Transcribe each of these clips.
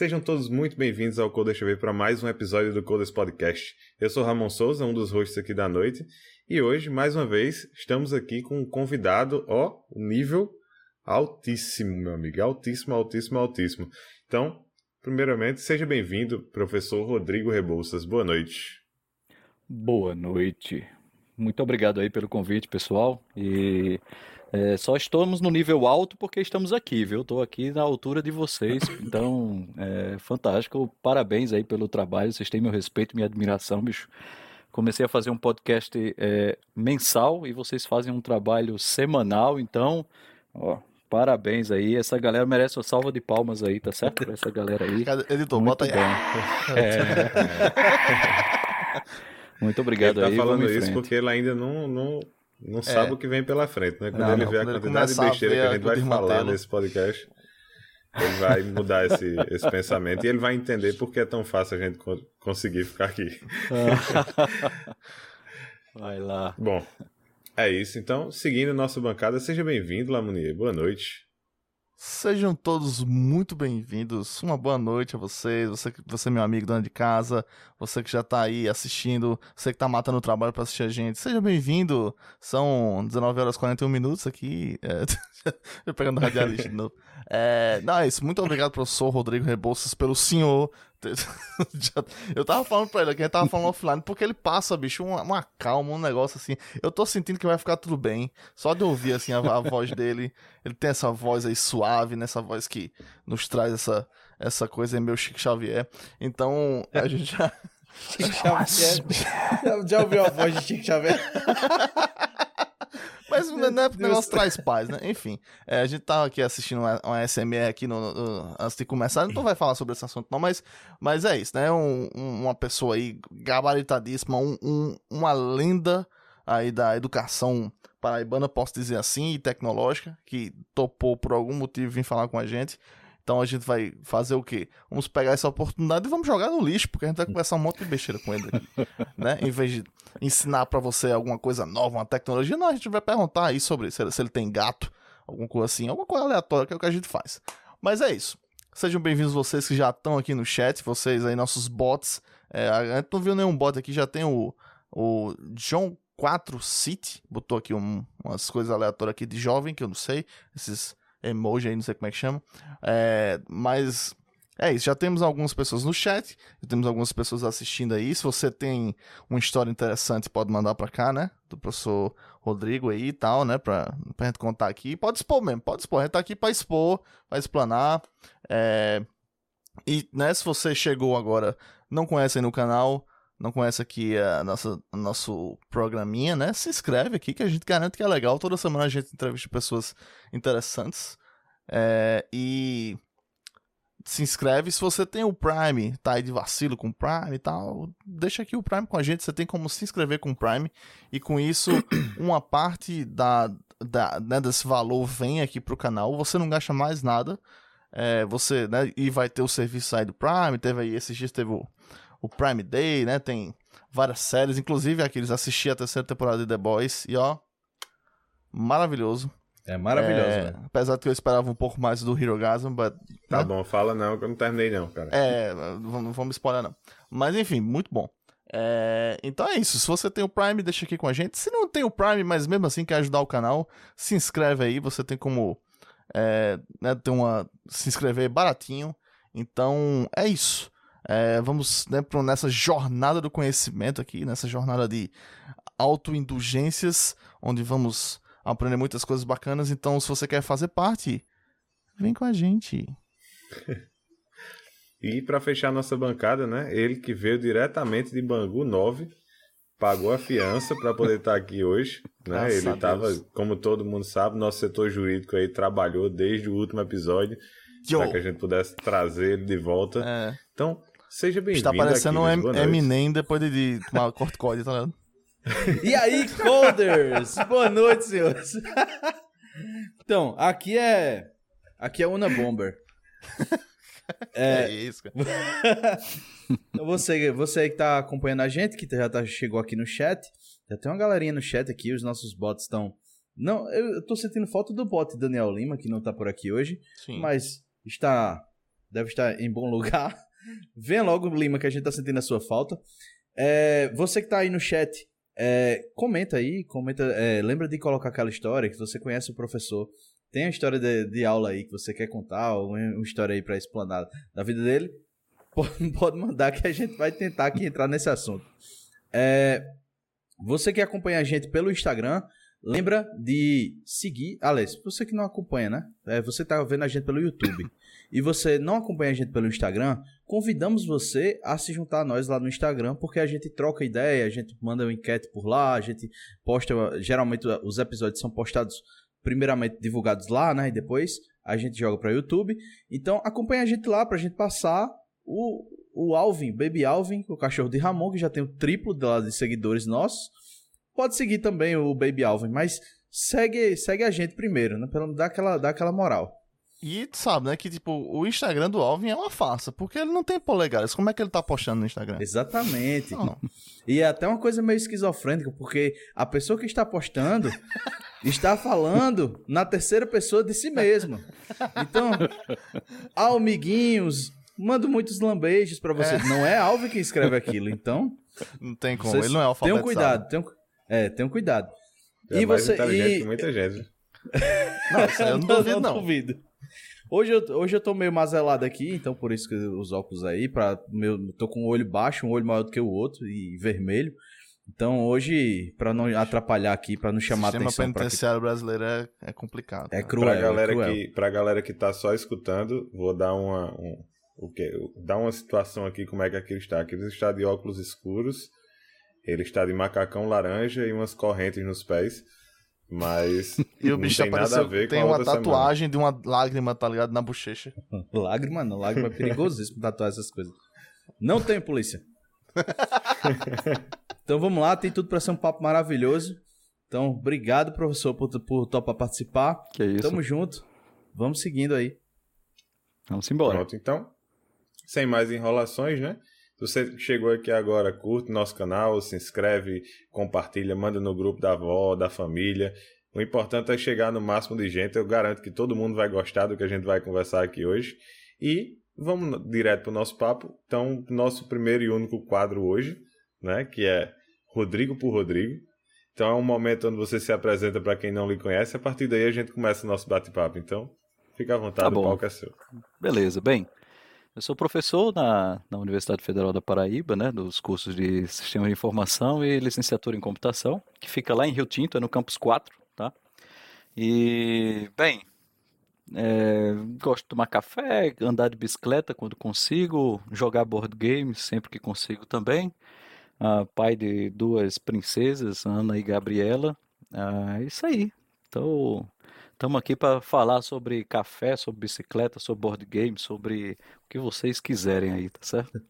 Sejam todos muito bem-vindos ao Coder TV para mais um episódio do Coders Podcast. Eu sou Ramon Souza, um dos hosts aqui da noite, e hoje, mais uma vez, estamos aqui com um convidado, ó, nível altíssimo, meu amigo, altíssimo, altíssimo, altíssimo. Então, primeiramente, seja bem-vindo, professor Rodrigo Rebouças. Boa noite. Boa noite. Muito obrigado aí pelo convite, pessoal. E é, só estamos no nível alto porque estamos aqui, viu? Estou aqui na altura de vocês, então é fantástico. Parabéns aí pelo trabalho, vocês têm meu respeito, minha admiração, bicho. Comecei a fazer um podcast é, mensal e vocês fazem um trabalho semanal, então, ó, parabéns aí. Essa galera merece uma salva de palmas aí, tá certo? Pra essa galera aí. Editor, Muito bota aí. É... Muito obrigado ele tá aí. falando isso porque ele ainda não, não não é. sabe o que vem pela frente, né? Quando não, ele vê a quantidade de besteira que a gente vai falar nesse podcast, ele vai mudar esse, esse pensamento e ele vai entender por que é tão fácil a gente conseguir ficar aqui. vai lá. Bom, é isso. Então, seguindo nossa bancada, seja bem-vindo, Lamunier. Boa noite. Sejam todos muito bem-vindos. Uma boa noite a vocês. Você, você meu amigo dona de casa, você que já tá aí assistindo, você que tá matando o trabalho para assistir a gente. Seja bem-vindo. São 19 horas e 41 minutos aqui. É... pegando radialista de novo. É... Não, é isso. Muito obrigado, professor Rodrigo Rebouças, pelo senhor eu tava falando pra ele que ele tava falando offline, porque ele passa, bicho, uma, uma, calma, um negócio assim. Eu tô sentindo que vai ficar tudo bem. Só de ouvir, assim, a, a voz dele. Ele tem essa voz aí suave, nessa voz que nos traz essa, essa coisa aí, meu Chico Xavier. Então, a gente já. Chico Xavier. já ouviu a voz de Chico Xavier? Mas não é porque o negócio traz paz, né? Enfim, é, a gente tava aqui assistindo uma, uma SMR aqui no, no, antes de começar, não vai falar sobre esse assunto não, mas, mas é isso, né? Um, um, uma pessoa aí gabaritadíssima, um, uma lenda aí da educação paraibana, posso dizer assim, e tecnológica, que topou por algum motivo vir falar com a gente. Então a gente vai fazer o quê? Vamos pegar essa oportunidade e vamos jogar no lixo, porque a gente vai conversar um monte de besteira com ele né? Em vez de ensinar para você alguma coisa nova, uma tecnologia, não, a gente vai perguntar aí sobre se, se ele tem gato, alguma coisa assim, alguma coisa aleatória, que é o que a gente faz. Mas é isso. Sejam bem-vindos vocês que já estão aqui no chat, vocês aí, nossos bots. É, a gente não viu nenhum bot aqui, já tem o, o John 4 City, botou aqui um, umas coisas aleatórias aqui de jovem, que eu não sei, esses emoji aí, não sei como é que chama. É, mas é isso, já temos algumas pessoas no chat, já temos algumas pessoas assistindo aí. Se você tem uma história interessante, pode mandar pra cá, né? Do professor Rodrigo aí e tal, né? Pra, pra gente contar aqui. Pode expor mesmo, pode expor. A gente tá aqui pra expor, pra explanar. É... E, né, se você chegou agora, não conhece aí no canal, não conhece aqui a nossa, nosso programinha, né? Se inscreve aqui que a gente garante que é legal. Toda semana a gente entrevista pessoas interessantes. É, e se inscreve. Se você tem o Prime, tá aí de vacilo com o Prime e tal, deixa aqui o Prime com a gente. Você tem como se inscrever com o Prime. E com isso, uma parte da, da, né, desse valor vem aqui pro canal. Você não gasta mais nada. É, você, né, e vai ter o serviço aí do Prime. Teve aí, esses dias teve o o Prime Day, né? Tem várias séries, inclusive aqueles assisti a terceira temporada de The Boys e ó, maravilhoso. É maravilhoso, é, né? Apesar de que eu esperava um pouco mais do Hirogasm, but, Tá né? bom, fala não, que eu não terminei não, cara. É, não vamos spoiler não. Mas enfim, muito bom. É, então é isso. Se você tem o Prime, deixa aqui com a gente. Se não tem o Prime, mas mesmo assim quer ajudar o canal, se inscreve aí. Você tem como é, né, ter uma, se inscrever baratinho. Então é isso. É, vamos né, pro, nessa jornada do conhecimento aqui, nessa jornada de autoindulgências, onde vamos aprender muitas coisas bacanas. Então, se você quer fazer parte, vem com a gente. e para fechar nossa bancada, né? Ele que veio diretamente de Bangu 9, pagou a fiança para poder estar aqui hoje, né? Nossa, ele estava, como todo mundo sabe, nosso setor jurídico aí trabalhou desde o último episódio para que a gente pudesse trazer ele de volta. É. Então, Seja bem-vindo. Está parecendo aqui, um Eminem depois de, de tomar corticoide, tá ligado? e aí, Coders? Boa noite, senhores. então, aqui é. Aqui é Una Bomber. É, é isso, cara. então, você, você que tá acompanhando a gente, que já tá, chegou aqui no chat, já tem uma galerinha no chat aqui, os nossos bots estão. Não, eu, eu tô sentindo falta do bot Daniel Lima, que não tá por aqui hoje, Sim. mas está deve estar em bom lugar. Venha logo, Lima, que a gente tá sentindo a sua falta. É, você que tá aí no chat, é, comenta aí, comenta, é, lembra de colocar aquela história que você conhece o professor. Tem uma história de, de aula aí que você quer contar, ou uma história aí pra explanar da vida dele? Pode, mandar que a gente vai tentar aqui entrar nesse assunto. É, você que acompanha a gente pelo Instagram, lembra de seguir. Aliás, você que não acompanha, né? É, você tá vendo a gente pelo YouTube e você não acompanha a gente pelo Instagram, convidamos você a se juntar a nós lá no Instagram, porque a gente troca ideia, a gente manda uma enquete por lá, a gente posta. Geralmente os episódios são postados, primeiramente divulgados lá, né? E depois a gente joga para YouTube. Então acompanha a gente lá pra gente passar o, o Alvin, Baby Alvin, o cachorro de Ramon, que já tem o triplo de, seguidores nossos. Pode seguir também o Baby Alvin, mas segue, segue a gente primeiro, né? Pra dar aquela, dar aquela moral. E tu sabe, né, que tipo, o Instagram do Alvin é uma farsa, porque ele não tem polegares. Como é que ele tá postando no Instagram? Exatamente. Não. E é até uma coisa meio esquizofrênica, porque a pessoa que está postando está falando na terceira pessoa de si mesma. Então, amiguinhos, mando muitos lambejos para você. É. Não é Alvin que escreve aquilo, então. Não tem como, ele não é alfabetizado. Tenham cuidado, tenham, é, tenham cuidado. É e você. E... muita gente. Não, eu não duvido, não. duvido. Hoje eu, hoje eu tô meio mazelado aqui, então por isso que os óculos aí, pra, meu, tô com o olho baixo, um olho maior do que o outro e vermelho. Então hoje, para não atrapalhar aqui, para não chamar atenção... O sistema penitenciário brasileiro é, é complicado. É cruel, pra galera, é cruel. Que, pra galera que tá só escutando, vou dar uma... Um, o quê? Dar uma situação aqui, como é que aquilo está. Aquilo está de óculos escuros, ele está de macacão laranja e umas correntes nos pés. Mas e o bicho tem nada a ver tem com uma tatuagem semana. de uma lágrima, tá ligado? Na bochecha. lágrima não, lágrima é perigosíssimo tatuar essas coisas. Não tem polícia. então vamos lá, tem tudo para ser um papo maravilhoso. Então, obrigado, professor, por, por topar participar. Que isso. Tamo junto. Vamos seguindo aí. Vamos embora. Pronto, então. Sem mais enrolações, né? Se você chegou aqui agora, curte nosso canal, se inscreve, compartilha, manda no grupo da avó, da família. O importante é chegar no máximo de gente. Eu garanto que todo mundo vai gostar do que a gente vai conversar aqui hoje. E vamos direto para o nosso papo. Então, nosso primeiro e único quadro hoje, né, que é Rodrigo por Rodrigo. Então é um momento onde você se apresenta para quem não lhe conhece. A partir daí a gente começa o nosso bate-papo. Então, fica à vontade, tá bom. o palco é seu. Beleza, bem. Eu sou professor na, na Universidade Federal da Paraíba, né, dos cursos de Sistema de Informação e Licenciatura em Computação, que fica lá em Rio Tinto, é no campus 4, tá? E, bem, é, gosto de tomar café, andar de bicicleta quando consigo, jogar board games sempre que consigo também. Ah, pai de duas princesas, Ana e Gabriela. Ah, é isso aí. Então, Estamos aqui para falar sobre café, sobre bicicleta, sobre board game, sobre o que vocês quiserem aí, tá certo?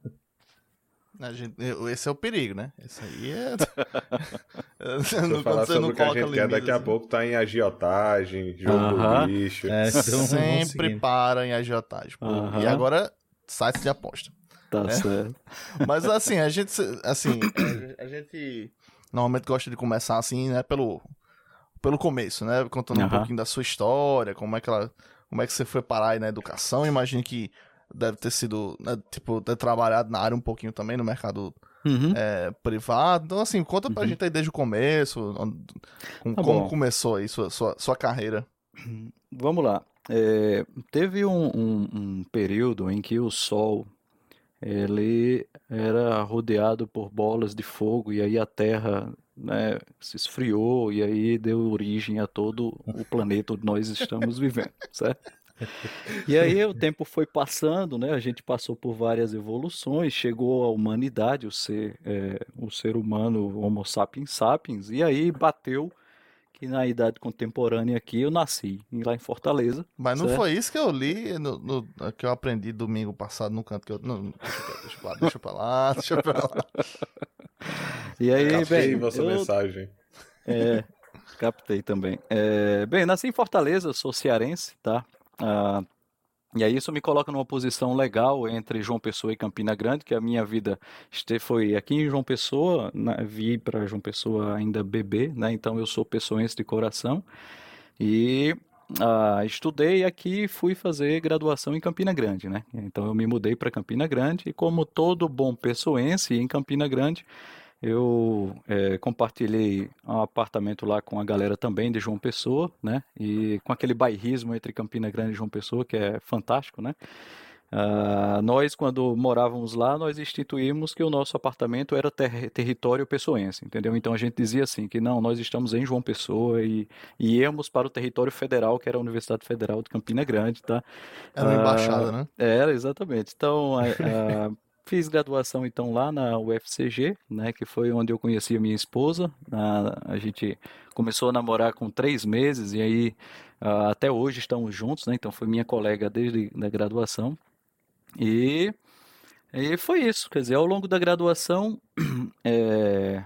Gente, esse é o perigo, né? Esse aí é. não, falar sobre o que a gente quer daqui a pouco tá em agiotagem, jogo uh -huh. do lixo. É, então Sempre para em agiotagem. Uh -huh. E agora, sites de aposta. Tá né? certo. Mas assim, a gente. Assim, a gente normalmente gosta de começar assim, né? Pelo pelo começo, né? Contando uhum. um pouquinho da sua história, como é que ela, como é que você foi parar aí na educação. Imagino que deve ter sido, né, tipo, ter trabalhado na área um pouquinho também no mercado uhum. é, privado. Então, assim, conta pra uhum. gente aí desde o começo, com, tá como bom. começou aí sua, sua, sua carreira. Vamos lá. É, teve um, um, um período em que o Sol ele era rodeado por bolas de fogo e aí a Terra né, se esfriou e aí deu origem a todo o planeta onde nós estamos vivendo, certo? E aí o tempo foi passando, né? A gente passou por várias evoluções, chegou a humanidade, o ser, é, o ser humano, Homo sapiens sapiens, e aí bateu que na idade contemporânea aqui eu nasci lá em Fortaleza. Mas não certo? foi isso que eu li, no, no, que eu aprendi domingo passado no canto que eu. Não, deixa, pra, deixa pra lá, deixa pra lá. E aí, captei bem. vossa eu, mensagem. É, captei também. É, bem, nasci em Fortaleza, sou cearense, tá? Ah, e aí isso me coloca numa posição legal entre João Pessoa e Campina Grande, que a minha vida foi aqui em João Pessoa, né, vi para João Pessoa ainda bebê, né? Então eu sou pessoense de coração. E ah, estudei aqui e fui fazer graduação em Campina Grande, né? Então eu me mudei para Campina Grande e como todo bom pessoense em Campina Grande, eu é, compartilhei um apartamento lá com a galera também de João Pessoa, né? E com aquele bairrismo entre Campina Grande e João Pessoa, que é fantástico, né? Uh, nós, quando morávamos lá, nós instituímos que o nosso apartamento era ter território pessoense, entendeu? Então a gente dizia assim, que não, nós estamos em João Pessoa e, e íamos para o território federal, que era a Universidade Federal de Campina Grande, tá? Era uma uh, embaixada, né? Era, exatamente. Então, uh, fiz graduação então lá na UFCG, né, que foi onde eu conheci a minha esposa. a gente começou a namorar com três meses e aí até hoje estamos juntos, né? Então foi minha colega desde a graduação. E, e foi isso. Quer dizer, ao longo da graduação, é,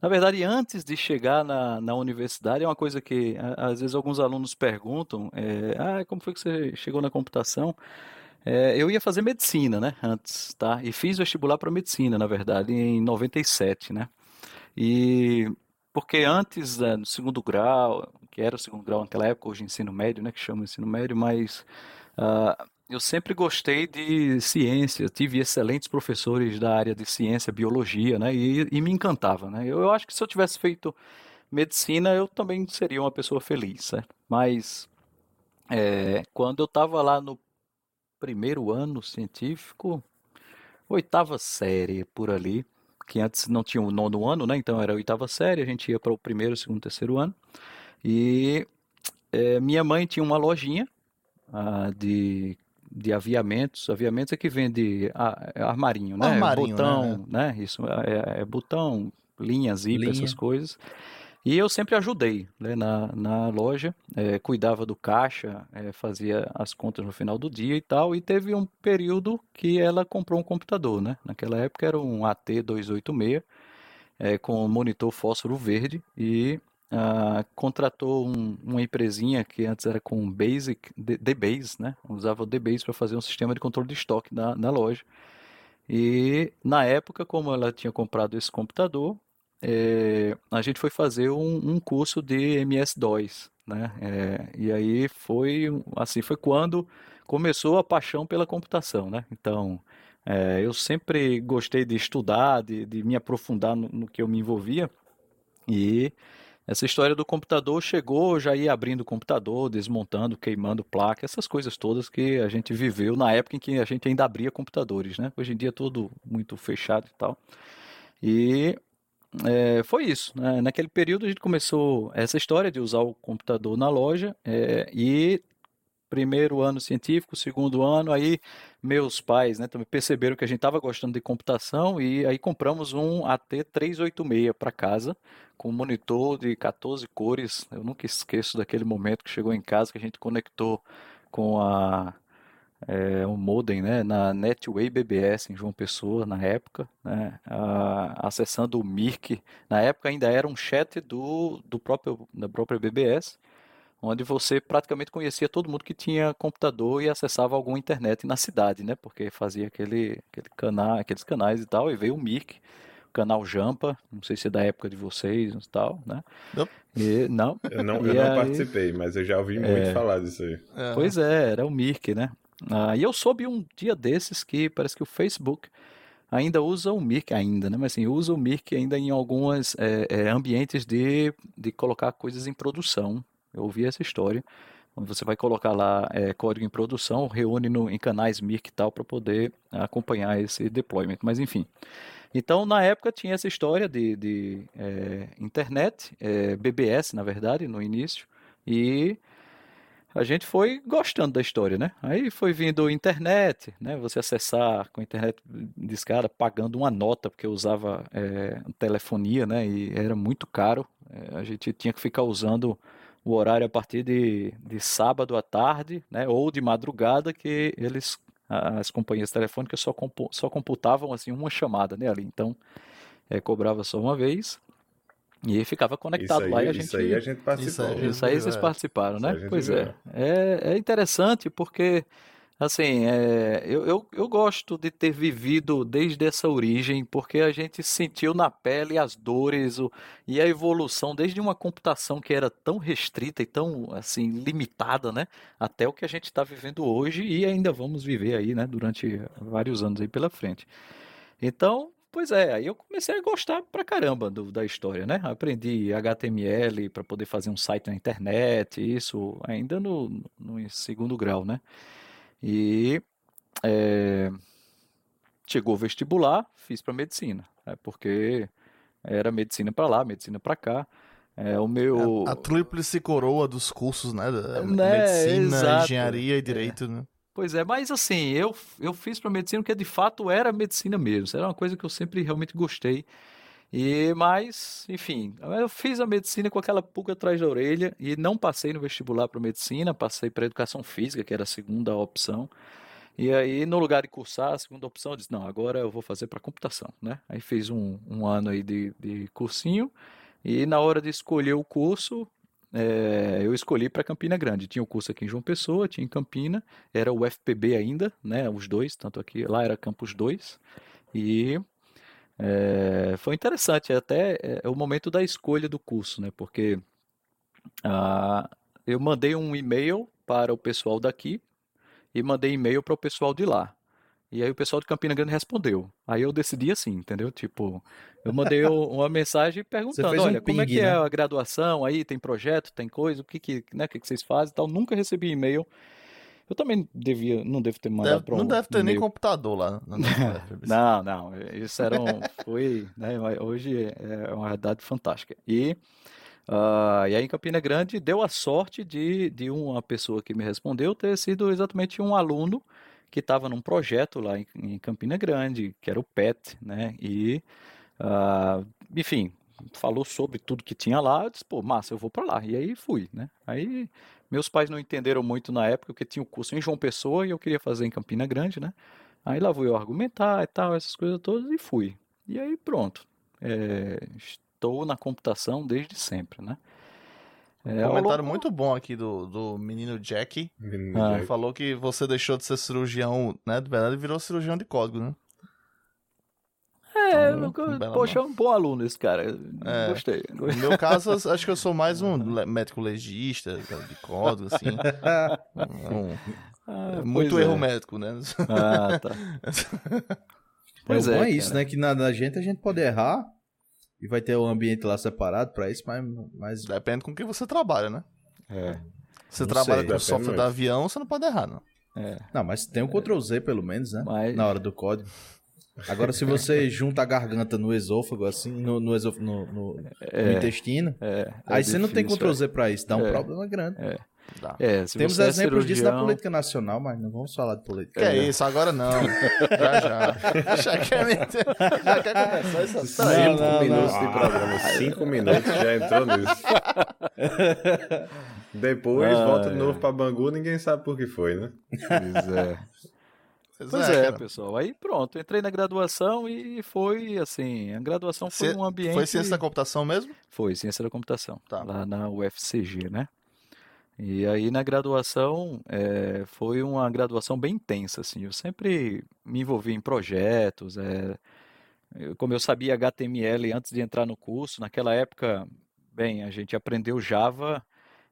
na verdade, antes de chegar na, na universidade, é uma coisa que às vezes alguns alunos perguntam: é, ah, como foi que você chegou na computação? É, eu ia fazer medicina, né, antes, tá? E fiz vestibular para medicina, na verdade, em 97, né? E porque antes, né, no segundo grau, que era o segundo grau naquela época, hoje ensino médio, né, que chama ensino médio, mas uh, eu sempre gostei de ciência, tive excelentes professores da área de ciência, biologia, né? E, e me encantava, né? Eu, eu, acho que se eu tivesse feito medicina, eu também seria uma pessoa feliz, certo? Mas é, quando eu estava lá no primeiro ano científico, oitava série por ali, que antes não tinha o nono ano, né? Então era a oitava série, a gente ia para o primeiro, segundo, terceiro ano. E é, minha mãe tinha uma lojinha ah, de de aviamentos. Aviamentos é que vende armarinho, né? Armarinho, botão, né? né? Isso, é, é botão, linha, zip, Linha. essas coisas. E eu sempre ajudei né, na, na loja, é, cuidava do caixa, é, fazia as contas no final do dia e tal. E teve um período que ela comprou um computador, né? Naquela época era um AT286 é, com monitor fósforo verde e uh, contratou um, uma empresinha que antes era com Basic, DBase, né? Usava o DBase para fazer um sistema de controle de estoque na, na loja. E na época, como ela tinha comprado esse computador, é, a gente foi fazer um, um curso de MS-DOS, né? É, e aí foi assim, foi quando começou a paixão pela computação, né? Então, é, eu sempre gostei de estudar, de, de me aprofundar no, no, que eu me envolvia e essa história do computador chegou, já ia abrindo o computador, desmontando, queimando placa, essas coisas todas que a gente viveu na época em que a gente ainda abria computadores, né? Hoje em dia é tudo muito fechado e tal. E é, foi isso. Né? Naquele período a gente começou essa história de usar o computador na loja é, e primeiro ano científico, segundo ano, aí meus pais né, também perceberam que a gente estava gostando de computação e aí compramos um AT386 para casa com monitor de 14 cores. Eu nunca esqueço daquele momento que chegou em casa que a gente conectou com a é, um modem né, na Netway BBS em João Pessoa na época, né, a, acessando o Mirk. Na época ainda era um chat do, do próprio, da própria BBS, onde você praticamente conhecia todo mundo que tinha computador e acessava alguma internet na cidade, né, porque fazia aquele, aquele canal, aqueles canais e tal, e veio o Mirk canal Jampa, não sei se é da época de vocês e tal, né? Não. E, não. Eu não, eu não aí, participei, mas eu já ouvi muito é, falar disso aí. É. Pois é, era o Mirk, né? Ah, e eu soube um dia desses que parece que o Facebook ainda usa o Mirk ainda, né? Mas assim, usa o Mirk ainda em alguns é, é, ambientes de, de colocar coisas em produção. Eu ouvi essa história. Quando você vai colocar lá é, código em produção, reúne no, em canais Mirk e tal para poder acompanhar esse deployment. Mas enfim. Então, na época, tinha essa história de, de internet, BBS, na verdade, no início, e a gente foi gostando da história, né? Aí foi vindo internet, né? Você acessar com internet discada, pagando uma nota, porque eu usava é, telefonia, né? E era muito caro. É, a gente tinha que ficar usando o horário a partir de, de sábado à tarde, né? Ou de madrugada, que eles as companhias telefônicas só, só computavam assim uma chamada né, ali. Então, é, cobrava só uma vez e ficava conectado aí, lá e a gente. Isso aí a gente participou. Isso, isso aí vocês participaram, né? Pois é. é. é. interessante porque Assim, é, eu, eu, eu gosto de ter vivido desde essa origem, porque a gente sentiu na pele as dores o, e a evolução, desde uma computação que era tão restrita e tão assim limitada, né, até o que a gente está vivendo hoje e ainda vamos viver aí, né, durante vários anos aí pela frente. Então, pois é, aí eu comecei a gostar pra caramba do, da história, né? Aprendi HTML para poder fazer um site na internet, isso ainda no, no segundo grau, né? E é, chegou o vestibular, fiz para medicina, né, porque era medicina para lá, medicina para cá. É, o meu... A, a tríplice coroa dos cursos, né? Né, Medicina, exato. engenharia e direito, né? Pois é, mas assim, eu, eu fiz para medicina porque de fato era medicina mesmo. Era uma coisa que eu sempre realmente gostei. E mas, enfim, eu fiz a medicina com aquela pulga atrás da orelha e não passei no vestibular para medicina, passei para educação física, que era a segunda opção. E aí, no lugar de cursar a segunda opção, eu disse, não, agora eu vou fazer para computação, né? Aí fiz um, um ano aí de, de cursinho e na hora de escolher o curso, é, eu escolhi para Campina Grande. Tinha o curso aqui em João Pessoa, tinha em Campina, era o FPB ainda, né? Os dois, tanto aqui, lá era Campus 2. E é, foi interessante, até é, o momento da escolha do curso, né? Porque ah, eu mandei um e-mail para o pessoal daqui e mandei e-mail para o pessoal de lá. E aí o pessoal de Campina Grande respondeu. Aí eu decidi assim, entendeu? Tipo, eu mandei uma mensagem perguntando, um olha, como é ping, que é né? a graduação aí? Tem projeto, tem coisa? O que que, né, o que que vocês fazem e tal? Nunca recebi e-mail. Eu também devia, não devo ter mandado para não um deve ter nem computador lá. não, não, isso era um, foi, né, hoje é uma realidade fantástica. E, ah, e aí em Campina Grande deu a sorte de, de uma pessoa que me respondeu ter sido exatamente um aluno que estava num projeto lá em, em Campina Grande, que era o PET, né, e, ah, enfim, falou sobre tudo que tinha lá, eu disse, pô, massa, eu vou para lá, e aí fui, né, aí meus pais não entenderam muito na época, porque tinha o curso em João Pessoa e eu queria fazer em Campina Grande, né, Aí lá vou eu argumentar e tal, essas coisas todas, e fui. E aí pronto. É, estou na computação desde sempre, né? É, Um comentário muito bom aqui do, do menino Jack. Menino Ah. Ele Jack. falou que você deixou de ser cirurgião, né? De verdade, e virou cirurgião de código, né? É, Então, um belo poxa, é um bom aluno esse cara. É. Gostei. No meu caso, acho que eu sou mais um médico legista de código, assim. Um- Ah, muito pois erro é. médico, né? Ah, tá. Pois é, bom é isso, cara. né? Que na, na gente a gente pode errar e vai ter um ambiente lá separado pra isso, mas, mas Depende com quem você trabalha, né? É, Você Não trabalha sei, com software de avião, você não pode errar, não. é. Não, mas tem um Ctrl Z pelo menos, né? Mas- Na hora do código. Agora, se você junta a garganta no esôfago, assim, no, no, esôfago, no, no- no É, intestino, é, é aí você não tem Ctrl Z pra isso, dá um É. problema grande. Dá. É, se Temos você é exemplos disso na cirurgião- política nacional, mas não vamos falar de política. Que é isso, agora não. já, já. Já quer meter... Já quer começar essa... Cinco não, minutos de programa. Cinco minutos já entrou nisso. Depois Ah, volta de é. novo pra Bangu, ninguém sabe por que foi, né? Pois é. Pois Pois é, é, pessoal. Aí pronto, entrei na graduação e foi assim, a graduação foi Ci- um ambiente Foi ciência da computação mesmo? Foi, ciência da computação, Tá. lá na UFCG, né? E aí na graduação eh, foi uma graduação bem intensa, assim. Eu sempre me envolvi em projetos, eh, eu- como eu sabia HTML antes de entrar no curso, naquela época, bem, a gente aprendeu Java,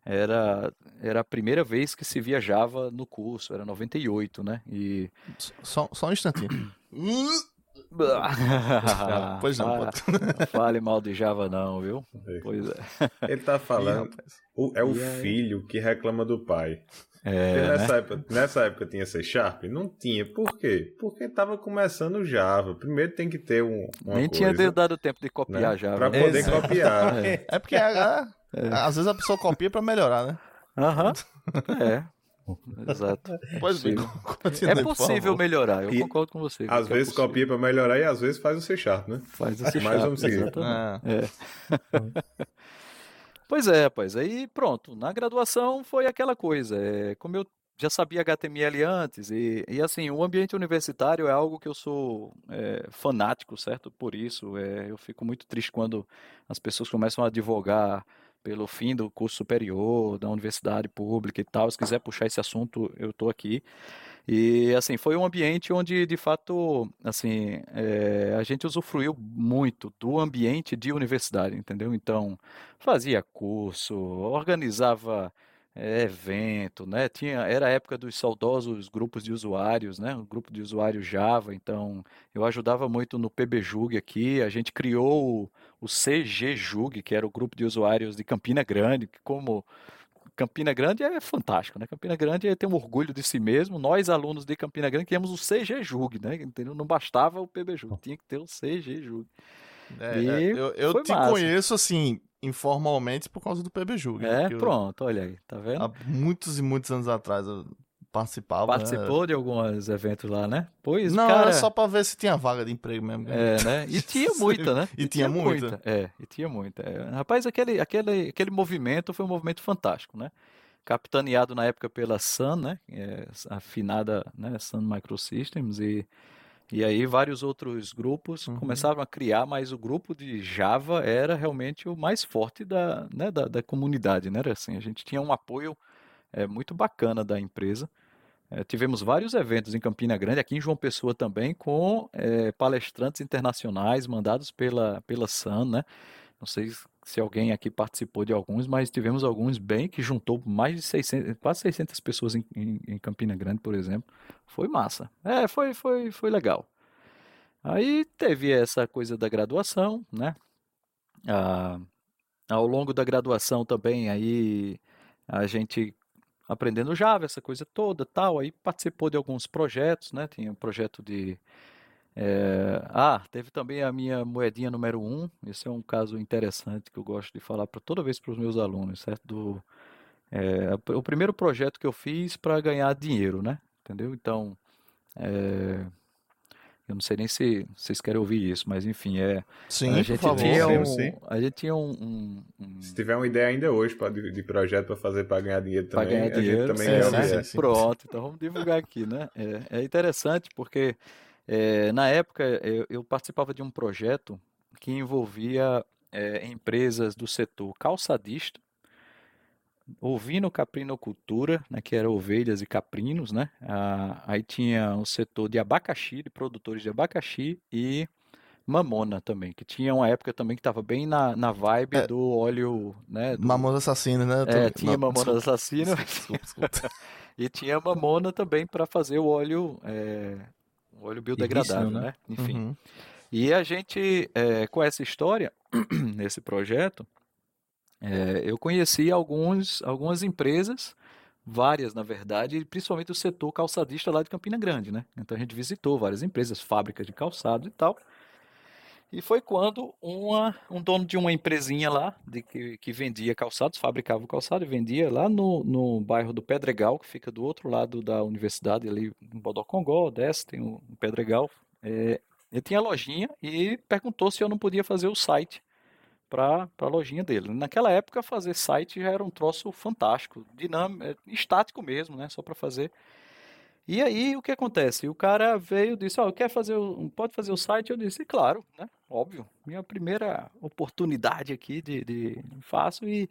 era, era a primeira vez que se via Java no curso, era 98, né? E Só, só um instantinho. Pois não, Fala- Fale mal de Java não, viu? Pois é. Ele tá falando. o- é o filho que reclama do pai. É, né? nessa, época, nessa época tinha C Sharp? Não tinha. Por quê? Porque tava começando o Java. Primeiro tem que ter um, uma Nem tinha coisa, dado tempo de copiar né? Java. Pra né? poder Exato. copiar. É. É porque a- a- às vezes a pessoa copia pra melhorar, né? Aham. É. Exato. Pois bem, É possível melhorar, eu E concordo com você. Às é vezes possível. copia pra melhorar e às vezes faz o C Sharp, né? Faz esse Mas vamos seguir. exatamente. É. É. Pois é, rapaz. Aí pronto. Na graduação foi aquela coisa. é, como eu já sabia HTML antes, e, e assim, o ambiente universitário é algo que eu sou é, fanático, certo? Por isso, é, eu fico muito triste quando as pessoas começam a advogar pelo fim do curso superior, da universidade pública e tal. Se quiser puxar esse assunto, eu estou aqui. E assim, foi um ambiente onde, de fato, assim, é, a gente usufruiu muito do ambiente de universidade, entendeu? Então, fazia curso, organizava é, evento, né? Tinha, era a época dos saudosos grupos de usuários, né? O grupo de usuários Java, então eu ajudava muito no PBJUG aqui, a gente criou o, o CGJUG, que era o grupo de usuários de Campina Grande, que como Campina Grande é fantástico, né? Campina Grande tem um orgulho de si mesmo. Nós, alunos de Campina Grande, criamos o CGJUG, né? Entendeu? Não bastava o PBJUG, tinha que ter o CGJUG. É, é, eu eu te massa. conheço, assim, informalmente por causa do PBJUG. É, pronto, olha aí, tá vendo? Há muitos e muitos anos atrás eu participava. Participou né? de alguns eventos lá, né? Pois, Não, cara... era só pra ver se tinha vaga de emprego mesmo. É, né? E tinha muita, né? e, e, tinha, tinha muita. muita. É, e tinha muita. É. Rapaz, aquele, aquele, aquele movimento foi um movimento fantástico, né? Capitaneado na época pela Sun, né? É, afinada, né? Sun Microsystems e... E aí vários outros grupos uhum. começaram a criar, mas o grupo de Java era realmente o mais forte da, né, da, da comunidade, né? Era assim, a gente tinha um apoio é, muito bacana da empresa. É, tivemos vários eventos em Campina Grande, aqui em João Pessoa também, com é, palestrantes internacionais mandados pela, pela SAN, né? Não sei se alguém aqui participou de alguns, mas tivemos alguns bem que juntou mais de 600, quase 600 pessoas em, em, em Campina Grande, por exemplo. Foi massa. É, foi, foi, foi legal. Aí teve essa coisa da graduação, né? Ah, ao longo da graduação também, aí a gente aprendendo Java, essa coisa toda, tal. Aí participou de alguns projetos, né? Tinha um projeto de é... ah, teve também a minha moedinha número um. Esse é um caso interessante que eu gosto de falar para toda vez para os meus alunos, certo? Do, é, o primeiro projeto que eu fiz para ganhar dinheiro, né? Entendeu? Então, é, eu não sei nem se vocês querem ouvir isso, mas enfim, é. Sim, a gente favor, tinha um, sim. A gente tinha um, um, um... Se tiver uma ideia ainda hoje pra, de, de projeto para fazer para ganhar dinheiro também, pra ganhar dinheiro, também é, né? Pronto, então vamos divulgar aqui, né? É, é interessante porque é, na época eu, eu, participava de um projeto que envolvia é, empresas do setor calçadista ovino caprinocultura, né, que era ovelhas e caprinos, né? Ah, aí tinha o setor de abacaxi, de produtores de abacaxi e mamona também, que tinha uma época também que estava bem na, na vibe é, do óleo, né? Do... Mamona assassina, né? É, tinha Não, mamona assassina. Desculpa, desculpa. e tinha mamona também para fazer o óleo, é, o óleo biodegradável, né? né? Enfim. Uhum. E a gente, é, com essa história, nesse projeto, é, eu conheci alguns, algumas empresas, várias na verdade, principalmente o setor calçadista lá de Campina Grande, né? Então a gente visitou várias empresas, fábricas de calçados e tal. E foi quando uma, um dono de uma empresinha lá, de que, que vendia calçados, fabricava o calçado e vendia lá no, no bairro do Pedregal, que fica do outro lado da universidade, ali em Bodocongó, desce, tem o Pedregal. É, ele tinha lojinha e perguntou se eu não podia fazer o site para a lojinha dele. Naquela época, fazer site já era um troço fantástico, dinâmico, é, estático mesmo, né? Só para fazer. E aí, o que acontece? O cara veio e disse, ó, oh, quer fazer, o, pode fazer o site? Eu disse, claro, né? Óbvio, minha primeira oportunidade aqui de, de faço e,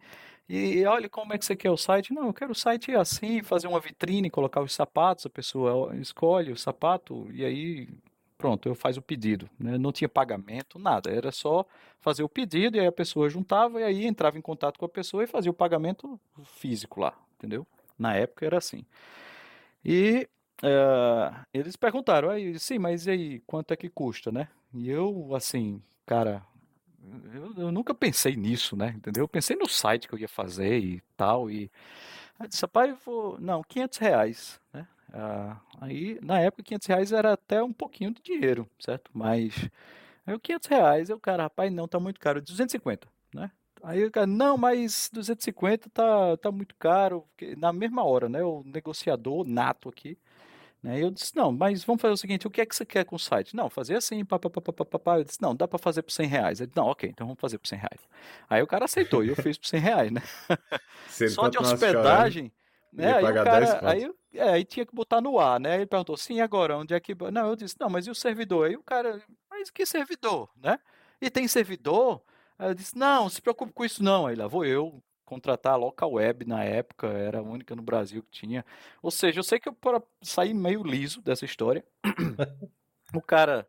e olha como é que você quer o site. Não, eu quero o site assim, fazer uma vitrine, colocar os sapatos, a pessoa escolhe o sapato e aí pronto, eu faz o pedido. Né? Não tinha pagamento, nada. Era só fazer o pedido e aí a pessoa juntava e aí entrava em contato com a pessoa e fazia o pagamento físico lá, entendeu? Na época era assim. E uh, eles perguntaram, aí, sim, mas e aí, quanto é que custa, né? E eu, assim, cara, eu, eu, nunca pensei nisso, né? Entendeu? Eu pensei no site que eu ia fazer e tal, e eu disse, rapaz, não, 500 reais, né? Ah, aí, na época, 500 reais era até um pouquinho de dinheiro, certo? Mas, aí, 500 reais, eu, cara, rapaz, não, tá muito caro, 250, né? Aí o cara, não, mas 250 tá, tá muito caro, na mesma hora, né? O negociador nato aqui, né? Eu disse, não, mas vamos fazer o seguinte, o que é que você quer com o site? Não, fazer assim, papapá. Eu disse, não, dá para fazer por 100 reais. Ele disse, não, ok, então vamos fazer por 100 reais. Aí o cara aceitou e eu fiz por 100 reais, né? Só de hospedagem, né? Aí o cara, aí, é, aí tinha que botar no ar, né? Ele perguntou, sim, agora, onde é que. Não, eu disse, não, mas e o servidor? Aí o cara, mas que servidor, né? E tem servidor? Aí eu disse, não, se preocupe com isso não. Aí lá vou eu contratar a Local Web na época, era a única no Brasil que tinha. Ou seja, eu sei que eu para sair meio liso dessa história, o cara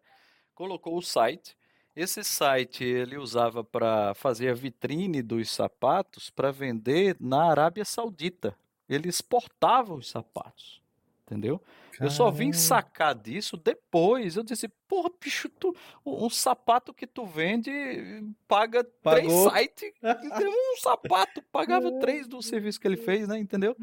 colocou o site. Esse site ele usava para fazer a vitrine dos sapatos para vender na Arábia Saudita. Ele exportava os sapatos, entendeu? Eu só vim sacar disso depois. Eu disse, porra, bicho, tu, um, sapato que tu vende paga Pagou. três sites. Um sapato pagava três do serviço que ele fez, né? Entendeu?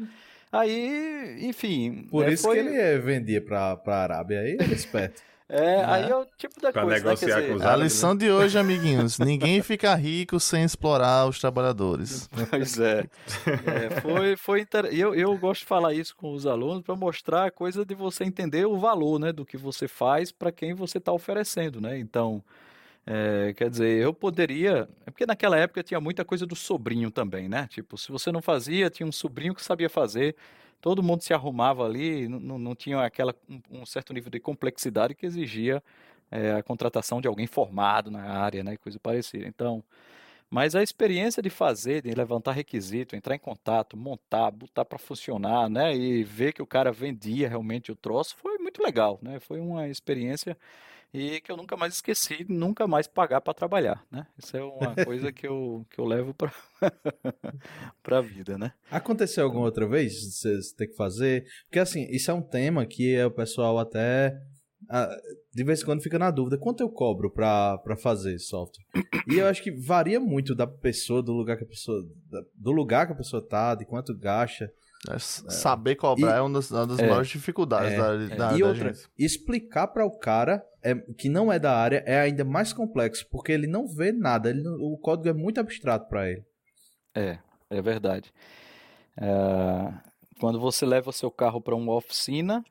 Aí, enfim. Por é, isso foi- que ele vendia pra, pra Arábia. Aí ele é esperto. É, aí é o tipo da Pra coisa, né? Negociar dizer, com os A árabes, lição de hoje, amiguinhos: ninguém fica rico sem explorar os trabalhadores. Pois é. É, foi, foi inter... eu, eu gosto de falar isso com os alunos para mostrar a coisa de você entender o valor, né, do que você faz para quem você está oferecendo, né? Então, é, quer dizer, eu poderia, é porque naquela época tinha muita coisa do sobrinho também, né? Tipo, se você não fazia, tinha um sobrinho que sabia fazer. Todo mundo se arrumava ali, não, não- tinha aquela um, um certo nível de complexidade que exigia é, a contratação de alguém formado na área, né, coisa parecida. Então, mas a experiência de fazer, de levantar requisito, entrar em contato, montar, botar para funcionar, né, e ver que o cara vendia realmente o troço, foi muito legal, né? Foi uma experiência e que eu nunca mais esqueci, nunca mais pagar para trabalhar, né? Isso é uma coisa que eu, que eu levo para para a vida, né? Aconteceu alguma outra vez você ter que fazer? Porque assim, isso é um tema que é o pessoal até ah, de vez em quando fica na dúvida. Quanto eu cobro pra, pra fazer software? E eu acho que varia muito da pessoa, do lugar que a pessoa. do lugar que a pessoa tá, de quanto gasta. É, s- Saber cobrar E- é uma das, uma das É. maiores dificuldades É, da, é. da, e da outra, gente. explicar para o cara é, que não é da área é ainda mais complexo, porque ele não vê nada, ele o código é muito abstrato para ele. É, é verdade. É, quando você leva o seu carro para uma oficina,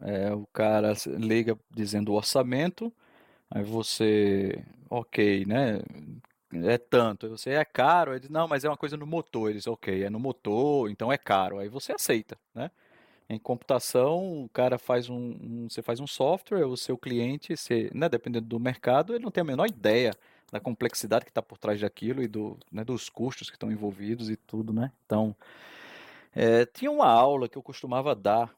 é, o cara liga dizendo o orçamento, aí você, ok, né? É tanto. Você é caro, ele não, mas é uma coisa no motor. Ele diz, ok, é no motor, então é caro. Aí você aceita, né? Em computação, o cara faz um, um- você faz um software, o seu cliente, se, né, dependendo do mercado, ele não tem a menor ideia da complexidade que está por trás daquilo e do, né, dos custos que estão envolvidos e tudo, né? Então, é, tinha uma aula que eu costumava dar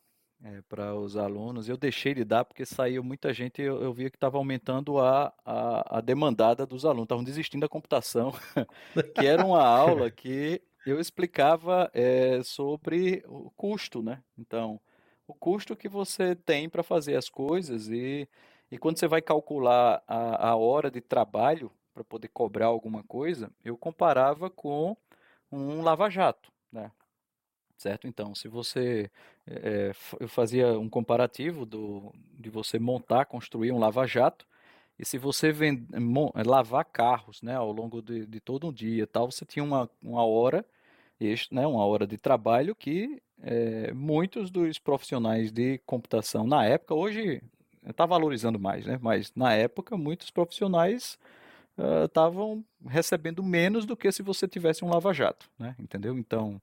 para os alunos, eu deixei de dar porque saiu muita gente, eu, eu via que estava aumentando a, a, a demandada dos alunos, estavam desistindo da computação, que era uma aula que eu explicava é, sobre o custo, né? Então, o custo que você tem para fazer as coisas e, e quando você vai calcular a, a hora de trabalho para poder cobrar alguma coisa, eu comparava com um lava-jato, né? Certo? Então, se você é, eu fazia um comparativo do, de você montar, construir um lava-jato, e se você ven- mon- lavar carros, né, ao longo de, de todo um dia, tal, você tinha uma, uma hora, né, uma hora de trabalho que é, muitos dos profissionais de computação na época, hoje está valorizando mais, né, mas na época muitos profissionais ah, estavam recebendo menos do que se você tivesse um lava-jato, né, entendeu? Então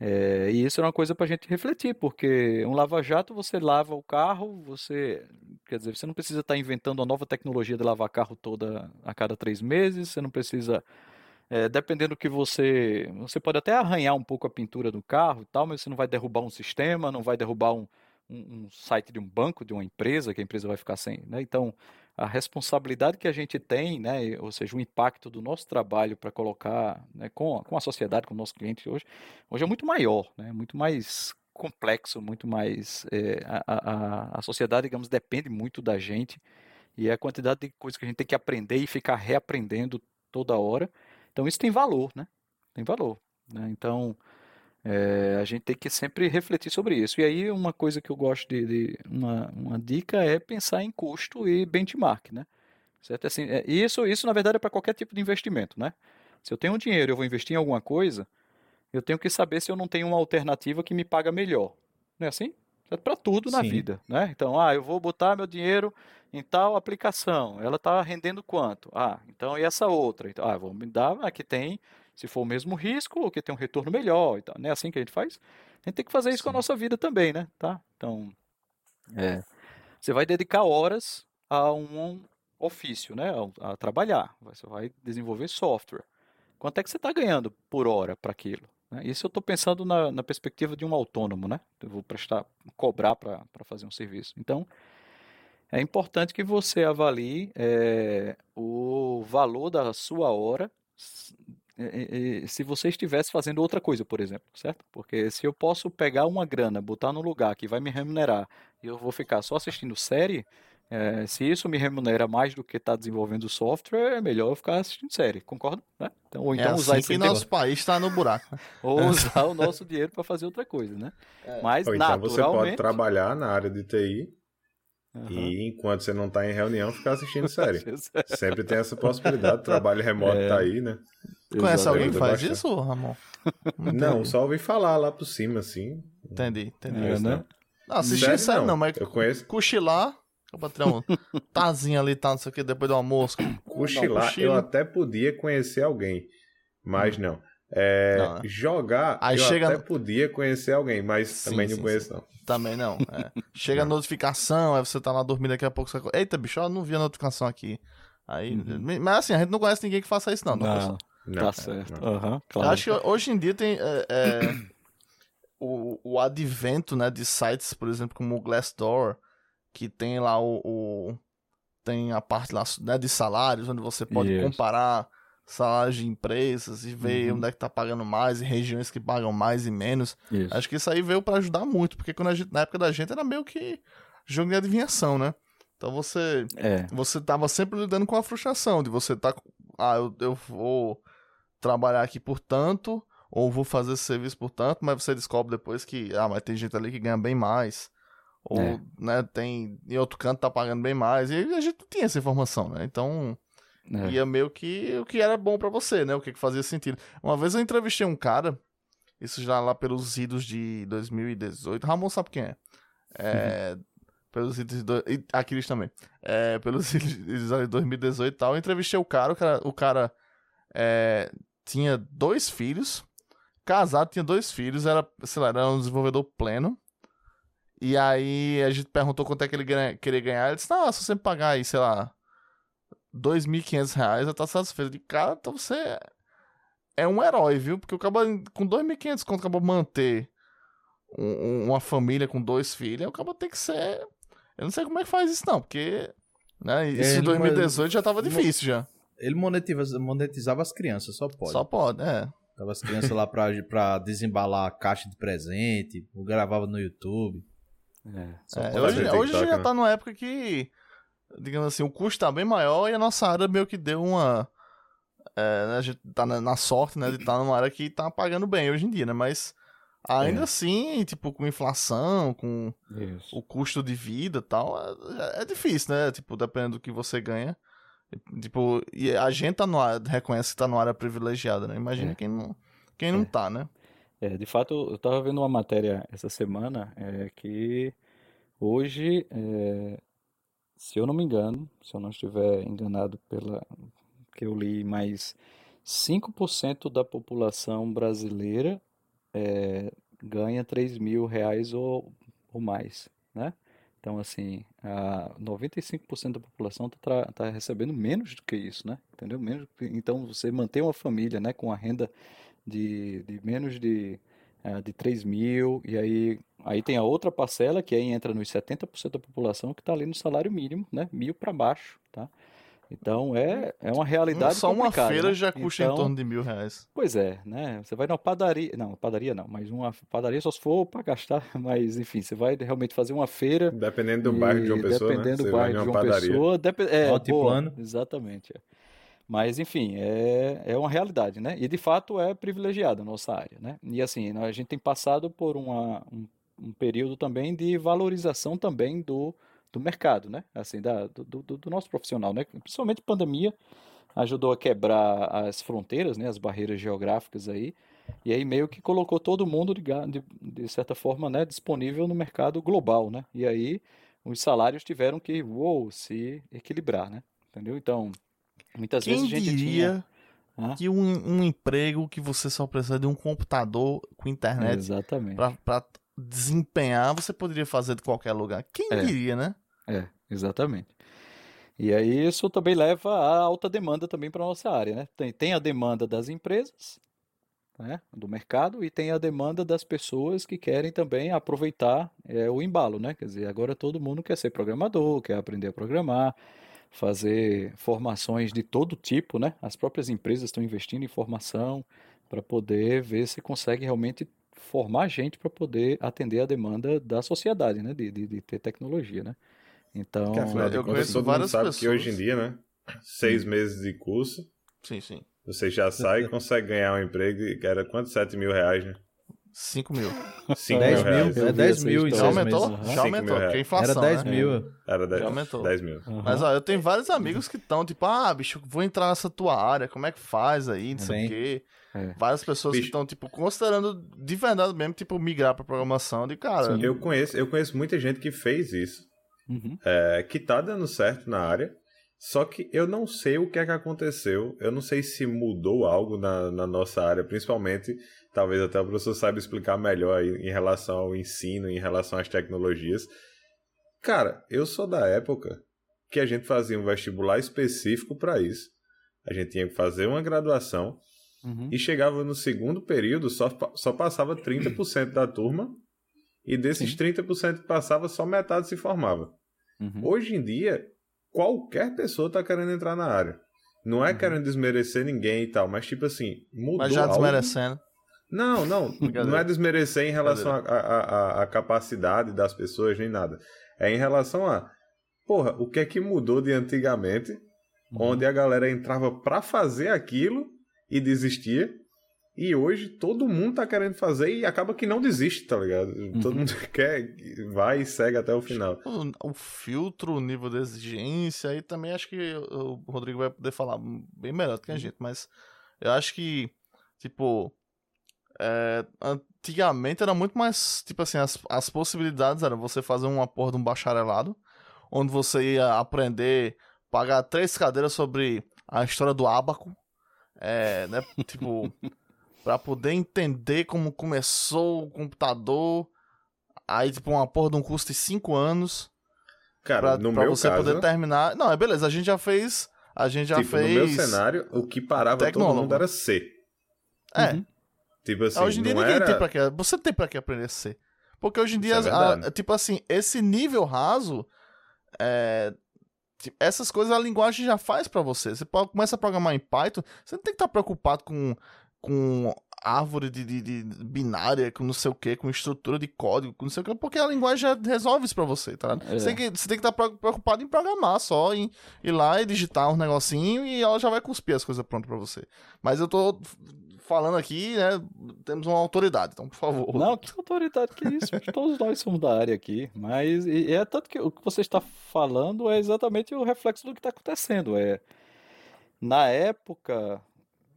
é, e isso é uma coisa para a gente refletir, porque um lava-jato você lava o carro, você, quer dizer, você não precisa estar inventando uma nova tecnologia de lavar carro toda a cada três meses, você não precisa, é, dependendo do que você, você pode até arranhar um pouco a pintura do carro e tal, mas você não vai derrubar um sistema, não vai derrubar um, um, um site de um banco, de uma empresa, que a empresa vai ficar sem, né? Então, a responsabilidade que a gente tem, né, ou seja, o impacto do nosso trabalho para colocar, né, com, com a sociedade, com o nosso cliente hoje, hoje é muito maior, né, muito mais complexo, muito mais é, a, a, a sociedade, digamos, depende muito da gente e a quantidade de coisas que a gente tem que aprender e ficar reaprendendo toda hora. Então isso tem valor, né? Tem valor, né? Então é, a gente tem que sempre refletir sobre isso. E aí uma coisa que eu gosto de, de- uma, uma dica é pensar em custo e benchmark, né? Certo? Assim, é, isso, isso na verdade é para qualquer tipo de investimento, né? Se eu tenho dinheiro e eu vou investir em alguma coisa, eu tenho que saber se eu não tenho uma alternativa que me paga melhor. Não é assim? Para tudo na Sim. vida, né? Então, ah, eu vou botar meu dinheiro em tal aplicação, ela está rendendo quanto? Ah, então e essa outra? Então, ah, vou me dar a que tem, se for o mesmo risco, ou que tem um retorno melhor. Então, não é assim que a gente faz? A gente tem que fazer isso com a Sim. nossa vida também, né? Tá? Então, é, você vai dedicar horas a um, ofício, né, a, a trabalhar. Você vai desenvolver software. Quanto é que você está ganhando por hora para aquilo? Né? Isso eu estou pensando na, na, perspectiva de um autônomo, né? Eu vou prestar, cobrar para fazer um serviço. Então, é importante que você avalie é, o valor da sua hora se você estivesse fazendo outra coisa, por exemplo, certo? Porque se eu posso pegar uma grana, botar no lugar que vai me remunerar e eu vou ficar só assistindo série, é, se isso me remunera mais do que estar tá desenvolvendo software, é melhor eu ficar assistindo série, concordo? Né? Então, ou é então é usar assim que nosso país está no buraco. Ou usar o nosso dinheiro para fazer outra coisa, né? É. Mas ou então naturalmente... você pode trabalhar na área de TI Uhum. E enquanto você não está em reunião, ficar assistindo série. Sempre tem essa possibilidade. Trabalho remoto é. tá aí, né? Conhece alguém que faz isso, Ramon? Não, só ouvi falar lá por cima, assim. Entendi, entendi. É, né? Não, assistir série, série não, não, mas eu conheço. cochilar, o patrão, tazinha ali, tá, não sei o que, depois do almoço. Cochilar, eu até podia conhecer alguém, mas hum. não. É, não, né? Jogar, Aí eu chega... até podia conhecer alguém, mas sim, também não sim, conheço, sim. não. Também não. É. Chega a notificação, aí você tá lá dormindo daqui a pouco. Você... Eita, bicho, eu não vi a notificação aqui. Aí, uhum. Mas assim, a gente não conhece ninguém que faça isso, não. Não, não, não tá certo. Uhum, claro. Acho que hoje em dia tem é, é, o, o advento né, de sites, por exemplo, como o Glassdoor, que tem lá o, o tem a parte lá né, de salários, onde você pode yes. comparar salários de empresas e ver uhum. onde é que tá pagando mais e regiões que pagam mais e menos. Isso. Acho que isso aí veio para ajudar muito, porque quando gente, na época da gente era meio que jogo de adivinhação, né? Então você é. você tava sempre lidando com a frustração de você tá ah, eu, eu vou trabalhar aqui por tanto ou vou fazer esse serviço por tanto, mas você descobre depois que ah, mas tem gente ali que ganha bem mais. Ou, é. né, tem em outro canto tá pagando bem mais. E a gente não tinha essa informação, né? Então, é. Ia meio que o que era bom para você, né? O que, que fazia sentido. Uma vez eu entrevistei um cara, isso já lá pelos idos de 2018. Ramon sabe quem é. É. Uhum. Pelos idos de. E Aquiles também. É, pelos idos de 2018 e tal. Eu entrevistei o cara, o cara, o cara é, tinha dois filhos. Casado, tinha dois filhos, era, sei lá, era um desenvolvedor pleno. E aí a gente perguntou quanto é que ele ganha, queria ganhar. Ele disse, não, se você pagar aí, sei lá, 2.500 reais, eu tô satisfeito. De cara, então você é um herói, viu? Porque o cara com 2.500 quando acaba manter um, uma família com dois filhos, o cara tem que ser. Eu não sei como é que faz isso, não, porque. Né, isso em 2018 já tava difícil já. Ele monetizava, monetizava as crianças, só pode. Só pode, é. Tava as crianças lá pra, pra desembalar a caixa de presente, gravava no YouTube. É, é hoje, hoje já né? tá numa época que digamos assim, o custo tá bem maior e a nossa área meio que deu uma. É, né, a gente tá na, na sorte, né, de estar tá numa área que tá pagando bem hoje em dia, né? Mas ainda é. assim, tipo, com inflação, com Isso. o custo de vida e tal, é, é, difícil, né? Tipo, dependendo do que você ganha. Tipo, e a gente tá no reconhece que tá numa área privilegiada, né? Imagina é. quem não, quem não é. tá, né? É, de fato, eu tava vendo uma matéria essa semana é, que hoje se eu não me engano, se eu não estiver enganado pela que eu li, mais 5% da população brasileira é, ganha 3 mil reais ou, ou mais, né? Então, assim, a 95% da população está tá recebendo menos do que isso, né? Entendeu? Menos, então, você manter uma família né, com a renda de, de menos de é, de 3 mil, e aí, aí tem a outra parcela, que aí entra nos 70% da população, que está ali no salário mínimo, né? Mil para baixo, tá? Então é, é uma realidade Só uma feira né? já custa então, em torno de mil reais. Pois é, né? Você vai numa padaria, não, padaria não, mas uma padaria só se for para gastar, mas enfim, você vai realmente fazer uma feira. Dependendo do bairro de uma pessoa, Dependendo né? do bairro de uma padaria. pessoa, dep é, plano. Exatamente. É. Mas, enfim, é, é uma realidade, né? E de fato é privilegiada a nossa área, né? E assim, a gente tem passado por uma, um, um período também de valorização também do, do mercado, né? Assim, da, do, do, do nosso profissional, né? Principalmente pandemia ajudou a quebrar as fronteiras, né? As barreiras geográficas aí. E aí meio que colocou todo mundo, de, de, de certa forma, né? Disponível no mercado global, né? E aí os salários tiveram que, uou, se equilibrar, né? Entendeu? Então, Muitas Quem vezes a gente diria tinha... que um, um, emprego que você só precisa de um computador com internet para desempenhar, você poderia fazer de qualquer lugar. Quem é. diria, né? É, exatamente. E aí isso também leva a alta demanda também para a nossa área, né? Tem, tem a demanda das empresas, né, do mercado, e tem a demanda das pessoas que querem também aproveitar é, o embalo, né? Quer dizer, agora todo mundo quer ser programador, quer aprender a programar, fazer formações de todo tipo, né? As próprias empresas estão investindo em formação para poder ver se consegue realmente formar gente para poder atender a demanda da sociedade, né? De, de, de ter tecnologia, né? Então, Que afinal eu conheço todo várias sabe pessoas. que hoje em dia, né? Seis meses de curso, Sim, sim. você já sai e consegue ganhar um emprego que era quanto? 7 mil reais, né? 5 mil. 5 10 mil mil, é vi 10 essa mil em Já aumentou? meses. Já aumentou, porque é reais. Era inflação, 10 né? mil. Era 10, Já aumentou. 10 mil. Aham. Mas ó, eu tenho vários amigos que estão, tipo, ah, bicho, vou entrar nessa tua área, como é que faz aí, não sei o quê. É. Várias pessoas que Bicho. estão, tipo, considerando de verdade mesmo, tipo, migrar pra programação de cara. Sim. Eu conheço, eu conheço muita gente que fez isso, Uhum. é, que tá dando certo na área, só que eu não sei o que é que aconteceu, eu não sei se mudou algo na, na nossa área, principalmente, talvez até o professor saiba explicar melhor em relação ao ensino, em relação às tecnologias. Cara, eu sou da época que a gente fazia um vestibular específico para isso. A gente tinha que fazer uma graduação Uhum. e chegava no segundo período, só, só passava 30% da turma, e desses Sim. 30% que passava, só metade se formava. Uhum. Hoje em dia, qualquer pessoa está querendo entrar na área. Não é Uhum. querendo desmerecer ninguém e tal, mas tipo assim, mudou Mas já algo. Não, não, não é desmerecer em relação à capacidade das pessoas nem nada. É em relação a, porra, o que é que mudou de antigamente, Uhum. onde a galera entrava pra fazer aquilo e desistia. E hoje todo mundo tá querendo fazer e acaba que não desiste, tá ligado? Todo mundo quer, vai e segue até o final. O, o filtro, o nível de exigência, aí também acho que o Rodrigo vai poder falar bem melhor do que a gente, mas eu acho que, tipo, é, antigamente era muito mais, tipo assim, as, as possibilidades eram você fazer uma porra de um bacharelado, onde você ia aprender, pagar três cadeiras sobre a história do ábaco, é, né, tipo, pra poder entender como começou o computador, aí, tipo, uma porra de um curso de cinco anos, Cara, pra, no pra meu você caso, poder terminar. Não, é beleza, a gente já fez. A gente já tipo, fez. no meu cenário, o que parava todo Tecnólogo. mundo era C. É, Uhum. Tipo assim, hoje em dia não ninguém era... tem pra que. Você tem pra que aprender C. Porque hoje em dia, é a- tipo assim, esse nível raso. É, tipo, essas coisas a linguagem já faz pra você. Você pode, começa a programar em Python, você não tem que estar preocupado com, com árvore de, de, de binária, com não sei o que, com estrutura de código, com não sei o que, porque a linguagem já resolve isso pra você, tá? É. Você, tem que, você tem que estar pre- preocupado em programar só, em ir lá e digitar um negocinho e ela já vai cuspir as coisas prontas pra você. Mas eu tô falando aqui, né? Temos uma autoridade, então, por favor. Não, que autoridade que isso? Todos nós somos da área aqui, mas e, é tanto que o que você está falando é exatamente o reflexo do que está acontecendo. É na época,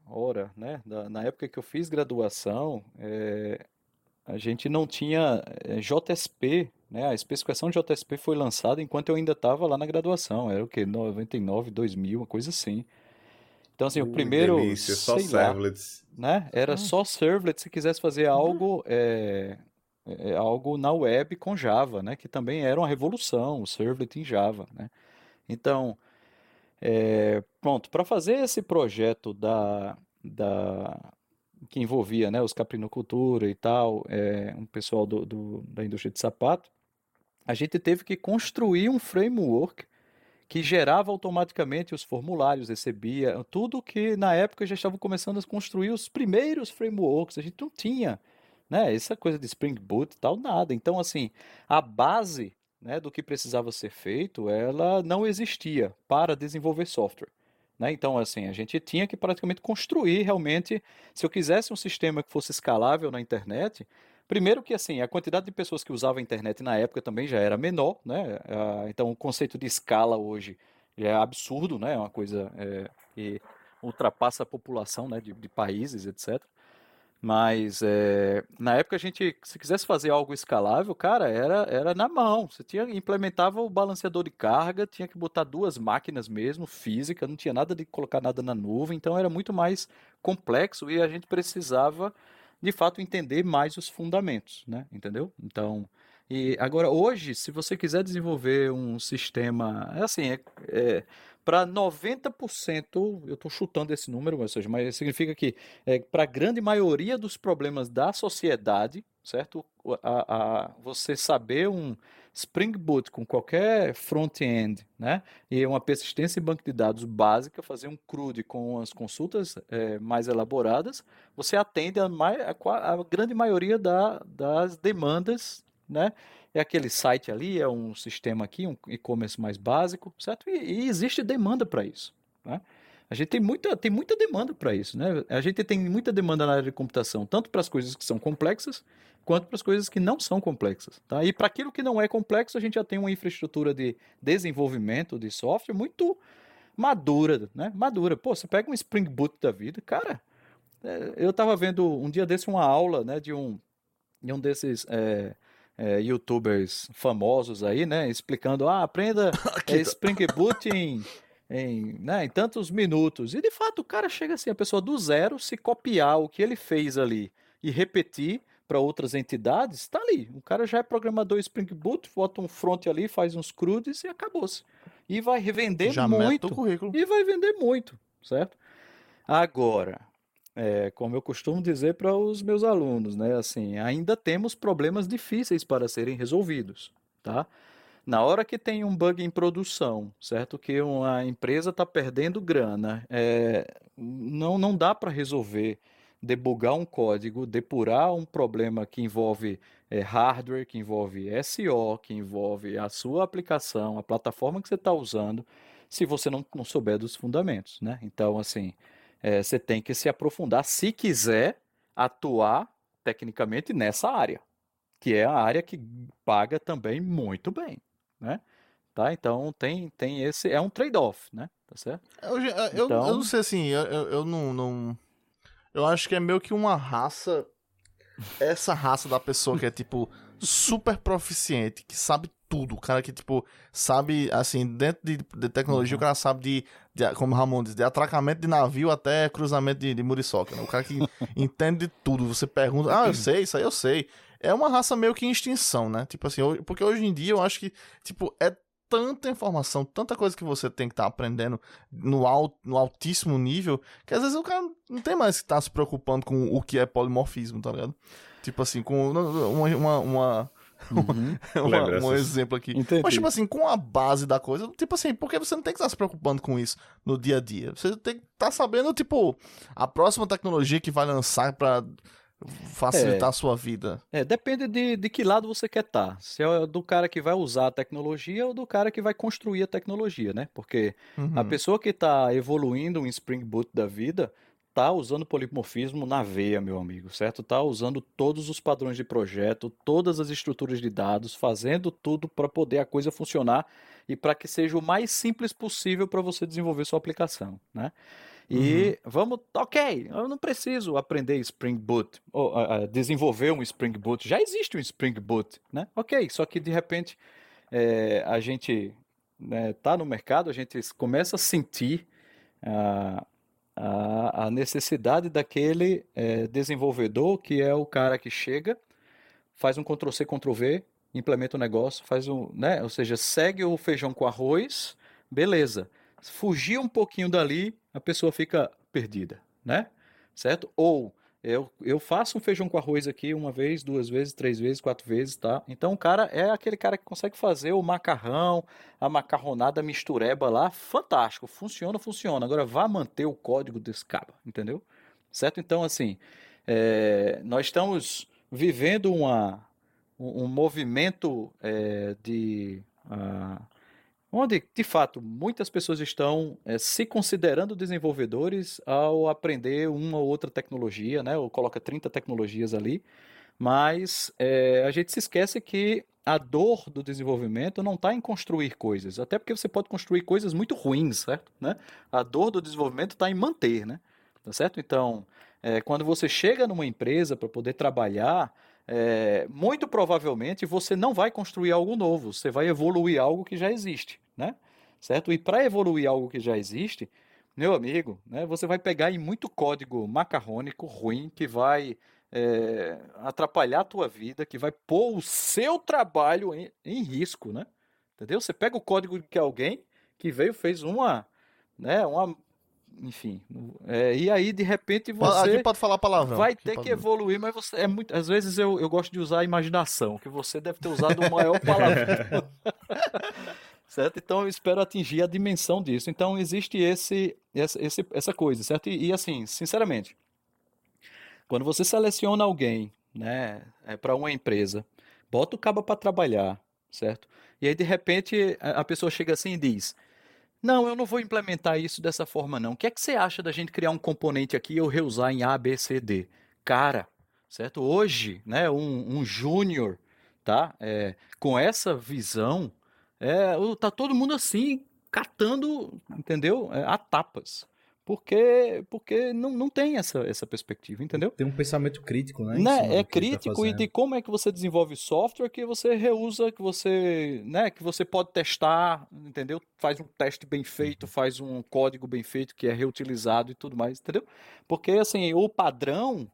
ora, né? da- na época que eu fiz graduação, é, a gente não tinha é, JSP, né? A especificação de JSP foi lançada enquanto eu ainda estava lá na graduação. Era o quê? 99, 2000, uma coisa assim. Então, assim, o Uh, primeiro, delícia, só sei lá, servlets. né? Era só servlet se quisesse fazer algo, é, é, algo na web com Java, né? Que também era uma revolução, o servlet em Java, né? Então, é, pronto, para fazer esse projeto da, da que envolvia, né, os caprinocultura e tal, é, um pessoal do, do- da indústria de sapato, a gente teve que construir um framework que gerava automaticamente os formulários, recebia tudo que na época já estavam começando a construir os primeiros frameworks, a gente não tinha, né, essa coisa de Spring Boot e tal, nada. Então, assim, a base, né, do que precisava ser feito, ela não existia para desenvolver software. Né? Então, assim, a gente tinha que praticamente construir realmente, se eu quisesse um sistema que fosse escalável na internet, primeiro que assim, a quantidade de pessoas que usavam a internet na época também já era menor, né? Então, o conceito de escala hoje é absurdo, né? É uma coisa é, que ultrapassa a população, né, de, de países, etc. Mas é, na época a gente, se quisesse fazer algo escalável, cara, era, era na mão. Você tinha implementava o balanceador de carga, tinha que botar duas máquinas mesmo, física, não tinha nada de colocar nada na nuvem, então era muito mais complexo e a gente precisava, de fato, entender mais os fundamentos, né? Entendeu? Então, E agora, hoje, se você quiser desenvolver um sistema, é assim, é, é para 90%, eu estou chutando esse número, ou seja, mas significa que é, para a grande maioria dos problemas da sociedade, certo? A, a, você saber um Spring Boot com qualquer front-end, né? E uma persistência em banco de dados básica, fazer um CRUD com as consultas é, mais elaboradas, você atende a, a, a grande maioria da, das demandas, né? é aquele site ali, é um sistema aqui, um e-commerce mais básico, certo? E, e existe demanda para isso, né? A gente tem muita, tem muita demanda para isso, né? A gente tem muita demanda na área de computação, tanto para as coisas que são complexas, quanto para as coisas que não são complexas, tá? E para aquilo que não é complexo, a gente já tem uma infraestrutura de desenvolvimento de software muito madura, né? Madura. Pô, você pega um Spring Boot da vida, cara. É, eu estava vendo um dia desse uma aula, né, de um, de um desses é, é, youtubers famosos aí, né? Explicando, ah, aprenda é, Spring Boot em, em, né, em tantos minutos. E de fato o cara chega assim, a pessoa do zero, se copiar o que ele fez ali e repetir para outras entidades, está ali. O cara já é programador Spring Boot, bota um front ali, faz uns crudes e acabou-se. E vai revender já muito. E vai vender muito, certo? Agora, é, como eu costumo dizer para os meus alunos, né? Assim, ainda temos problemas difíceis para serem resolvidos, tá? Na hora que tem um bug em produção, certo? Que uma empresa está perdendo grana, é, não, não dá para resolver, debugar um código, depurar um problema que envolve é, hardware, que envolve SO, que envolve a sua aplicação, a plataforma que você está usando, se você não, não souber dos fundamentos, né? Então, assim, é, você tem que se aprofundar se quiser atuar tecnicamente nessa área, que é a área que paga também muito bem, né? Tá? Então tem, tem esse é um trade-off, né? Tá certo? Eu, eu, então... eu não sei assim, eu, eu, eu não, não, eu acho que é meio que uma raça, essa raça da pessoa que é tipo super proficiente, que sabe tudo. O cara que, tipo, sabe, assim, dentro de, de tecnologia, uhum. o cara sabe de, de, como o Ramon diz, de atracamento de navio até cruzamento de, de muriçoca, né? O cara que entende de tudo. Você pergunta, ah, eu sei, isso aí eu sei. É uma raça meio que em extinção, né? Tipo assim, porque hoje em dia eu acho que, tipo, é tanta informação, tanta coisa que você tem que estar tá aprendendo no, alt, no altíssimo nível, que às vezes o cara não tem mais que estar tá se preocupando com o que é polimorfismo, tá ligado? Tipo assim, com uma, uma, uma Uhum. uma, um exemplo aqui. Entendi. Mas, tipo assim, com a base da coisa, tipo assim, porque você não tem que estar se preocupando com isso no dia a dia. Você tem que estar sabendo, tipo, a próxima tecnologia que vai lançar para facilitar é, a sua vida. É, depende de, de que lado você quer estar. Se é do cara que vai usar a tecnologia ou do cara que vai construir a tecnologia, né? Porque uhum. a pessoa que está evoluindo um Spring Boot da vida tá usando polimorfismo na veia, meu amigo, certo? Tá usando todos os padrões de projeto, todas as estruturas de dados, fazendo tudo para poder a coisa funcionar e para que seja o mais simples possível para você desenvolver sua aplicação, né? E uhum. vamos, ok, eu não preciso aprender Spring Boot, ou uh, desenvolver um Spring Boot, já existe um Spring Boot, né? Ok, só que de repente é, a gente né, tá no mercado, a gente começa a sentir uh, a, a necessidade daquele é, desenvolvedor que é o cara que chega, faz um Ctrl-C, Ctrl-V, implementa o negócio, faz um, né? Ou seja, segue o feijão com arroz, beleza. Fugir um pouquinho dali, a pessoa fica perdida, né? Certo? Ou eu, eu faço um feijão com arroz aqui uma vez, duas vezes, três vezes, quatro vezes, tá? Então o cara é aquele cara que consegue fazer o macarrão, a macarronada mistureba lá, fantástico, funciona, funciona. Agora vá manter o código desse cara, entendeu? Certo? Então, assim, é, nós estamos vivendo uma, um, um movimento é, de. Uh, onde, de fato, muitas pessoas estão é, se considerando desenvolvedores ao aprender uma ou outra tecnologia, né? Ou coloca 30 tecnologias ali, mas é, a gente se esquece que a dor do desenvolvimento não está em construir coisas, até porque você pode construir coisas muito ruins, certo? Né? A dor do desenvolvimento está em manter, né? Tá certo? Então, é, quando você chega numa empresa para poder trabalhar, é, muito provavelmente você não vai construir algo novo, você vai evoluir algo que já existe, né? Certo? E para evoluir algo que já existe, meu amigo, né, você vai pegar em muito código macarrônico ruim que vai é, atrapalhar a tua vida, que vai pôr o seu trabalho em, em risco, né? Entendeu? Você pega o código de alguém que veio, fez uma, né, uma enfim. É, e aí, de repente, você. Aqui pode falar palavrão. Vai ter que evoluir, mas você. É muito, às vezes eu, eu gosto de usar a imaginação, que você deve ter usado o maior palavrão. certo? Então eu espero atingir a dimensão disso. Então existe esse, essa, esse, essa coisa, certo? E, e, assim, sinceramente, quando você seleciona alguém, né, é, para uma empresa, bota o cabo para trabalhar, certo? E aí de repente a pessoa chega assim e diz: não, eu não vou implementar isso dessa forma, não. O que é que você acha da gente criar um componente aqui e eu reusar em A, B, C, D? Cara, certo? Hoje, né, um, um júnior, tá? É, com essa visão, é, tá todo mundo assim, catando, entendeu? É, a tapas porque porque não, não tem essa, essa perspectiva, entendeu? Tem um pensamento crítico, né? né? É tá crítico tá e de como é que você desenvolve software que você reusa, que você, né, que você pode testar, entendeu? Faz um teste bem feito, uhum. faz um código bem feito que é reutilizado e tudo mais, entendeu? Porque assim, o padrão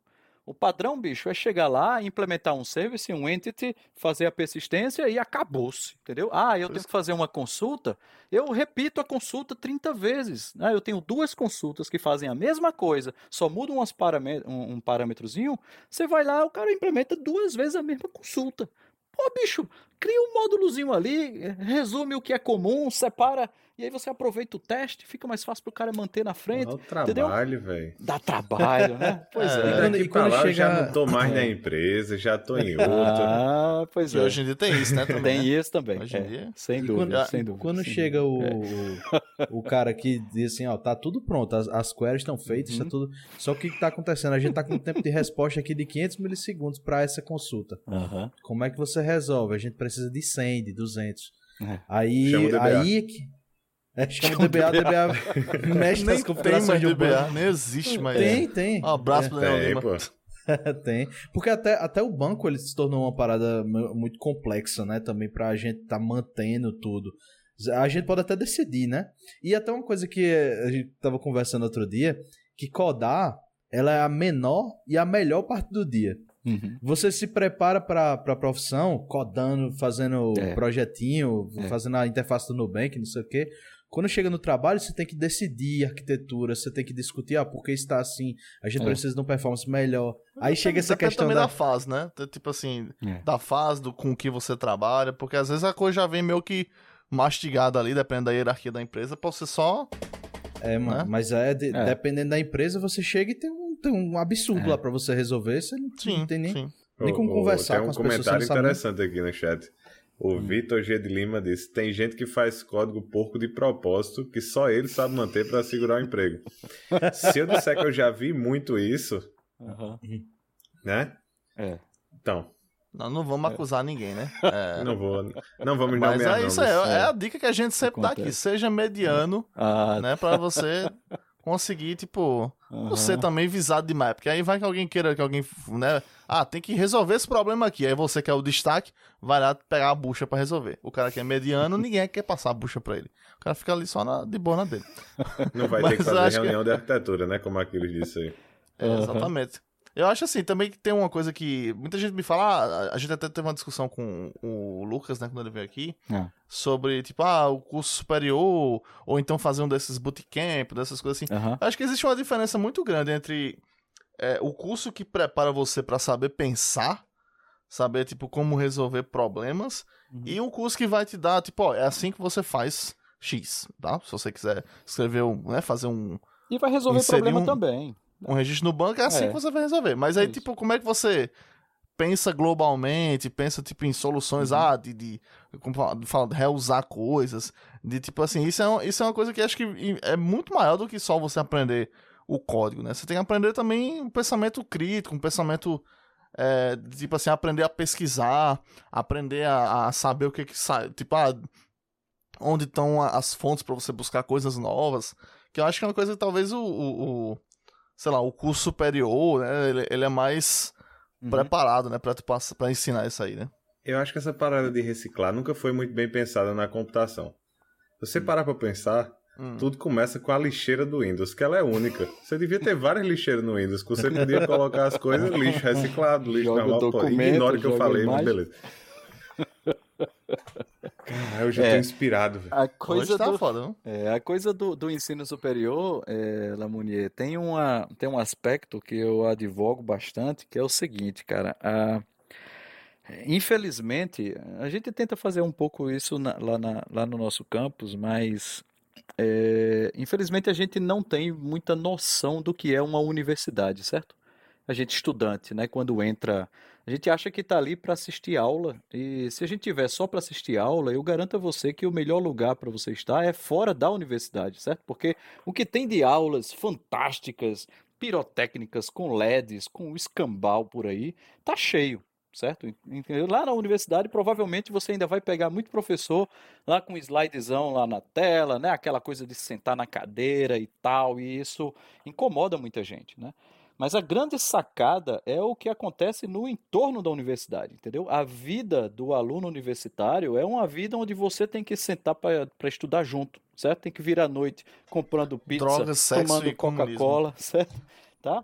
o padrão, bicho, é chegar lá, implementar um service, um entity, fazer a persistência e acabou-se, entendeu? Ah, eu tenho que fazer uma consulta, eu repito a consulta 30 vezes. Né? Eu tenho duas consultas que fazem a mesma coisa, só mudam umas um, um parâmetrozinho, você vai lá, o cara implementa duas vezes a mesma consulta. Pô, bicho, cria um módulozinho ali, resume o que é comum, separa e aí você aproveita o teste, fica mais fácil pro cara manter na frente. Dá trabalho, velho. Dá trabalho, né? Pois é. é. E quando, e quando chega... eu já não tô mais na empresa, já tô em outra. Ah, pois é. hoje em dia tem isso, né? Também, tem né? isso também. Hoje em é, dia. Sem dúvida, quando, sem dúvida. Quando sem chega dúvida. O, o cara que diz assim, ó, tá tudo pronto, as, as queries estão feitas, tá uhum. tá tudo... Só que o que tá acontecendo? A gente tá com um tempo de resposta aqui de 500 milissegundos para essa consulta. Uhum. Como é que você resolve? A gente precisa de 100, de 200. É. Aí, aí é que é, chama o DBA, DBA mexe nas configurações de DBA, nem existe mais. Tem, tem. Um abraço pro Daniel Lima. tem. Porque até, até o banco ele se tornou uma parada muito complexa, né? Também pra gente tá mantendo tudo. A gente pode até decidir, né? E até uma coisa que a gente tava conversando outro dia, que codar, ela é a menor e a melhor parte do dia. Uhum. Você se prepara para a profissão, codando, fazendo é. projetinho, é. fazendo a interface do Nubank, não sei o quê. Quando chega no trabalho, você tem que decidir arquitetura, você tem que discutir, ah, por que está assim? A gente é. precisa de uma performance melhor. Aí chega essa questão também da... da fase, né? Tipo assim, é. da fase, do, com que você trabalha, porque às vezes a coisa já vem meio que mastigada ali, dependendo da hierarquia da empresa, pra você só... É, mano, né? mas é, de, é, dependendo da empresa, você chega e tem um, tem um absurdo é. lá pra você resolver, você não, sim, não tem nem, sim. nem como conversar tem um com as pessoas. Tem um comentário interessante aqui no chat. O hum. Vitor G de Lima disse: tem gente que faz código porco de propósito que só ele sabe manter para segurar o emprego. Se eu disser que eu já vi muito isso, uhum. né? É. Então. Nós não vamos acusar ninguém, né? É... Não vou, não vamos Mas é isso aí, é, é a dica que a gente sempre Acontece. dá aqui. Seja mediano, ah, né? Para você conseguir, tipo, uhum. você também visado demais. Porque aí vai que alguém queira que alguém, né? Ah, tem que resolver esse problema aqui. Aí você quer o destaque, vai lá pegar a bucha para resolver. O cara que é mediano, ninguém quer passar a bucha para ele. O cara fica ali só na, de boa na dele. Não vai ter que fazer reunião que... de arquitetura, né? Como aquilo disse aí. É, exatamente. Eu acho assim, também que tem uma coisa que muita gente me fala, ah, a gente até teve uma discussão com o Lucas, né, quando ele veio aqui, é. sobre, tipo, ah, o curso superior, ou então fazer um desses bootcamp, dessas coisas assim. Uhum. Acho que existe uma diferença muito grande entre é, o curso que prepara você para saber pensar, saber, tipo, como resolver problemas, uhum. e um curso que vai te dar, tipo, ó, é assim que você faz X, tá? Se você quiser escrever, um, né, fazer um... E vai resolver problema um... também um registro no banco, é assim é. que você vai resolver. Mas aí, Isso. tipo, como é que você pensa globalmente, pensa, tipo, em soluções, uhum. ah, de, de, como fala, de reusar coisas, de, tipo, assim, isso é, isso é uma coisa que acho que é muito maior do que só você aprender o código, né? Você tem que aprender também um pensamento crítico, um pensamento, é, tipo assim, aprender a pesquisar, aprender a, a saber o que que sai, tipo, ah, onde estão as fontes para você buscar coisas novas, que eu acho que é uma coisa que talvez o, o, o sei lá, o curso superior, né? Ele, ele é mais uhum. preparado, né? Pra, pra ensinar isso aí, né? Eu acho que essa parada de reciclar nunca foi muito bem pensada na computação. Se você parar pra pensar, Hum. Tudo começa com a lixeira do Windows, que ela é única. Você devia ter várias lixeiras no Windows, que você podia colocar as coisas lixo reciclado, lixo joga normal. Ignora o que eu falei, mas beleza. Caralho, eu já é, tô inspirado. A coisa, tá do, foda, é, a coisa do, do ensino superior, é, Lamounier, tem, uma, tem um aspecto que eu advogo bastante, que é o seguinte, cara. A, infelizmente, a gente tenta fazer um pouco isso na, lá, na, lá no nosso campus, mas é, infelizmente a gente não tem muita noção do que é uma universidade, certo? A gente estudante, né, quando entra a gente acha que está ali para assistir aula, e se a gente tiver só para assistir aula, eu garanto a você que o melhor lugar para você estar é fora da universidade, certo? Porque o que tem de aulas fantásticas, pirotécnicas, com LEDs, com escambau por aí, tá cheio, certo? Lá na universidade, provavelmente você ainda vai pegar muito professor lá com slidezão lá na tela, né? Aquela coisa de sentar na cadeira e tal, e isso incomoda muita gente, né? Mas a grande sacada é o que acontece no entorno da universidade, entendeu? A vida do aluno universitário é uma vida onde você tem que sentar para estudar junto, certo? Tem que vir à noite comprando pizza, Drogas, tomando Coca-Cola, certo? Tá?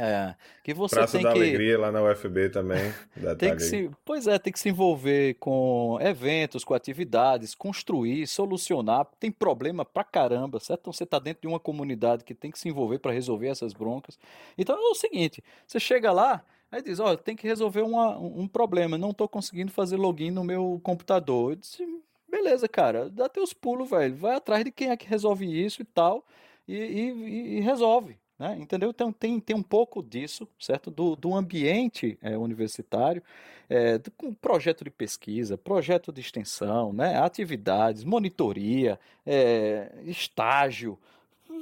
É, que você Praça tem da que... Alegria lá na UFB também. tem que se... Pois é, tem que se envolver com eventos, com atividades, construir, solucionar. Tem problema pra caramba, certo? Então você está dentro de uma comunidade que tem que se envolver para resolver essas broncas. Então é o seguinte: você chega lá, aí diz: Olha, tem que resolver uma, um problema, não estou conseguindo fazer login no meu computador. Eu disse, Beleza, cara, dá teus pulos, velho. Vai atrás de quem é que resolve isso e tal, e, e, e resolve. Né? Entendeu? Então tem, tem um pouco disso, certo? Do, do ambiente é, universitário, é, do, com projeto de pesquisa, projeto de extensão, né? atividades, monitoria, é, estágio,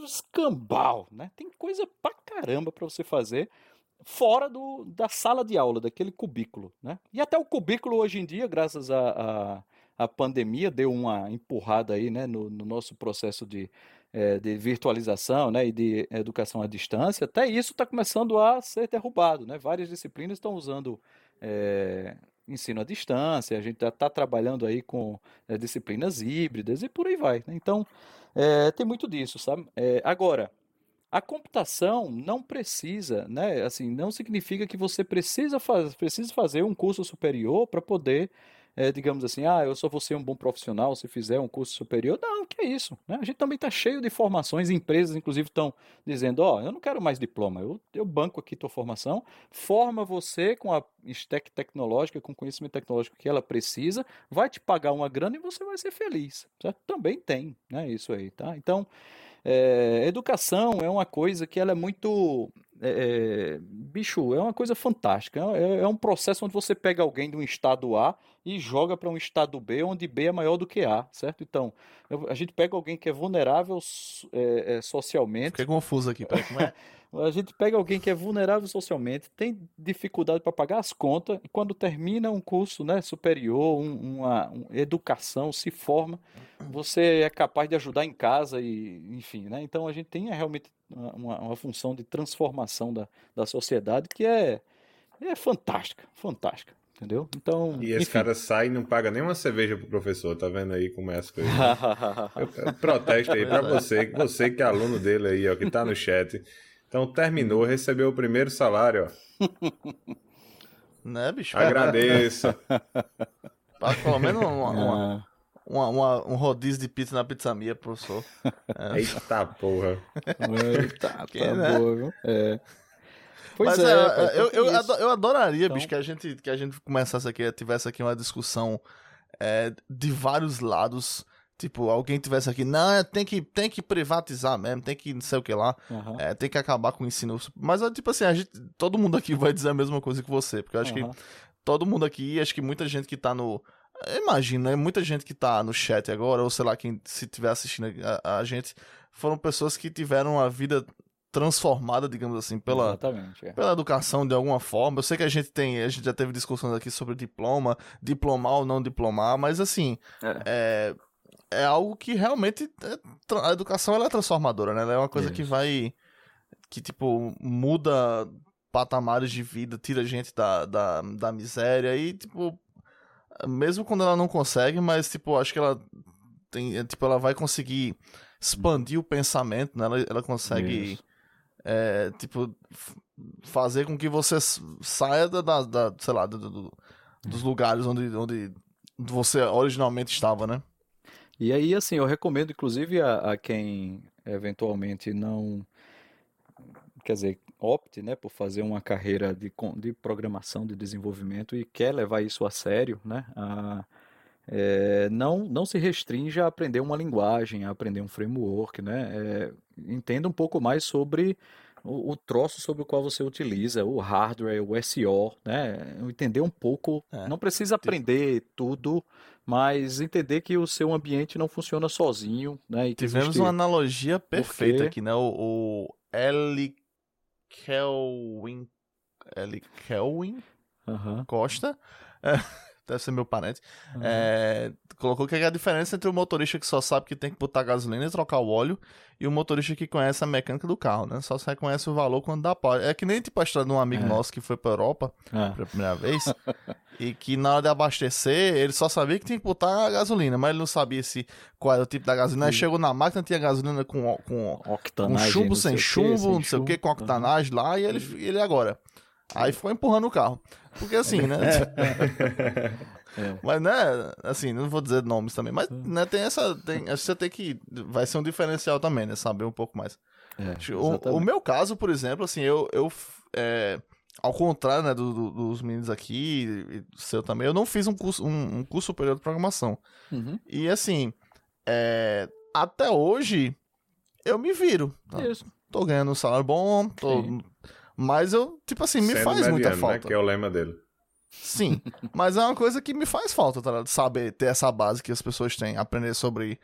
escambau, né? Tem coisa pra caramba para você fazer fora do, da sala de aula, daquele cubículo, né? E até o cubículo hoje em dia, graças a, a, a pandemia, deu uma empurrada aí, né, no, no nosso processo de é, de virtualização né, e de educação à distância, até isso está começando a ser derrubado. Né? Várias disciplinas estão usando é, ensino à distância, a gente está tá trabalhando aí com é, disciplinas híbridas e por aí vai. Né? Então, tem muito disso, sabe? agora, a computação não precisa, né? Assim, não significa que você precisa, faz, precisa fazer um curso superior para poder é, digamos assim, ah, eu só vou ser um bom profissional se fizer um curso superior. Não, que é isso. Né? A gente também está cheio de formações, empresas, inclusive, estão dizendo, ó, oh, eu não quero mais diploma, eu, eu banco aqui tua formação, forma você com a stack tecnológica, com o conhecimento tecnológico que ela precisa, vai te pagar uma grana e você vai ser feliz. Certo? Também tem, né, isso aí, tá? Então, é, educação é uma coisa que ela é muito é, bicho, é uma coisa fantástica. É, é, um processo onde você pega alguém de um estado A e joga para um estado B, onde B é maior do que A, certo? Então, eu, a gente pega alguém que é vulnerável é, é socialmente. Fiquei confuso aqui, peraí, como é? a gente pega alguém que é vulnerável socialmente, tem dificuldade para pagar as contas, e quando termina um curso né, superior, um, uma, uma, educação, se forma, você é capaz de ajudar em casa, e enfim. Né? Então, a gente tem realmente uma, uma função de transformação da, da sociedade que é, é fantástica, fantástica. Entendeu? Então. E esse cara sai e não paga nem uma cerveja pro professor, tá vendo aí como é as coisas. eu, eu protesto aí pra você, você que é aluno dele aí, ó, que tá no chat. Então terminou, recebeu o primeiro salário, ó. Né, bicho? Agradeço. pelo menos uma, uma, ah uma, uma, um rodízio de pizza na pizza minha, professor. É. Eita porra. Eita, tá né? boa, viu? É. Pois Mas, é, é eu, eu, eu, adoraria, então... bicho, que a, gente, que a gente começasse aqui, tivesse aqui uma discussão é, de vários lados. Tipo, alguém tivesse aqui, não, tem que, tem que privatizar mesmo, tem que não sei o que lá, uhum. é, tem que acabar com o ensino. Mas, tipo assim, a gente, todo mundo aqui vai dizer a mesma coisa que você, porque eu acho uhum. que todo mundo aqui, acho que muita gente que tá no, Imagino, né? Muita gente que tá no chat agora, ou sei lá, quem se estiver assistindo a, a, gente, foram pessoas que tiveram uma vida transformada, digamos assim, pela, é. pela educação de alguma forma. Eu sei que a gente tem, a gente já teve discussões aqui sobre diploma, diplomar ou não diplomar, mas assim, é, é, é algo que realmente é, a educação ela é transformadora, né? Ela é uma coisa Isso. que vai que tipo muda patamares de vida, tira a gente da, da, da miséria e tipo mesmo quando ela não consegue, mas, tipo, acho que ela tem, tipo, ela vai conseguir expandir o pensamento, né? Ela, ela consegue, é, tipo, fazer com que você saia da, da, da sei lá, do, do, dos lugares onde, onde você originalmente estava, né? E aí, assim, eu recomendo, inclusive, a, a quem eventualmente não, quer dizer, opte, né, por fazer uma carreira de, de programação, de desenvolvimento e quer levar isso a sério, né, a, é, não, não se restringe a aprender uma linguagem, a aprender um framework, né, é, entenda um pouco mais sobre o, o, troço sobre o qual você utiliza, o hardware, o SEO, né? Entender um pouco. É. Não precisa aprender tudo, mas entender que o seu ambiente não funciona sozinho, né? Tivemos existe... uma analogia perfeita Porque... aqui, né? O, o Eli Kelwin, Kelwin uhum. Costa. Deve ser meu parente. Uhum. É, colocou que é a diferença entre o motorista que só sabe que tem que botar gasolina e trocar o óleo e o motorista que conhece a mecânica do carro, né? Só se reconhece o valor quando dá pau. É que nem tipo a história de um amigo é. nosso que foi pra Europa é. pela primeira vez e que na hora de abastecer ele só sabia que tinha que botar a gasolina, mas ele não sabia se qual era o tipo da gasolina. Aí chegou na máquina, tinha gasolina com, com, com chumbo, sem chumbo, não sei o que, com octanagem uhum. lá e ele, ele agora. Aí foi empurrando o carro. Porque assim, né? É. Mas, né, assim, não vou dizer nomes também, mas, hum. né, tem essa, tem, acho que você tem que, vai ser um diferencial também, né, saber um pouco mais. É, o, o, meu caso, por exemplo, assim, eu, eu é, ao contrário, né, do, do, dos meninos aqui, e do seu também, eu não fiz um curso, um, um curso superior de programação. Uhum. E, assim, é, até hoje, eu me viro. Tá? Isso. Tô ganhando um salário bom, tô... Mas eu, tipo assim, me Sendo faz mediano, muita né, falta. Né? Que é o lema dele. Sim, mas é uma coisa que me faz falta, tá? Saber ter essa base que as pessoas têm, aprender sobre.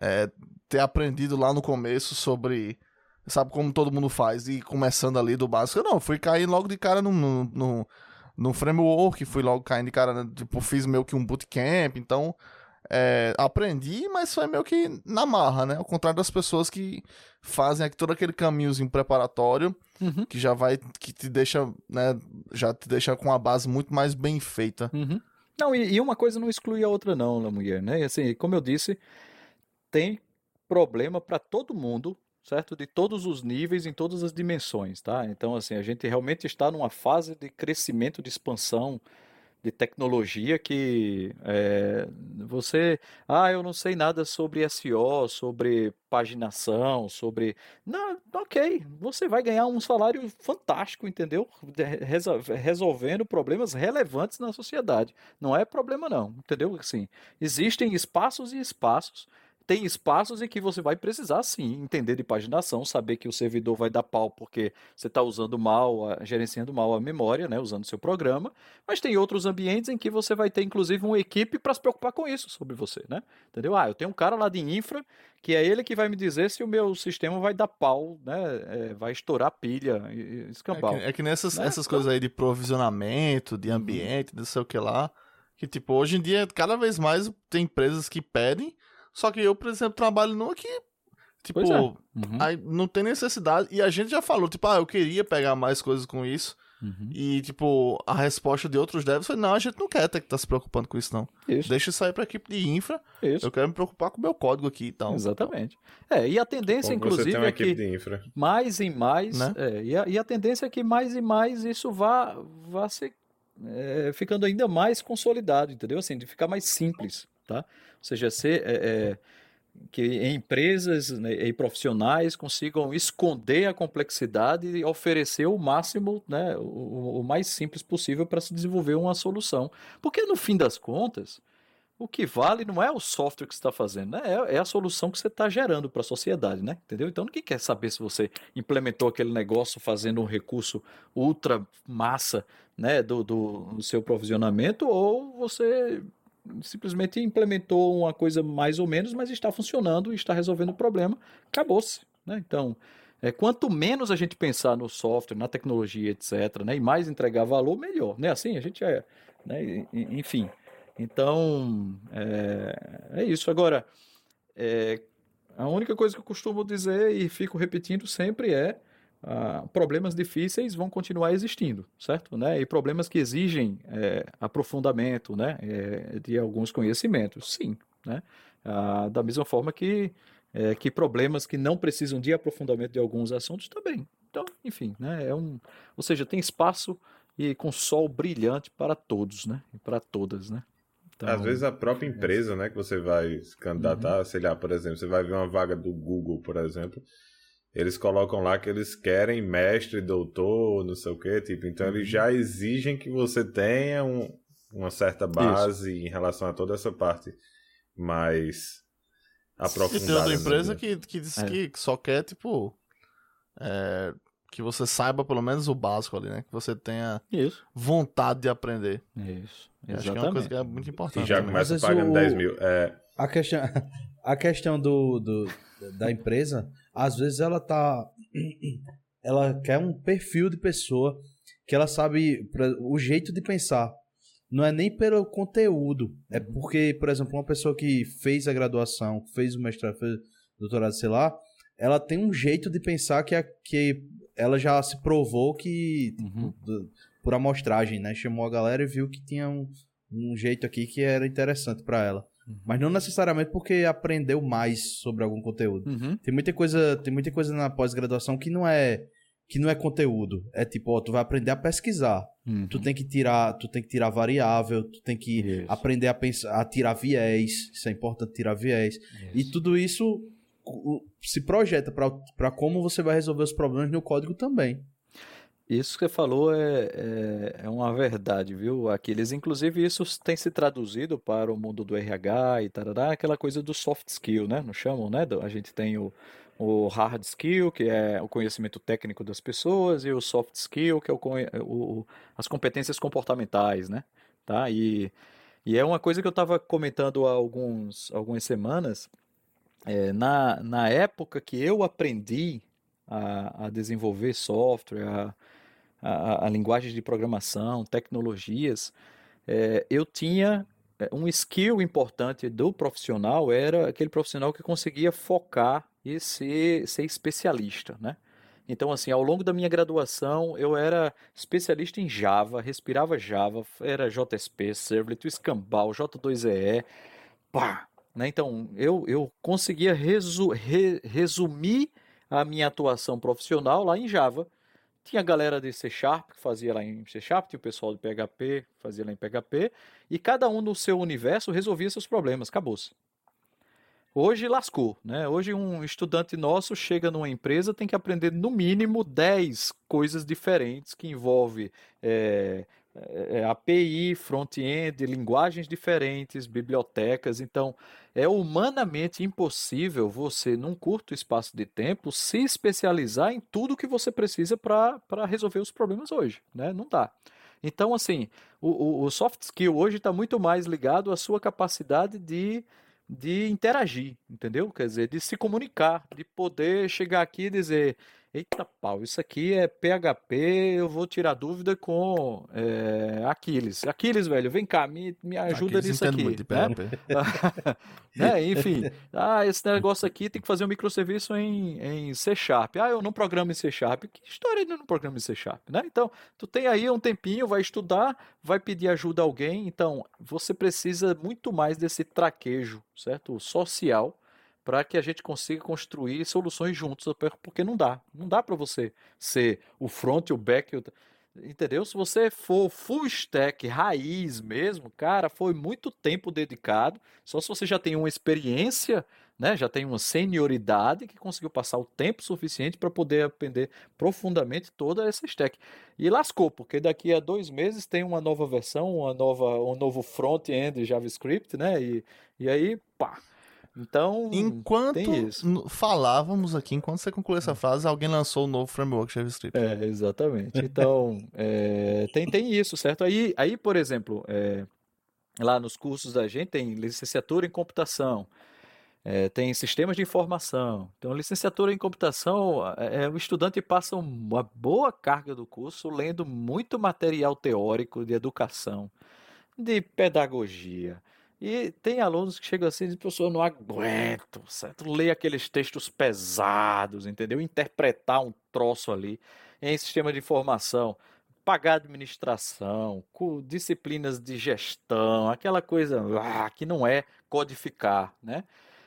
É, ter aprendido lá no começo sobre. Sabe como todo mundo faz, e começando ali do básico. Eu não, fui cair logo de cara no, no, no, no framework, fui logo caindo de cara, né? tipo, fiz meio que um bootcamp, então é, aprendi, mas foi meio que na marra, né? Ao contrário das pessoas que fazem todo aquele caminhozinho preparatório, uhum. que já vai, que te deixa, né? Já te deixa com a base muito mais bem feita. Uhum. Não, e, e, uma coisa não exclui a outra, não, na mulher, né? E assim, como eu disse, tem problema para todo mundo, certo? De todos os níveis, em todas as dimensões, tá? Então, assim, a gente realmente está numa fase de crescimento, de expansão de tecnologia que é, você, ah, eu não sei nada sobre SEO, sobre paginação, sobre, não, ok, você vai ganhar um salário fantástico, entendeu? Resolvendo problemas relevantes na sociedade. Não é problema não, entendeu? Assim, existem espaços e espaços tem espaços em que você vai precisar sim entender de paginação, saber que o servidor vai dar pau porque você está usando mal, gerenciando mal a memória, né, usando seu programa, mas tem outros ambientes em que você vai ter inclusive uma equipe para se preocupar com isso sobre você, né? Entendeu? Ah, eu tenho um cara lá de infra que é ele que vai me dizer se o meu sistema vai dar pau, né? É, vai estourar pilha, escambau. É que, é que nessas né? essas coisas aí de provisionamento, de uhum. ambiente, uhum. não sei o que lá, que tipo, hoje em dia cada vez mais tem empresas que pedem só que eu, por exemplo, trabalho numa que, tipo, é. uhum. aí não tem necessidade. E a gente já falou, tipo, ah, eu queria pegar mais coisas com isso. Uhum. E, tipo, a resposta de outros devs foi: não, a gente não quer ter que estar tá se preocupando com isso, não. Isso. Deixa isso aí pra equipe de infra. Isso. Eu quero me preocupar com o meu código aqui e então. tal. Exatamente. É, e a tendência, Como inclusive, é que mais e mais. Né? É, e, a, e, a, tendência é que mais e mais isso vá, vá se, é, ficando ainda mais consolidado, entendeu? Assim, de ficar mais simples, tá? Seja, ser, é, é, que empresas né, e profissionais consigam esconder a complexidade e oferecer o máximo, né, o, o mais simples possível para se desenvolver uma solução. Porque no fim das contas, o que vale não é o software que você está fazendo, né? é, é, a solução que você está gerando para a sociedade, né? Entendeu? Então ninguém quer saber se você implementou aquele negócio fazendo um recurso ultra massa né, do, do, do seu provisionamento ou você simplesmente implementou uma coisa mais ou menos, mas está funcionando, está resolvendo o problema, acabou-se. Né? Então, é, quanto menos a gente pensar no software, na tecnologia, etc., né, e mais entregar valor, melhor. Né? Assim a gente é. Né? Enfim. Então, é, é isso. Agora, é, a única coisa que eu costumo dizer e fico repetindo sempre é Uh, problemas difíceis vão continuar existindo, certo? Né? E problemas que exigem é, aprofundamento né? É, de alguns conhecimentos, sim. Né? Uh, da mesma forma que é, que problemas que não precisam de aprofundamento de alguns assuntos também. Então, enfim, né, é um, ou seja, tem espaço e com sol brilhante para todos, né, e para todas, né. Então, Às vezes a própria empresa, né, que você vai se candidatar, uhum. sei lá, por exemplo, você vai ver uma vaga do Google, por exemplo, eles colocam lá que eles querem mestre, doutor, não sei o quê, tipo, então eles já uhum. exigem que você tenha um, uma certa base Isso. em relação a toda essa parte mais aprofundada. E tem outra empresa que, que diz é. que só quer, tipo, é, que você saiba pelo menos o básico ali, né? Que você tenha Isso. vontade de aprender. Isso. Exatamente. Acho que é uma coisa que é muito importante. E já começa pagando o... 10 mil. É... A questão, a questão do, do, da empresa às vezes ela tá. Ela quer um perfil de pessoa que ela sabe o jeito de pensar. Não é nem pelo conteúdo. É porque, por exemplo, uma pessoa que fez a graduação, fez o mestrado, fez o doutorado, sei lá, ela tem um jeito de pensar que, é, que ela já se provou que. Uhum. Por, por amostragem, né? Chamou a galera e viu que tinha um, um jeito aqui que era interessante para ela. Uhum. Mas não necessariamente porque aprendeu mais sobre algum conteúdo. Uhum. Tem muita coisa, tem muita coisa na pós-graduação que não é que não é conteúdo. É tipo, ó, tu vai aprender a pesquisar. Uhum. Tu tem que tirar, tu tem que tirar variável, tu tem que isso. aprender a pensar, a tirar viés. Isso é importante tirar viés. Isso. E tudo isso se projeta para como você vai resolver os problemas no código também. Isso que você falou é, é, é, uma verdade, viu, Aquiles? Inclusive, isso tem se traduzido para o mundo do RH e tarará, aquela coisa do soft skill, né? Não chamam, né? A gente tem o, o hard skill, que é o conhecimento técnico das pessoas, e o soft skill, que é o, o as competências comportamentais, né? Tá? E, e é uma coisa que eu estava comentando há alguns, algumas semanas. É, na, na época que eu aprendi a, a desenvolver software, a, a, a linguagens de programação, tecnologias, é, eu tinha é, um skill importante do profissional era aquele profissional que conseguia focar e ser, ser especialista, né? Então, assim, ao longo da minha graduação, eu era especialista em Java, respirava Java, era JSP, Servlet, Escambau, J2EE, pá! Né? Então, eu, eu conseguia resu re resumir a minha atuação profissional lá em Java tinha a galera de C Sharp que fazia lá em C Sharp, tinha o pessoal de PHP que fazia lá em PHP, e cada um no seu universo resolvia seus problemas, acabou-se. Hoje lascou, né? Hoje um estudante nosso chega numa empresa tem que aprender no mínimo 10 coisas diferentes que envolve é, é, API, front-end, linguagens diferentes, bibliotecas. Então, é humanamente impossível você, num curto espaço de tempo, se especializar em tudo que você precisa para resolver os problemas hoje. Né? Não dá. Então, assim, o, o, o soft skill hoje está muito mais ligado à sua capacidade de, de interagir, entendeu? Quer dizer, de se comunicar, de poder chegar aqui e dizer: Eita pau, isso aqui é PHP, eu vou tirar dúvida com é, Aquiles. Aquiles, velho, vem cá, me, me ajuda Aquiles nisso aqui. Muito de PHP. Né? enfim, ah, esse negócio aqui tem que fazer um microserviço em, em C Sharp. Ah, eu não programo em C Sharp. Que história de não programa em C Sharp, né? Então, tu tem aí um tempinho, vai estudar, vai pedir ajuda a alguém. Então, você precisa muito mais desse traquejo, certo? Social para que a gente consiga construir soluções juntos, porque não dá. Não dá para você ser o front, o back, o... entendeu? Se você for full stack, raiz mesmo, cara, foi muito tempo dedicado. Só se você já tem uma experiência, né, já tem uma senioridade que conseguiu passar o tempo suficiente para poder aprender profundamente toda essa stack. E lascou, porque daqui a dois meses tem uma nova versão, uma nova, um novo front-end JavaScript, né? E, e aí, pá então, enquanto falávamos aqui, enquanto você concluiu essa frase, alguém lançou o um novo framework JavaScript. É, exatamente. Então, é, tem, tem isso, certo? Aí, aí por exemplo, é, lá nos cursos da gente tem licenciatura em computação, é, tem sistemas de informação. Então, licenciatura em computação, é, é, o estudante passa uma boa carga do curso lendo muito material teórico de educação, de pedagogia, e tem alunos que chegam assim e dizem, professor, eu não aguento, certo? Ler aqueles textos pesados, entendeu? Interpretar um troço ali em sistema de informação, pagar administração, disciplinas de gestão, aquela coisa ah, que não é codificar, né?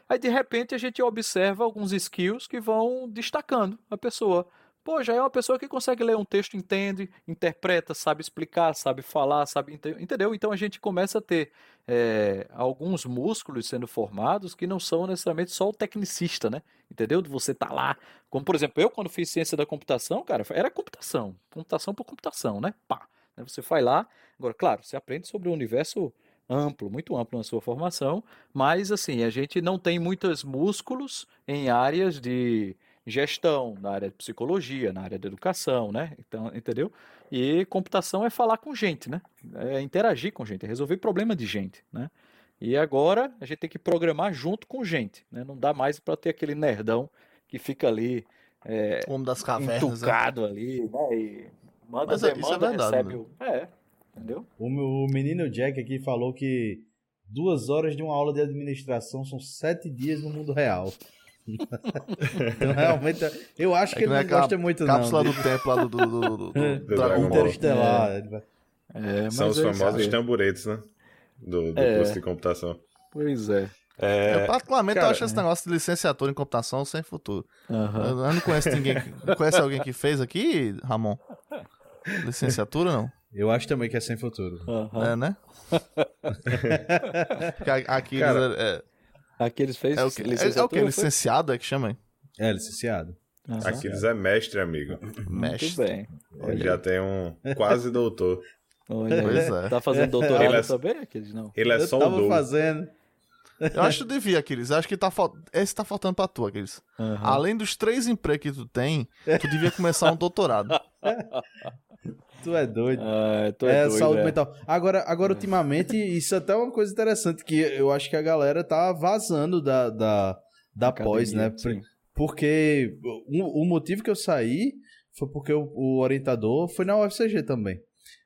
Aí de repente a gente observa alguns skills que vão destacando a pessoa. Pô, já é uma pessoa que consegue ler um texto, entende, interpreta, sabe explicar, sabe falar, sabe. Entendeu? Então a gente começa a ter é, alguns músculos sendo formados que não são necessariamente só o tecnicista, né? Entendeu? De você tá lá. Como, por exemplo, eu, quando fiz ciência da computação, cara, era computação. Computação por computação, né? Pá. Você vai lá. Agora, claro, você aprende sobre o universo amplo, muito amplo na sua formação, mas assim, a gente não tem muitos músculos em áreas de gestão, na área de psicologia, na área de educação, né? Então, entendeu? E computação é falar com gente, né? É interagir com gente, é resolver problema de gente, né? E agora a gente tem que programar junto com gente, né? Não dá mais para ter aquele nerdão que fica ali é, Homem das cavernas, né? entucado ali, né? E manda Mas é- demanda, isso é verdade, recebe né? o... É, entendeu? O, meu- o menino Jack aqui falou que duas horas de uma aula de administração são sete dias no mundo real. então, realmente, eu acho que É que ele não não é aquela gosta muito, Cápsula não. do tempo lá do, do, do, do- do Do Dragon. Interestelar. vai- É, São os é famosos tamburetes, né? Do, do É. curso de computação. Pois é. Eu, É, particularmente, cara, eu acho esse negócio de licenciatura em computação sem futuro. Aham. Eu, eu não conheço ninguém. que- Conhece alguém que fez aqui, Ramon? Licenciatura, não? Eu acho também que é sem futuro. aham. É, né? Aqui Cara, eles é, Aqui eles fez é, o que? É, é o que? Licenciado é que chama? hein? É, licenciado. Aquiles é mestre, amigo. Mestre. Muito bem. Ele já tem um quase doutor. Olha, Pois é. Tá fazendo doutorado Ele é- também, Aquiles? Não. Ele é eu só o tava doutor. fazendo. Eu acho que tu devia, Aquiles. Eu acho que tá fal... esse tá faltando pra tu, Aquiles. Aham. Além dos três empregos que tu tem, tu devia começar um doutorado. Tu é doido. Ah, tu é, é, doido, saúde é. mental. Agora, agora ultimamente, isso é até uma coisa interessante que eu acho que a galera tá vazando da, da, da pós, né? Academia, sim. Porque o, o motivo que eu saí foi porque o, o orientador foi na UFCG também.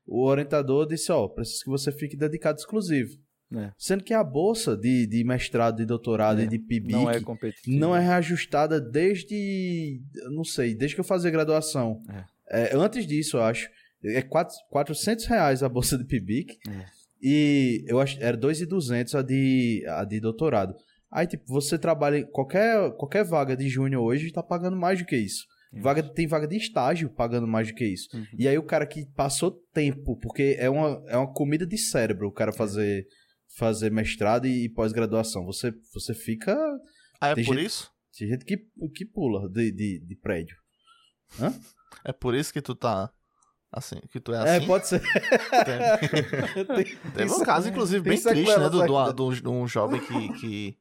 O orientador disse, ó, preciso que você fique dedicado exclusivo. É. Sendo que a bolsa de, de mestrado, de doutorado É, e de PIBIC Não é competitivo. não é reajustada desde, não sei, desde que eu fazia graduação. É, antes disso, eu acho. É quatro, 400 reais a bolsa de PIBIC. É. E eu acho era 2.200 a de, a de doutorado. Aí, tipo, você trabalha em qualquer, qualquer vaga de júnior hoje tá pagando mais do que isso. Vaga, tem vaga de estágio pagando mais do que isso. Uhum. E aí o cara que passou tempo, porque é uma, é uma comida de cérebro o cara fazer, fazer mestrado e, pós-graduação. Você, você fica. Ah, é Tem por gente- isso? Tem gente que, que pula de, de, de prédio. É por isso que tu tá assim, que tu é É, assim? pode ser. Tem- Tem- Teve um tem- caso, inclusive, tem bem triste, né? Do, do, do- de um jovem que, que,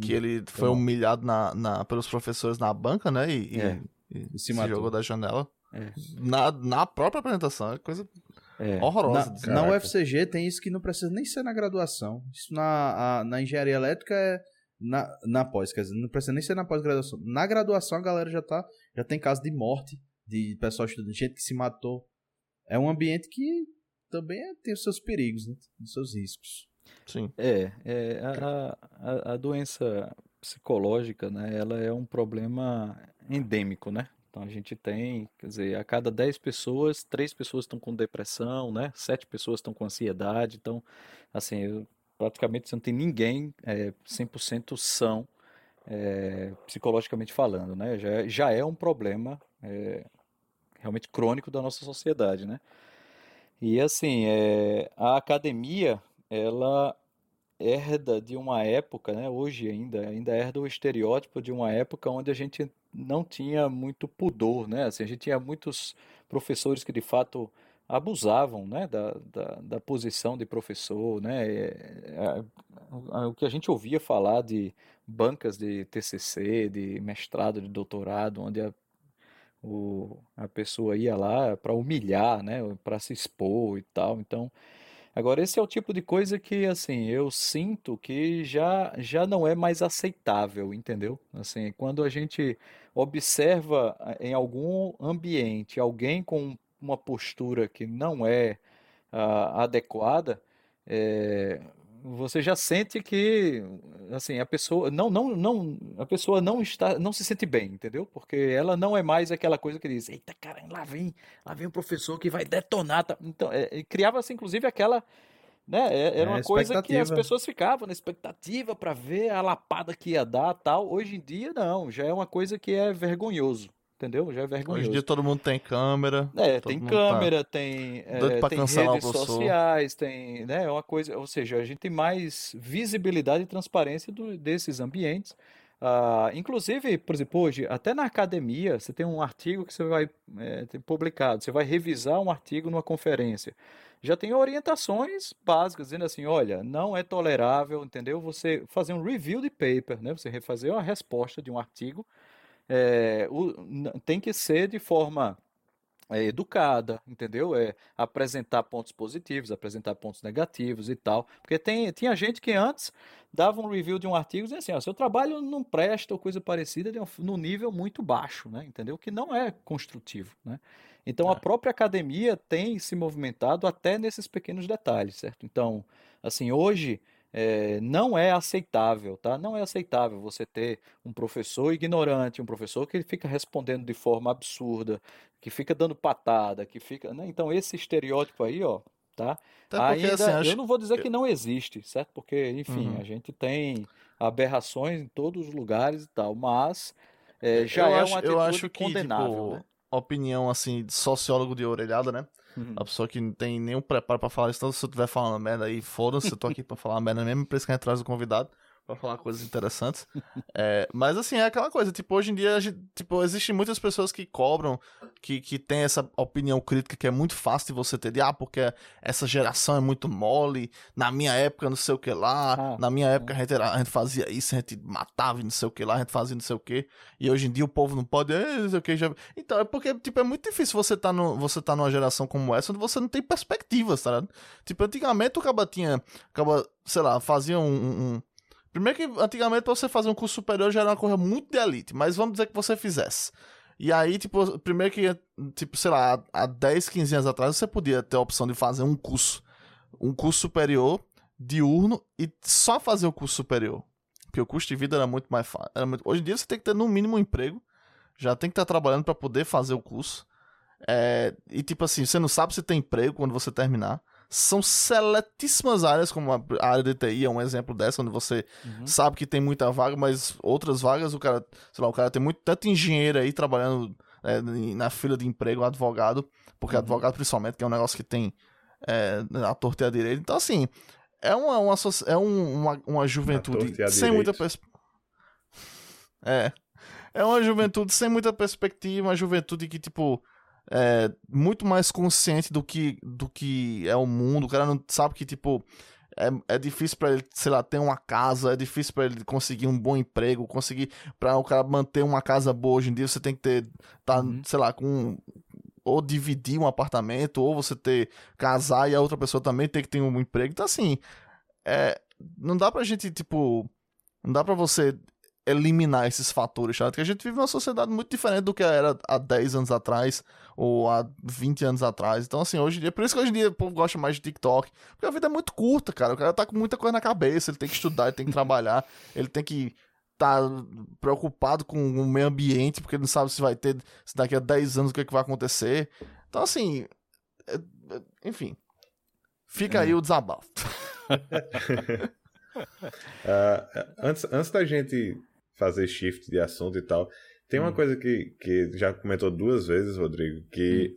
que ele foi humilhado na, na- pelos professores na banca, né? E, e- É. e E se se, jogou da janela. É. Na, na própria apresentação. É coisa É. horrorosa. Na, na. UFCG tem isso que não precisa nem ser na graduação. Isso na, a- na engenharia elétrica é na, na pós, quer dizer, não precisa nem ser na pós-graduação. Na graduação a galera já tá, já tem caso de morte de pessoal estudando, gente que se matou. É um ambiente que também é- tem os seus perigos, né? Os seus riscos. Sim. É, é, a, a, a doença psicológica, né, ela é um problema endêmico, né? Então a gente tem, quer dizer, a cada 10 pessoas, 3 pessoas estão com depressão, né? 7 pessoas estão com ansiedade, então, assim, eu- praticamente você não tem ninguém é, 100% são, é, psicologicamente falando, né? Já, já é um problema é, realmente crônico da nossa sociedade, né? E assim, é, a academia, ela herda de uma época, né, hoje ainda, ainda herda o estereótipo de uma época onde a gente não tinha muito pudor, né, assim, a gente tinha muitos professores que de fato abusavam, né, da, da, da posição de professor, né, é, é, o que a gente ouvia falar de bancas de TCC, de mestrado, de doutorado, onde a, o, a pessoa ia lá para humilhar, né, para se expor e tal, então Agora, esse é o tipo de coisa que, assim, eu sinto que já, já não é mais aceitável, entendeu? Assim, quando a gente observa ah, em algum ambiente alguém com uma postura que não é ah, adequada, eh, você já sente que, assim, a pessoa não, não, não, a pessoa não está, não se sente bem, entendeu? Porque ela não é mais aquela coisa que diz, eita, caramba, lá vem, lá vem um professor que vai detonar, tá?" Então, é, criava-se inclusive aquela Né? É- Era É, uma coisa que as pessoas ficavam na expectativa para ver a lapada que ia dar tal. Hoje em dia, não. Já é uma coisa que é vergonhoso. Entendeu? Já é Hoje em vergonhoso. dia todo mundo tem câmera. É, tem tá câmera, tem, doido é, tem redes sociais, tem, né, é uma coisa, ou seja, a gente tem mais visibilidade e transparência do- desses ambientes. Ah, inclusive, por exemplo, hoje, até na academia, você tem um artigo que você vai é, ter publicado, você vai revisar um artigo numa conferência. Já tem orientações básicas dizendo assim, olha, não é tolerável, entendeu? Você fazer um review de paper, né? Você refazer uma resposta de um artigo, é, o- tem que ser de forma é, educada, entendeu? É apresentar pontos positivos, apresentar pontos negativos e tal. Porque tem, tinha gente que antes dava um review de um artigo dizendo assim, ó, seu trabalho não presta ou coisa parecida de um, num nível muito baixo, né? Entendeu? Que não é construtivo, né? Então a É. própria academia tem se movimentado até nesses pequenos detalhes, certo? Então, assim, hoje é, não é aceitável, tá? Não é aceitável você ter um professor ignorante, um professor que fica respondendo de forma absurda, que fica dando patada, que fica, né? Então esse estereótipo aí, ó, tá? Até porque, Ainda, assim, acho eu não vou dizer que não existe, certo? Porque, enfim, Uhum. a gente tem aberrações em todos os lugares e tal, mas é, já eu é acho, uma eu atitude acho que, condenável, tipo, né? opinião, assim, de sociólogo de orelhada, né? Uhum. A pessoa que não tem nenhum preparo pra falar isso, então se eu estiver falando merda aí, foda-se, eu tô aqui pra falar merda mesmo, por isso que a gente traz o convidado pra falar coisas interessantes. É, mas assim, é aquela coisa, tipo, hoje em dia, a gente, tipo, existem muitas pessoas que cobram, que, que tem essa opinião crítica que é muito fácil de você ter, de, ah, porque essa geração é muito mole, na minha época não sei o que lá, Ah, na minha época a gente, era- a gente fazia isso, a gente matava e não sei o que lá, a gente fazia não sei o que, e hoje em dia o povo não pode, "Eh, não sei o que, já... Então, é porque, tipo, é muito difícil você tá, no, você tá numa geração como essa, onde você não tem perspectivas, tá ligado? Tipo, antigamente o cara tinha, acaba, sei lá, fazia um- um- Primeiro que antigamente pra você fazer um curso superior já era uma coisa muito de elite, mas vamos dizer que você fizesse. E aí, tipo, primeiro que, tipo, sei lá, há 10, 15 anos atrás você podia ter a opção de fazer um curso, um curso superior, diurno, e só fazer o curso superior. Porque o custo de vida era muito mais fácil. Hoje em dia você tem que ter no mínimo um emprego, já tem que estar trabalhando pra poder fazer o curso. É, e tipo assim, você não sabe se tem emprego quando você terminar. São seletíssimas áreas, como a área de TI é um exemplo dessa, onde você Uhum. sabe que tem muita vaga, mas outras vagas o cara, sei lá, o cara tem muito tanto engenheiro aí trabalhando é, na fila de emprego, advogado, porque Uhum. advogado principalmente, que é um negócio que tem é, a torta e a direita. Então, assim, é uma, uma, é um- uma, uma juventude sem muita perspectiva. É. É uma juventude sem muita perspectiva, uma juventude que, tipo, é muito mais consciente do que, do que é o mundo. O cara não sabe que, tipo, é, é difícil pra ele, sei lá, ter uma casa, é difícil pra ele conseguir um bom emprego, conseguir pra o cara manter uma casa boa hoje em dia, você tem que ter, tá, Uhum. sei lá, com ou dividir um apartamento, ou você ter casar e a outra pessoa também ter que ter um emprego. Então assim, é, não dá pra gente, tipo, não dá pra você eliminar esses fatores, sabe? Porque a gente vive numa sociedade muito diferente do que era há 10 anos atrás ou há 20 anos atrás. Então, assim, hoje em dia, por isso que hoje em dia o povo gosta mais de TikTok, porque a vida é muito curta, cara. O cara tá com muita coisa na cabeça, ele tem que estudar, ele tem que trabalhar, ele tem que tá preocupado com o meio ambiente, porque ele não sabe se vai ter, se daqui a 10 anos o que, é que vai acontecer. Então, assim, é- é- enfim, fica aí o desabafo. Ah, antes, antes da gente fazer shift de assunto e tal, tem uma Hum. coisa que, que já comentou duas vezes, Rodrigo, que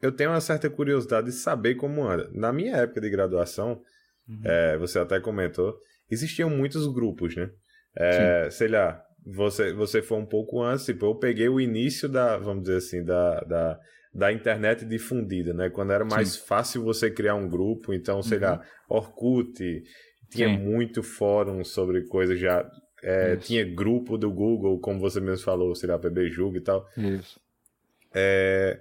eu tenho uma certa curiosidade de saber como anda. Na minha época de graduação, Uhum. é, você até comentou, existiam muitos grupos, né? É, sei lá, você, você foi um pouco antes, tipo, eu peguei o início da, vamos dizer assim, da, da, da internet difundida, né? Quando era mais fácil você criar um grupo, então, sei Uhum. lá, Orkut, tinha Sim. muito fórum sobre coisas já. É, tinha grupo do Google, como você mesmo falou, sei lá, PBJug e tal. Isso. É,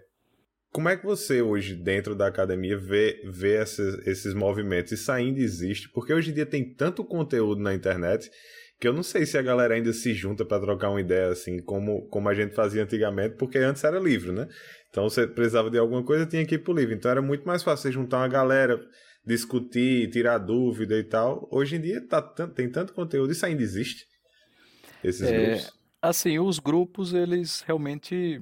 como é que você hoje, dentro da academia, vê, vê esses, esses movimentos? Isso ainda existe? Porque hoje em dia tem tanto conteúdo na internet que eu não sei se a galera ainda se junta para trocar uma ideia assim, como, como a gente fazia antigamente, porque antes era livro, né? Então você precisava de alguma coisa, tinha que ir pro livro. Então era muito mais fácil você juntar uma galera, discutir, tirar dúvida e tal. Hoje em dia tá, tem tanto conteúdo, isso ainda existe? Esses É, grupos? Assim, os grupos, eles realmente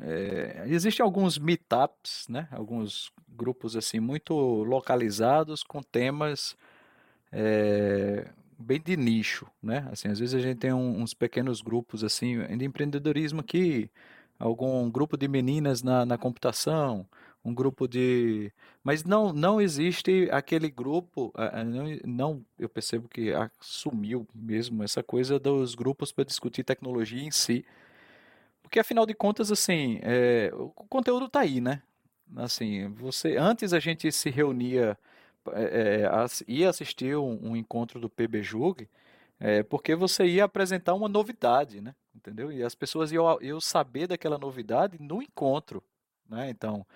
é, existem alguns meetups, né? Alguns grupos assim muito localizados com temas é, bem de nicho, né? Assim, às vezes a gente tem um, uns pequenos grupos assim de empreendedorismo aqui, algum grupo de meninas na, na computação, um grupo de, mas não não existe aquele grupo, não, não eu percebo que sumiu mesmo essa coisa dos grupos para discutir tecnologia em si. Porque afinal de contas, assim, é, o conteúdo está aí, né? Assim, você antes a gente se reunia, é, ia assistir um, um, encontro do PBJUG, é, porque você ia apresentar uma novidade, né? Entendeu? E as pessoas iam, iam saber daquela novidade no encontro, né? Então,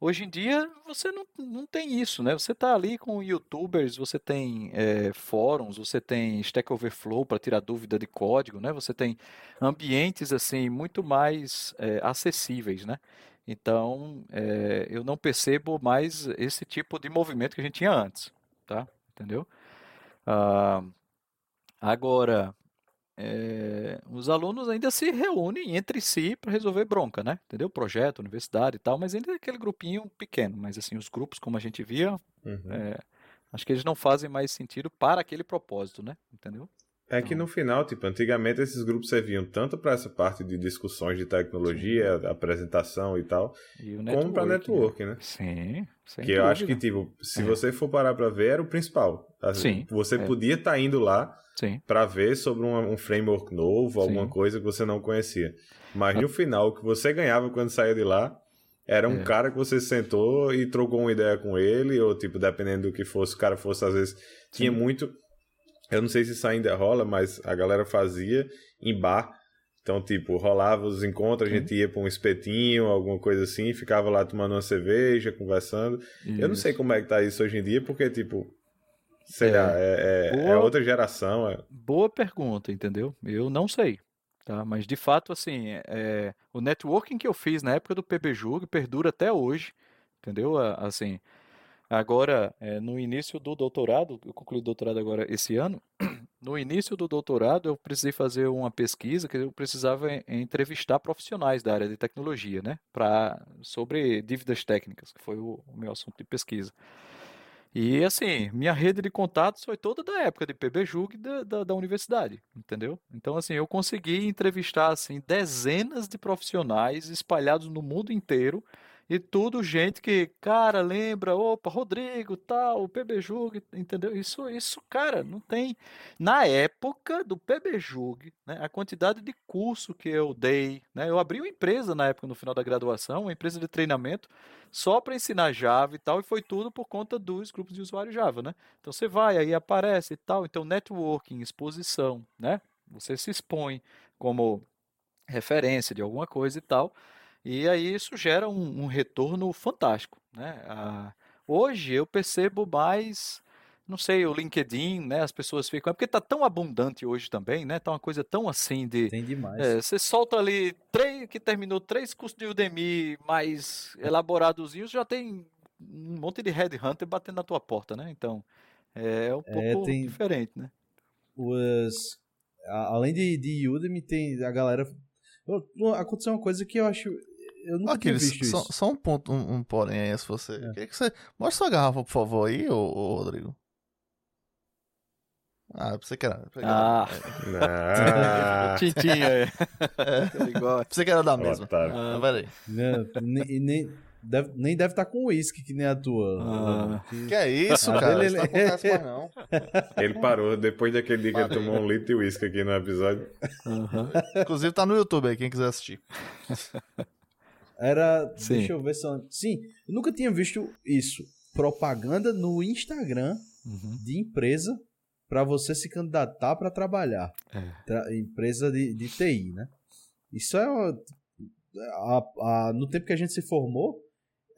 Hoje em dia você não, não tem isso, né? Você está ali com youtubers, você tem é, fóruns, você tem Stack Overflow para tirar dúvida de código, né? Você tem ambientes assim muito mais é, acessíveis, né? Então é, eu não percebo mais esse tipo de movimento que a gente tinha antes, tá? Entendeu? Ah, agora é, os alunos ainda se reúnem entre si para resolver bronca, né? Entendeu? Projeto, universidade e tal, mas ainda é aquele grupinho pequeno. Mas assim, os grupos, como a gente via, uhum. é, acho que eles não fazem mais sentido para aquele propósito, né? Entendeu? É que no final, tipo, antigamente esses grupos serviam tanto para essa parte de discussões de tecnologia, Sim. apresentação e tal, e como para network, né? Sim, Que dúvida. eu acho que, tipo, se é. você for parar para ver, era o principal. Sim. Você é. podia estar tá indo lá para ver sobre um, um framework novo, Sim. alguma coisa que você não conhecia. Mas no final, o que você ganhava quando saía de lá era um é. cara que você sentou e trocou uma ideia com ele, ou tipo, dependendo do que fosse, o cara fosse, às vezes, tinha muito. Eu não sei se isso ainda rola, mas a galera fazia em bar. Então, tipo, rolava os encontros, a gente ia pra um espetinho, alguma coisa assim, ficava lá tomando uma cerveja, conversando. Isso. Eu não sei como é que tá isso hoje em dia, porque, tipo, Sei é, lá, é, é, boa, é, outra geração. É... Boa pergunta, entendeu? Eu não sei. Tá? Mas de fato, assim, é, o networking que eu fiz na época do PBJUG perdura até hoje, entendeu? Assim, agora, é, no início do doutorado, eu concluí o doutorado agora esse ano, no início do doutorado eu precisei fazer uma pesquisa que eu precisava entrevistar profissionais da área de tecnologia, né? Pra, sobre dívidas técnicas, que foi o, o meu assunto de pesquisa. E assim, minha rede de contatos foi toda da época de PBJUG da, da, da universidade, entendeu? Então, assim, eu consegui entrevistar assim, dezenas de profissionais espalhados no mundo inteiro e tudo gente que, cara, lembra, opa, Rodrigo, tal, o PBJUG, entendeu? Isso, isso, cara, não tem. Na época do PBJUG, né, a quantidade de curso que eu dei, né, eu abri uma empresa na época, no final da graduação, uma empresa de treinamento, só para ensinar Java e tal, e foi tudo por conta dos grupos de usuário Java, né? Então você vai, aí aparece e tal, então networking, exposição, né? Você se expõe como referência de alguma coisa e tal. E aí isso gera um, um retorno fantástico, né? Ah, hoje eu percebo mais, não sei, o LinkedIn, né? As pessoas ficam, é porque tá tão abundante hoje também, né? Tá uma coisa tão assim de, tem demais. É, você solta ali três que terminou três cursos de Udemy mais elaboradozinhos, já tem um monte de headhunter batendo na tua porta, né? Então é um é, pouco tem... diferente, né? Os além de, de Udemy tem a galera aconteceu uma coisa que eu acho eu nunca Aqueles, tinha visto só, isso. Só um ponto, um, um porém aí, se você... É. Que que você... Mostra sua garrafa, por favor, aí, ô, ô Rodrigo. Ah, você que era. Ah. ah. Tintinha. É. é. Você que era da mesma. Ah, peraí. Não, nem, nem, deve, nem deve estar tá com uísque, que nem a tua. Ah. Que... que é isso, cara? Ele, ele... Não mais, não. Ele parou depois daquele dia que ele tomou um litro de uísque aqui no episódio. Uhum. Inclusive tá no YouTube aí, quem quiser assistir. Era. Sim. Deixa eu ver se. Sim, eu nunca tinha visto isso. Propaganda no Instagram uhum. de empresa para você se candidatar para trabalhar. É. Tra empresa de, de TI, né? Isso é. A, a, no tempo que a gente se formou,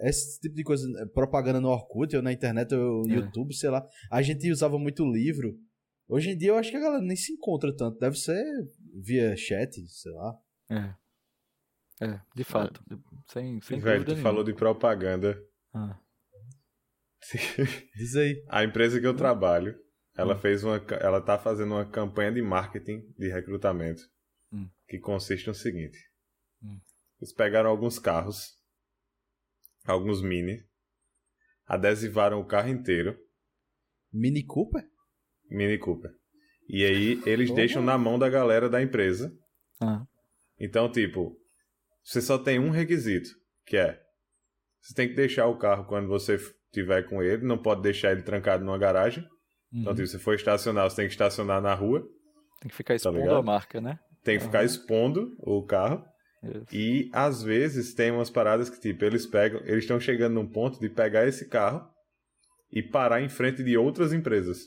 esse tipo de coisa, propaganda no Orkut, ou na internet, ou no é. YouTube, sei lá, a gente usava muito livro. Hoje em dia eu acho que a galera nem se encontra tanto. Deve ser via chat, sei lá. É. É, de fato. É. Sem, sem Velho, tu falou de propaganda. Ah. Diz aí. A empresa que eu trabalho, ela hum. fez uma. Ela tá fazendo uma campanha de marketing de recrutamento hum. que consiste no seguinte. Hum. eles pegaram alguns carros, alguns Mini, adesivaram o carro inteiro, Mini Cooper? Mini Cooper. E aí eles deixam na mão da galera da empresa. Ah. Então, tipo, você só tem um requisito, que é você tem que deixar o carro quando você tiver com ele, não pode deixar ele trancado numa garagem. Então, Uhum. tipo, se for estacionar, você tem que estacionar na rua, Tem que ficar expondo ligado? a marca, né? tem que ficar expondo o carro. Isso. E às vezes tem umas paradas que, tipo, eles pegam, eles estão chegando num ponto de pegar esse carro e parar em frente de outras empresas.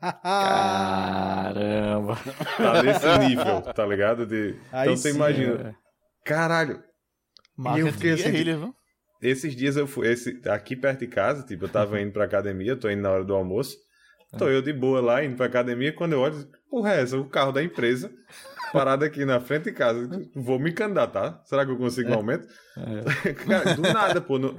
Caramba. Tá nesse nível, tá ligado? De... Aí então você sim, imagina, É. caralho, Marketing fiquei assim, guerrilha, viu? esses dias eu fui, esse, aqui perto de casa, tipo, eu tava indo pra academia, tô indo na hora do almoço, tô eu de boa lá, indo pra academia, quando eu olho, porra, é essa? O carro da empresa, parado aqui na frente de casa, vou me candidatar, será que eu consigo um aumento? Cara, do nada, pô, não,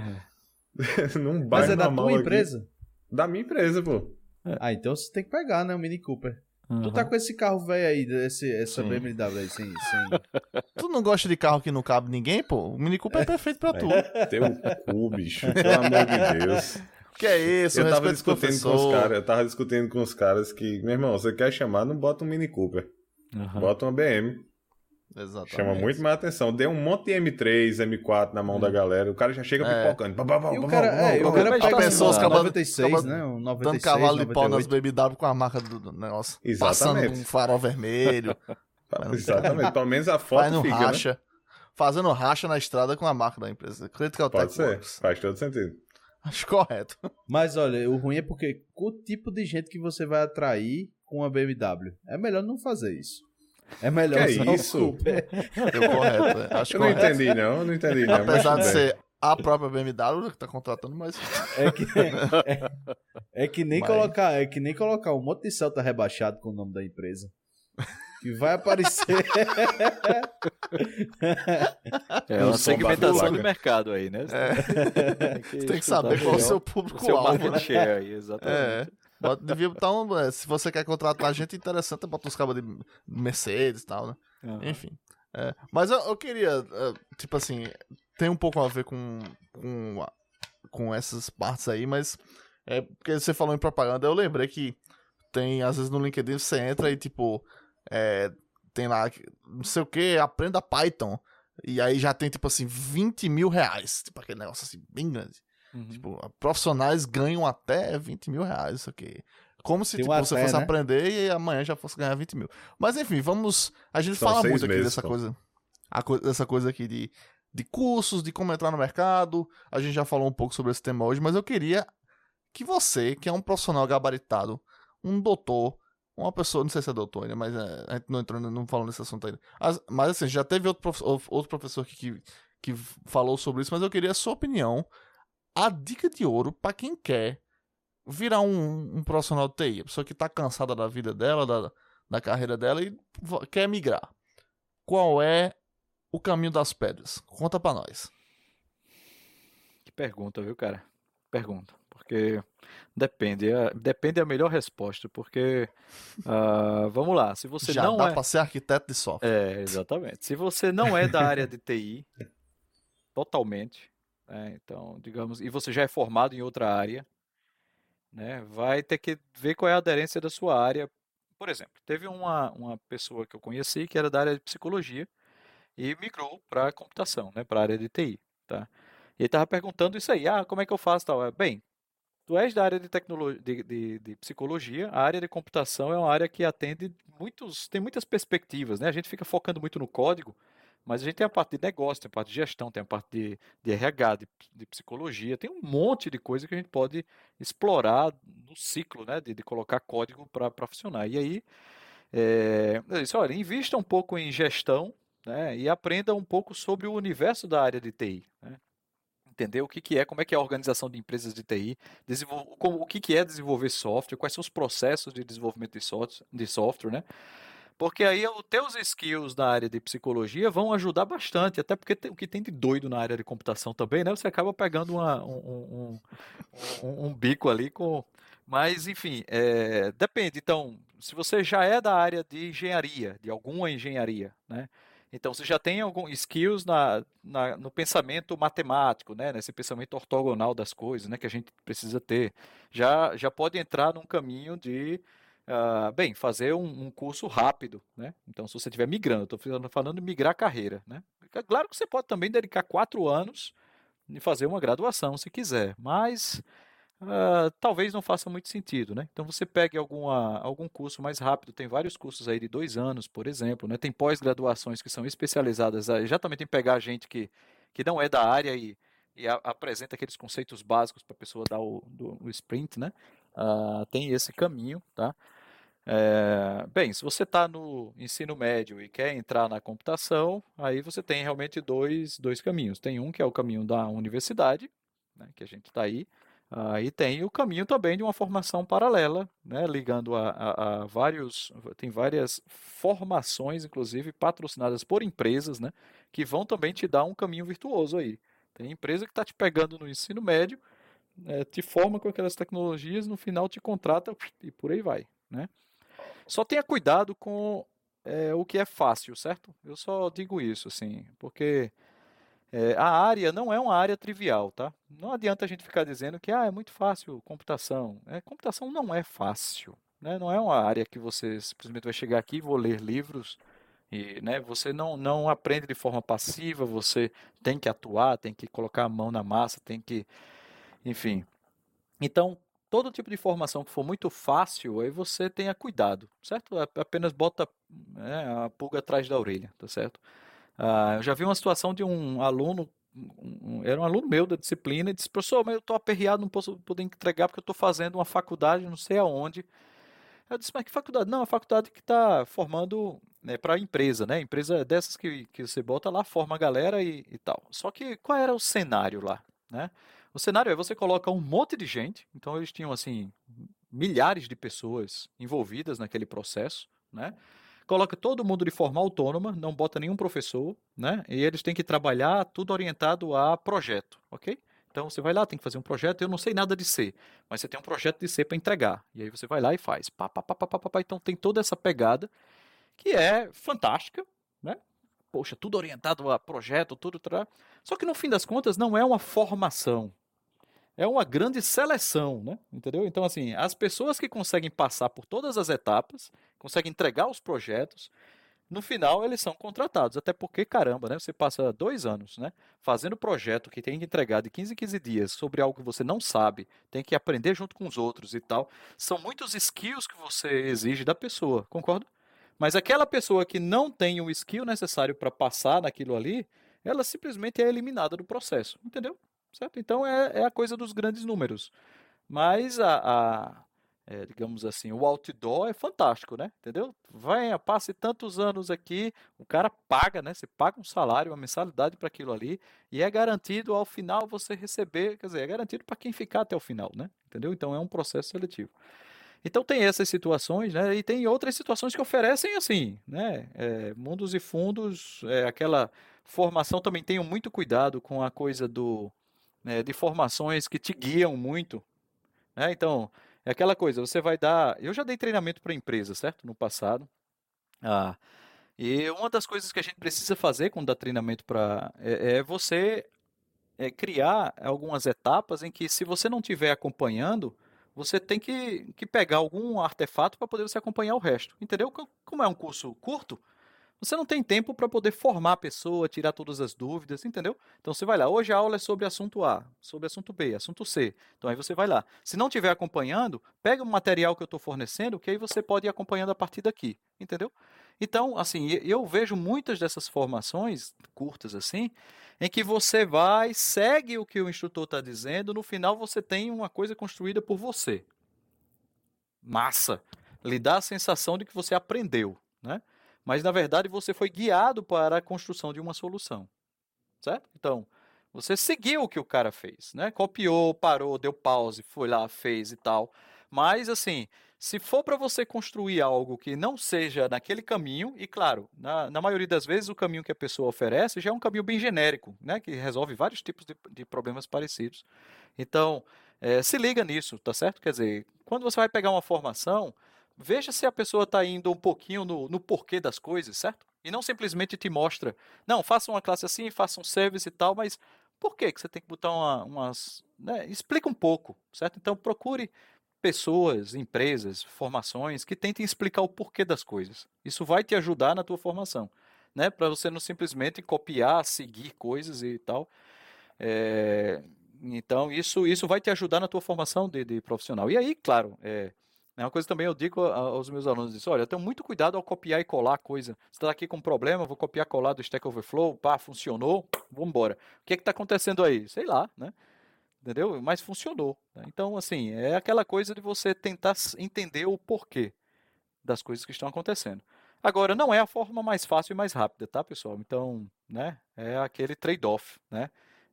não Mas bate é da na mão tua aqui. empresa? Da minha empresa, pô. Ah, então você tem que pegar, né? O Mini Cooper. Tu Uhum. tá com esse carro velho aí, esse, essa Sim. BMW aí, sem, sem... Tu não gosta de carro que não cabe ninguém, pô? O Mini Cooper é perfeito pra tu. Teu cu, bicho, pelo amor de Deus. Que é isso, Eu tava discutindo com os caras, eu tava discutindo com os caras que, meu irmão, você quer chamar, não bota um Mini Cooper, Uhum. bota uma BM. Exatamente. Chama muito mais atenção. Deu um monte de M3, M4 na mão da galera. O cara já chega É. pipocando. Pá, pá, pá, E o cara, é, o cara pensou pá, os pá. cabas- 96, cabas né? Um 96, Dando cavalo de pau nas 98. BMW com a marca do, do negócio. Exatamente. Passando um farol vermelho. Exatamente. Pelo menos a foto fica, né? racha. Fazendo racha na estrada com a marca da empresa. Critical Pode ser. Works. Faz todo sentido. Acho correto. Mas olha, o ruim é porque o tipo de gente que você vai atrair com a BMW. É melhor não fazer isso. É melhor Que usar o isso? Cooper. Deu correto. é. Acho Eu não correto. entendi, não. Não entendi, não. Apesar de bem. ser a própria BMW que tá contratando, mas. É que, é, é que nem Mas- colocar, é que nem colocar um monte de Celta rebaixado com o nome da empresa. Que vai aparecer. É Um uma segmentação de mercado aí, né? É, Tem você tem que saber qual é o seu público-alvo. né? share aí, exatamente. Bota- Devia botar um. é, Se você quer contratar gente interessante, bota uns cabos de Mercedes e tal, né? Aham. Enfim. É, mas eu, eu queria, é, tipo assim, tem um pouco a ver com, com, com essas partes aí, mas é porque você falou em propaganda, eu lembrei que tem, às vezes no LinkedIn você entra e tipo, é, tem lá, não sei o que, aprenda Python. E aí já tem, tipo assim, 20 mil reais. Tipo aquele negócio assim, bem grande. Uhum. Tipo, profissionais ganham até 20 mil reais, isso aqui. Como se tipo, você fosse né? aprender e amanhã já fosse ganhar 20 mil. Mas enfim, vamos. A gente São fala muito aqui meses, dessa pô. coisa. A co dessa coisa aqui de, de cursos, de como entrar no mercado. A gente já falou um pouco sobre esse tema hoje, mas eu queria que você, que é um profissional gabaritado, um doutor, uma pessoa, não sei se é doutor ainda, mas é, a gente não entrou, não falou nesse assunto ainda. As- mas assim, já teve outro, prof- outro professor aqui que, que falou sobre isso, mas eu queria a sua opinião. A dica de ouro pra quem quer virar um, um profissional de TI, a pessoa que tá cansada da vida dela, da, da carreira dela e quer migrar. Qual é o caminho das pedras? Conta pra nós. Que pergunta, viu, cara? Pergunta. Porque depende. é- depende a melhor resposta. Porque, ah, vamos lá, se você Já não dá é. pra ser arquiteto de software. É, exatamente. Se você não é da área de TI, totalmente, né, então, digamos, e você já é formado em outra área, né, vai ter que ver qual é a aderência da sua área. Por exemplo, teve uma, uma pessoa que eu conheci que era da área de psicologia e migrou para computação, né, para a área de TI, tá? E ele estava perguntando isso aí, ah, como é que eu faço tal? É, Bem, tu és da área de, tecnologia, de, de, de psicologia, a área de computação é uma área que atende muitos, tem muitas perspectivas, né? A gente fica focando muito no código, mas a gente tem a parte de negócio, tem a parte de gestão, tem a parte de, de RH, de, de psicologia, tem um monte de coisa que a gente pode explorar no ciclo, né? De, de colocar código para funcionar. E aí, é, eu disse, olha, invista um pouco em gestão, né? E aprenda um pouco sobre o universo da área de TI, né? Entender o que, que é, como é que é a organização de empresas de TI, como- o que, que é desenvolver software, quais são os processos de desenvolvimento de software, de software, né? Porque aí os teus skills na área de psicologia vão ajudar bastante, até porque tem- o que tem de doido na área de computação também, né? Você acaba pegando uma- um, um- um- um- um bico ali com. Mas, enfim, é, depende. Então, se você já é da área de engenharia, de alguma engenharia, né? Então você já tem alguns skills na, na, no pensamento matemático, né? Nesse pensamento ortogonal das coisas, né? Que a gente precisa ter. Já, já pode entrar num caminho de Uh, bem, fazer um, um, curso rápido, né? Então, se você estiver migrando, estou falando migrar carreira, né? Claro que você pode também dedicar quatro anos e fazer uma graduação, se quiser, mas uh, talvez não faça muito sentido, né? Então, você pegue alguma, algum curso mais rápido, tem vários cursos aí de dois anos, por exemplo, né? Tem pós-graduações que são especializadas exatamente em pegar gente que, que não é da área e, e a, apresenta aqueles conceitos básicos para a pessoa dar o, do, o sprint, né? Uh, tem esse caminho, tá? É, bem, se você está no ensino médio e quer entrar na computação, aí você tem realmente dois, dois caminhos. Tem um que é o caminho da universidade, né, que a gente está aí, uh, e tem o caminho também de uma formação paralela, né, ligando a, a, a, vários. Tem várias formações, inclusive patrocinadas por empresas, né, que vão também te dar um caminho virtuoso aí. Tem empresa que está te pegando no ensino médio, é, te forma com aquelas tecnologias, no final te contrata e por aí vai. Né? Só tenha cuidado com é, o que é fácil, certo? Eu só digo isso, assim, porque é, a área não é uma área trivial, tá? Não adianta a gente ficar dizendo que ah, é muito fácil computação. É, computação não é fácil, né? Não é uma área que você simplesmente vai chegar aqui e vou ler livros e, né, você não, não aprende de forma passiva, você tem que atuar, tem que colocar a mão na massa, tem que, enfim. Então, todo tipo de informação que for muito fácil, aí você tenha cuidado, certo? Apenas bota né, a pulga atrás da orelha, tá certo? Ah, eu já vi uma situação de um aluno, um, era um aluno meu da disciplina, e disse, professor, mas eu estou aperreado, não posso poder entregar porque eu estou fazendo uma faculdade, não sei aonde. Eu disse, mas que faculdade? Não, a faculdade que está formando né, para a empresa, né? Empresa dessas que, que você bota lá, forma a galera e, e tal. Só que qual era o cenário lá, né? O cenário é você coloca um monte de gente, então eles tinham assim milhares de pessoas envolvidas naquele processo, né? Coloca todo mundo de forma autônoma, não bota nenhum professor, né? E eles têm que trabalhar tudo orientado a projeto, ok? Então você vai lá, tem que fazer um projeto. Eu não sei nada de C, mas você tem um projeto de C para entregar. E aí você vai lá e faz. Pá, pá, pá, pá, pá, pá. Então tem toda essa pegada que é fantástica, né? Poxa, tudo orientado a projeto, tudo. Só que no fim das contas não é uma formação, é uma grande seleção, né? Entendeu? Então, assim, as pessoas que conseguem passar por todas as etapas, conseguem entregar os projetos, no final eles são contratados. Até porque, caramba, né? Você passa dois anos, né? Fazendo projeto que tem que entregar de 15 em 15 dias sobre algo que você não sabe, tem que aprender junto com os outros e tal. São muitos skills que você exige da pessoa, concorda? Mas aquela pessoa que não tem o skill necessário para passar naquilo ali, ela simplesmente é eliminada do processo, entendeu? Certo? Então é, é a coisa dos grandes números. Mas a, a é, digamos assim, o outdoor é fantástico, né? Entendeu? Vai, passe tantos anos aqui, o cara paga, né? Você paga um salário, uma mensalidade para aquilo ali, e é garantido ao final você receber, quer dizer, é garantido para quem ficar até o final, né? Entendeu? Então é um processo seletivo. Então tem essas situações, né? E tem outras situações que oferecem assim, né? É, mundos e fundos, é, aquela formação também tenham muito cuidado com a coisa do né, de formações que te guiam muito. Né? Então, é aquela coisa, você vai dar. Eu já dei treinamento para empresa, certo? No passado. Ah, e uma das coisas que a gente precisa fazer quando dá treinamento para. É, é, você é, criar algumas etapas em que, se você não estiver acompanhando, você tem que, que pegar algum artefato para poder você acompanhar o resto. Entendeu? Como é um curso curto, você não tem tempo para poder formar a pessoa, tirar todas as dúvidas, entendeu? Então você vai lá, hoje a aula é sobre assunto A, sobre assunto B, assunto C. Então aí você vai lá. Se não estiver acompanhando, pega o material que eu estou fornecendo, que aí você pode ir acompanhando a partir daqui, entendeu? Então, assim, eu vejo muitas dessas formações curtas assim, em que você vai, segue o que o instrutor está dizendo, no final você tem uma coisa construída por você. Massa! Lhe dá a sensação de que você aprendeu, né? Mas na verdade você foi guiado para a construção de uma solução. Certo? Então, você seguiu o que o cara fez, né? Copiou, parou, deu pause, foi lá, fez e tal. Mas assim, se for para você construir algo que não seja naquele caminho, e claro, na, na, maioria das vezes o caminho que a pessoa oferece já é um caminho bem genérico, né? Que resolve vários tipos de, de problemas parecidos. Então, é, se liga nisso, tá certo? Quer dizer, quando você vai pegar uma formação, veja se a pessoa está indo um pouquinho no, no porquê das coisas, certo? E não simplesmente te mostra, não, faça uma classe assim, faça um service e tal, mas por que, que você tem que botar uma, umas. Né? Explica um pouco, certo? Então procure pessoas, empresas, formações que tentem explicar o porquê das coisas. Isso vai te ajudar na tua formação, né? Para você não simplesmente copiar, seguir coisas e tal. É... Então isso isso vai te ajudar na tua formação de, de profissional. E aí, claro, é, é uma coisa também eu digo aos meus alunos, isso, olha, tenho muito cuidado ao copiar e colar coisa. Você está aqui com um problema, vou copiar e colar do Stack Overflow, pá, funcionou, vamos embora. O que é está acontecendo aí? Sei lá, né? Entendeu? Mas funcionou. Né? Então, assim, é aquela coisa de você tentar entender o porquê das coisas que estão acontecendo. Agora, não é a forma mais fácil e mais rápida, tá, pessoal? Então, né, é aquele trade-off, né?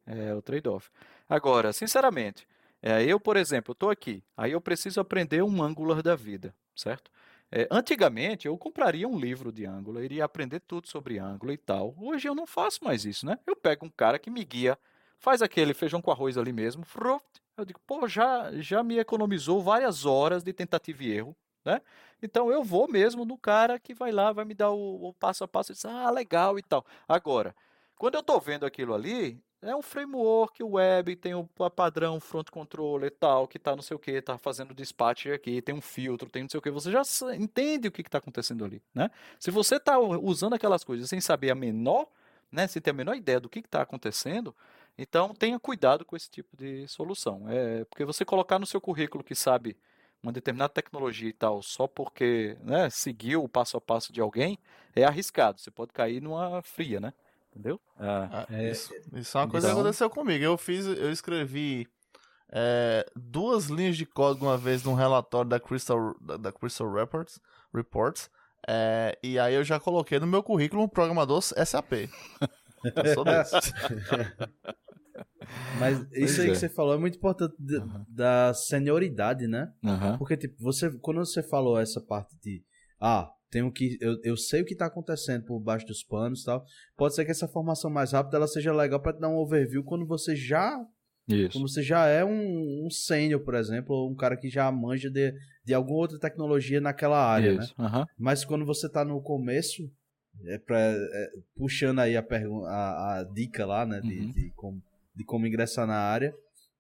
É o trade-off. Agora, sinceramente, é, eu, por exemplo, estou aqui, aí eu preciso aprender um Angular da vida, certo? É, antigamente eu compraria um livro de Angular, iria aprender tudo sobre Angular e tal. Hoje eu não faço mais isso, né? Eu pego um cara que me guia, faz aquele feijão com arroz ali mesmo, eu digo, pô, já, já me economizou várias horas de tentativa e erro, né? Então eu vou mesmo no cara que vai lá, vai me dar o, o passo a passo e diz, ah, legal e tal. Agora, quando eu estou vendo aquilo ali, é um framework web, tem o padrão front controller e tal, que está não sei o que, está fazendo dispatch aqui, tem um filtro, tem não sei o que. Você já entende o que está acontecendo ali, né? Se você está usando aquelas coisas sem saber a menor, né, sem ter a menor ideia do que está acontecendo, então tenha cuidado com esse tipo de solução. É porque você colocar no seu currículo que sabe uma determinada tecnologia e tal, só porque né, seguiu o passo a passo de alguém, é arriscado. Você pode cair numa fria, né? Entendeu? Ah, é, isso, isso, é uma coisa então... que aconteceu comigo. Eu fiz, eu escrevi é, duas linhas de código uma vez num relatório da Crystal, da, da Crystal Reports, Reports é, e aí eu já coloquei no meu currículo um programador SAP. eu sou desse. Mas isso pois aí é. que você falou é muito importante de, uhum. da senioridade, né? Uhum. Porque, tipo, você, quando você falou essa parte de. Ah, tenho que eu, eu sei o que está acontecendo por baixo dos panos e tal. Pode ser que essa formação mais rápida ela seja legal para te dar um overview quando você já isso. Quando você já é um, um sênior, por exemplo, ou um cara que já manja de, de alguma outra tecnologia naquela área, Isso. né? Uhum. Mas quando você está no começo, é pra, é, puxando aí a, a, a, dica lá, né, de, uhum. de, como, de como ingressar na área,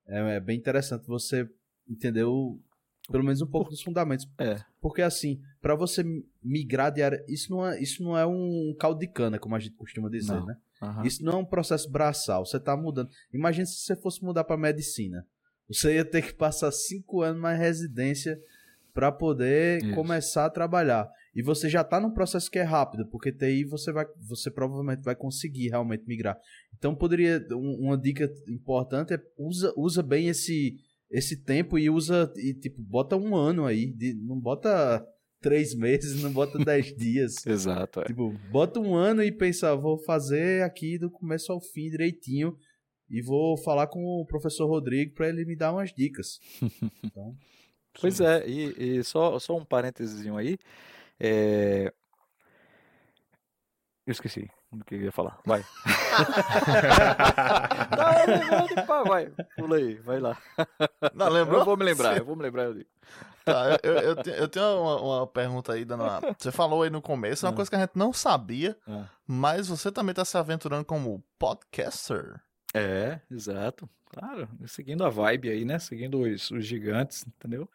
é, é bem interessante você entender o, pelo menos um pouco dos fundamentos. É. Porque assim, para você migrar de área, isso não é, isso não é um caldo de cana, como a gente costuma dizer, não. né? Uhum. Isso não é um processo braçal, você tá mudando. Imagina se você fosse mudar para medicina. Você ia ter que passar cinco anos mais residência para poder isso. começar a trabalhar. E você já está num processo que é rápido, porque TI você vai, você provavelmente vai conseguir realmente migrar. Então poderia uma dica importante é usa, usa bem esse esse tempo e usa e tipo bota um ano aí, de, não bota três meses, não bota dez dias. Exato. É. Tipo, bota um ano e pensa, vou fazer aqui do começo ao fim direitinho e vou falar com o professor Rodrigo para ele me dar umas dicas. Então, pois é, e, e, só, só um parênteses aí. É... Eu esqueci o que eu ia falar. Vai. Não, vai, pula aí, vai lá. Não, lembrou? Eu vou me lembrar, eu vou me lembrar, eu digo. Tá, eu, eu, eu, tenho uma, uma, pergunta aí, uma... Você falou aí no começo, é uma ah. coisa que a gente não sabia, ah. mas você também está se aventurando como podcaster. É, exato. Claro, seguindo a vibe aí, né? Seguindo os, os gigantes, entendeu?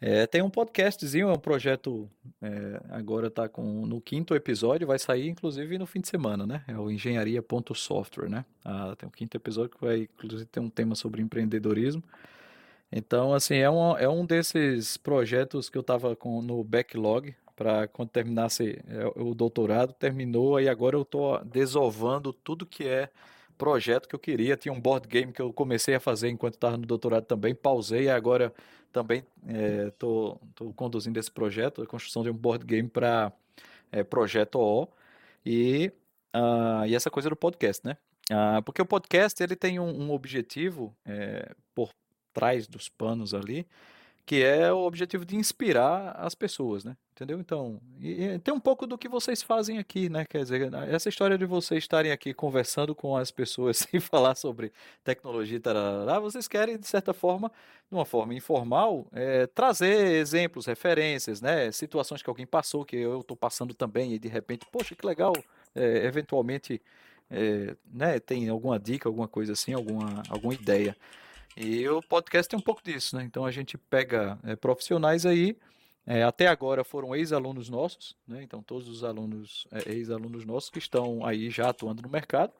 É, tem um podcastzinho, é um projeto, é, agora está no quinto episódio, vai sair inclusive no fim de semana, né? É o engenharia.software, né? Ah, tem um quinto episódio que vai inclusive ter um tema sobre empreendedorismo. Então, assim, é um, é um desses projetos que eu estava no backlog para quando terminasse é, o doutorado, terminou, e agora eu estou desovando tudo que é projeto que eu queria. Tinha um board game que eu comecei a fazer enquanto estava no doutorado também, pausei e agora também estou é, conduzindo esse projeto, a construção de um board game para é, Projeto O e, uh, e essa coisa do podcast, né? Uh, porque o podcast ele tem um, um objetivo é, por trás dos panos ali, que é o objetivo de inspirar as pessoas, né? Entendeu? Então, e, e tem um pouco do que vocês fazem aqui, né? Quer dizer, essa história de vocês estarem aqui conversando com as pessoas sem falar sobre tecnologia, tarará, vocês querem, de certa forma, de uma forma informal, é, trazer exemplos, referências, né? Situações que alguém passou, que eu estou passando também, e de repente, poxa, que legal, é, eventualmente, é, né? Tem alguma dica, alguma coisa assim, alguma, alguma ideia. E o podcast tem um pouco disso, né? Então a gente pega é, profissionais aí, é, até agora foram ex-alunos nossos, né? Então todos os alunos, é, ex-alunos nossos que estão aí já atuando no mercado.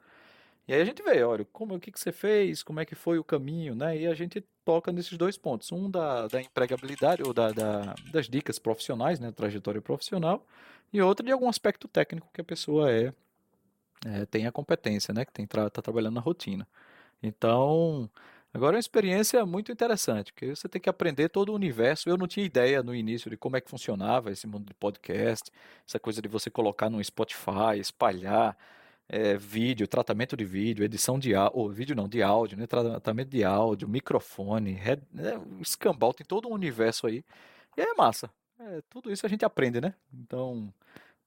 E aí a gente vê, olha, como, o que, que você fez, como é que foi o caminho, né? E a gente toca nesses dois pontos. Um da, da empregabilidade, ou da, da, das dicas profissionais, né? Trajetória profissional. E outro de algum aspecto técnico que a pessoa é, é tem a competência, né? Que tem tá trabalhando na rotina. Então, Agora é uma experiência muito interessante, porque você tem que aprender todo o universo. Eu não tinha ideia no início de como é que funcionava esse mundo de podcast, essa coisa de você colocar no Spotify, espalhar é, vídeo, tratamento de vídeo, edição de áudio, vídeo não, de áudio, né? tratamento de áudio, microfone, red, né? escambau, tem todo um universo aí. E é massa. É, tudo isso a gente aprende, né? Então,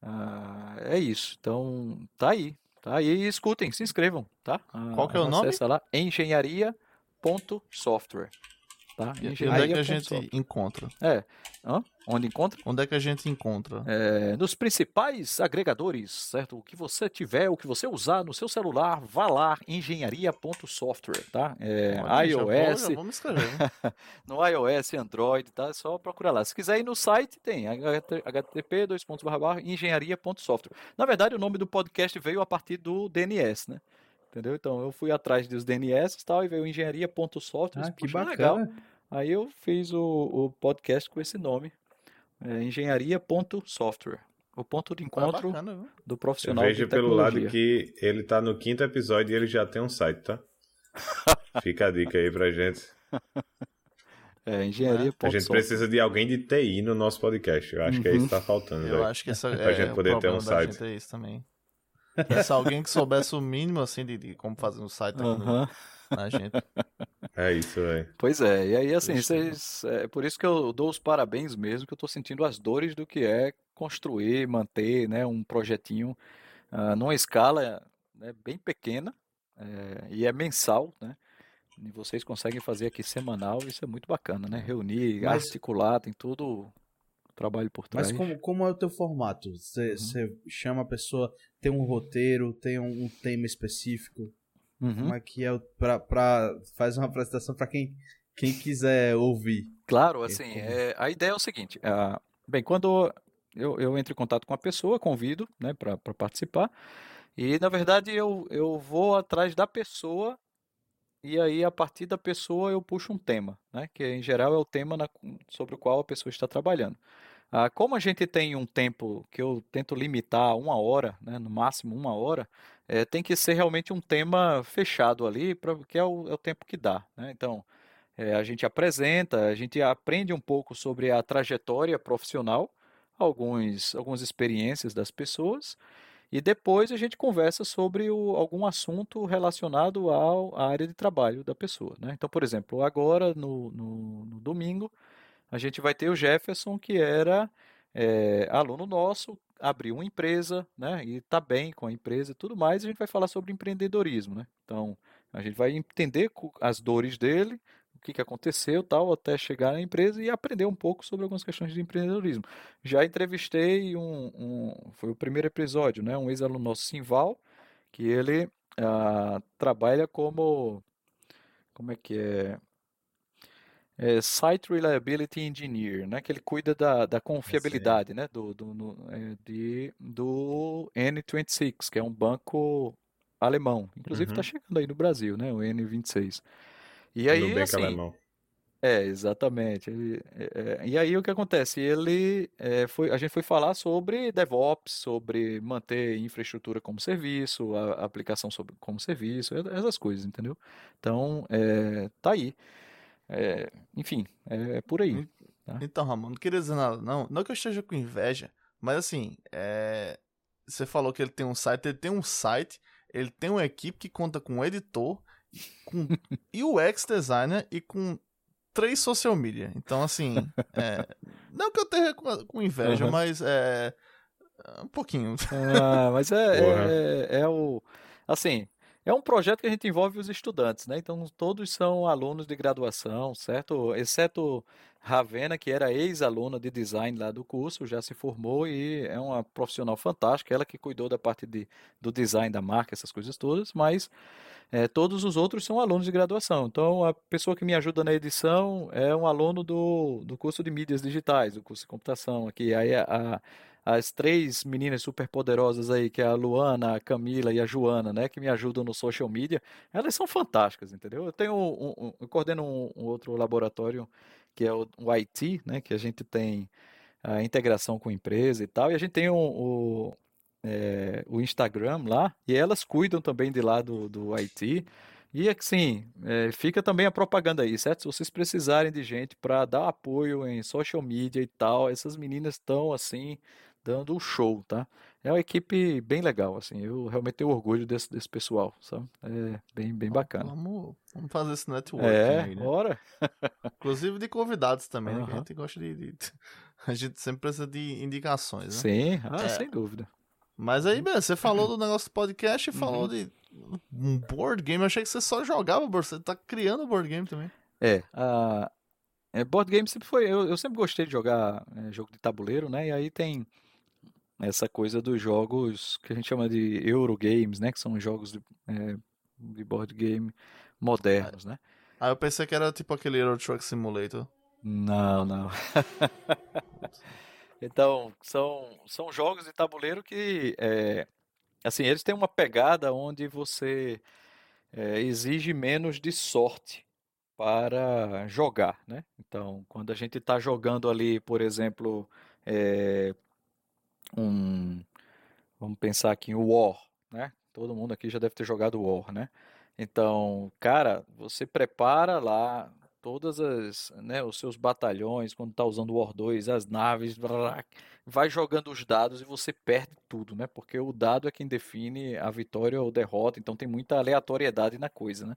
ah, é isso. Então, tá aí. Tá aí, escutem, se inscrevam, tá? Qual que é o nome? Acessa lá, engenharia software. Tá? E onde é que a gente software. encontra? É. Hã? Onde encontra? Onde é que a gente encontra? É, nos principais agregadores, certo? O que você tiver, o que você usar no seu celular, vá lá, engenharia.software, tá? É, Olha, iOS. Já vou, já vamos escrever. no iOS, Android, tá? É só procurar lá. Se quiser ir no site, tem http engenharia.software. Na verdade, o nome do podcast veio a partir do DNS, né? Entendeu? Então eu fui atrás dos DNS e tal, e veio engenharia.software. Ah, que bacana. Legal. Aí eu fiz o, o podcast com esse nome, é, engenharia.software. O ponto de encontro ah, bacana, do profissional Veja pelo lado que ele tá no quinto episódio e ele já tem um site, tá? Fica a dica aí pra gente. É, engenharia. A gente precisa de alguém de TI no nosso podcast. Eu acho uhum. que é isso que tá faltando. Eu véio. acho que essa pra é, gente poder ter um site. Gente é isso também. Se alguém que soubesse o mínimo, assim, de, de como fazer um site uhum. na gente. É isso, velho. Pois é, e aí, assim, vocês. É por isso que eu dou os parabéns mesmo, que eu tô sentindo as dores do que é construir, manter, né, um projetinho uh, numa escala né, bem pequena, é, e é mensal, né? E vocês conseguem fazer aqui semanal, isso é muito bacana, né? Reunir, Mas... articular, tem tudo trabalho por trás. Mas como, como é o teu formato? Você uhum. chama a pessoa, tem um roteiro, tem um, um tema específico? Uhum. Como é que é pra, pra, faz uma apresentação para quem, quem quiser ouvir? Claro, assim, é, a ideia é o seguinte, uh, bem, quando eu, eu entro em contato com a pessoa, convido né, para participar, e na verdade eu, eu vou atrás da pessoa e aí a partir da pessoa eu puxo um tema, né? que em geral é o tema na, sobre o qual a pessoa está trabalhando. Ah, como a gente tem um tempo que eu tento limitar uma hora, né, no máximo uma hora, é, tem que ser realmente um tema fechado ali, pra, que é o, é o tempo que dá. Né? Então, é, a gente apresenta, a gente aprende um pouco sobre a trajetória profissional, alguns, algumas experiências das pessoas, e depois a gente conversa sobre o, algum assunto relacionado ao, à área de trabalho da pessoa. Né? Então, por exemplo, agora no, no, no domingo, a gente vai ter o Jefferson, que era é, aluno nosso, abriu uma empresa, né, e está bem com a empresa e tudo mais, a gente vai falar sobre empreendedorismo, né? Então, a gente vai entender as dores dele, o que, que aconteceu, tal, até chegar na empresa e aprender um pouco sobre algumas questões de empreendedorismo. Já entrevistei um, um foi o primeiro episódio, né, um ex-aluno nosso, Simval, que ele ah, trabalha como, como é que é, é, Site Reliability Engineer, né, que ele cuida da, da confiabilidade né, do, do, no, é, de, do N26, que é um banco alemão. Inclusive está uhum. chegando aí no Brasil, né, o N26. E aí, Nubank assim, alemão. É, exatamente. É, é, e aí o que acontece? Ele é, foi, a gente foi falar sobre DevOps, sobre manter infraestrutura como serviço, a, a aplicação sobre, como serviço, essas coisas, entendeu? Então, é, tá aí. É, enfim, é, é, por aí. Tá? Então, Ramon, não queria dizer nada, não. Não que eu esteja com inveja, mas assim, é... você falou que ele tem um site, ele tem um site, ele tem uma equipe que conta com um editor, com UX designer e com três social media. Então, assim, é, não que eu tenha com, inveja, Uhum. mas é. Um pouquinho. Ah, mas é, Porra. é, é o. Assim, é um projeto que a gente envolve os estudantes, né? Então, todos são alunos de graduação, certo? Exceto Ravena, que era ex-aluna de design lá do curso, já se formou e é uma profissional fantástica. Ela que cuidou da parte de, do design da marca, essas coisas todas, mas é, todos os outros são alunos de graduação. Então, a pessoa que me ajuda na edição é um aluno do, do curso de mídias digitais, do curso de computação aqui. Aí a, a- as três meninas super poderosas aí, que é a Luana, a Camila e a Joana, né, que me ajudam no social media, elas são fantásticas, entendeu? Eu tenho um, um- eu coordeno um, um outro laboratório que é o, o IT, né, que a gente tem a integração com empresa e tal, e a gente tem o, o, é, Instagram lá, e elas cuidam também de lá do, do IT. E assim, é, fica também a propaganda aí, certo? Se vocês precisarem de gente para dar apoio em social media e tal, essas meninas estão assim, dando o show, tá? É uma equipe bem legal, assim, eu realmente tenho orgulho desse, desse pessoal, sabe? É bem, bem bacana. Vamos, vamos fazer esse networking É, aí, né? ora. Inclusive de convidados também, né? Que a gente gosta de, de- A gente sempre precisa de indicações, né? Sim, ah, É. sem dúvida. Mas aí, beleza, você falou do negócio do podcast e falou Uhum. de um board game. Eu achei que você só jogava board Você tá criando board game também. É, a é, board game sempre foi. Eu, eu sempre gostei de jogar é, jogo de tabuleiro, né? E aí tem essa coisa dos jogos que a gente chama de Eurogames, né? Que são jogos de, é, de board game modernos, né? Aí eu pensei que era tipo aquele Euro Truck Simulator. Não, não. Então, são, são jogos de tabuleiro que, é, assim, eles têm uma pegada onde você é, exige menos de sorte para jogar, né? Então, quando a gente está jogando ali, por exemplo, é, um, vamos pensar aqui em War, né? Todo mundo aqui já deve ter jogado War, né? Então, cara, você prepara lá todas as, né, os seus batalhões quando tá usando o War 2, as naves, brrr, vai jogando os dados e você perde tudo, né? Porque o dado é quem define a vitória ou derrota, então tem muita aleatoriedade na coisa, né?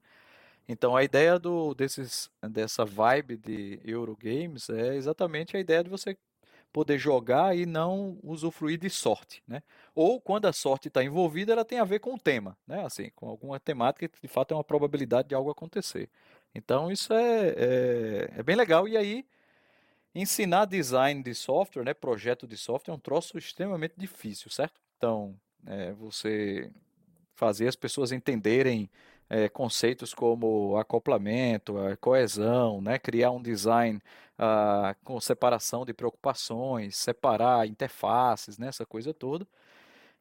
Então a ideia do, desses, dessa vibe de Eurogames é exatamente a ideia de você poder jogar e não usufruir de sorte, né? Ou quando a sorte está envolvida, ela tem a ver com o tema, né? Assim, com alguma temática que de fato é uma probabilidade de algo acontecer. Então isso é, é, é bem legal. E aí, ensinar design de software, né? Projeto de software é um troço extremamente difícil, certo? Então, é, você fazer as pessoas entenderem é, conceitos como acoplamento, a coesão, né? Criar um design ah, com separação de preocupações, separar interfaces, né? Essa coisa toda.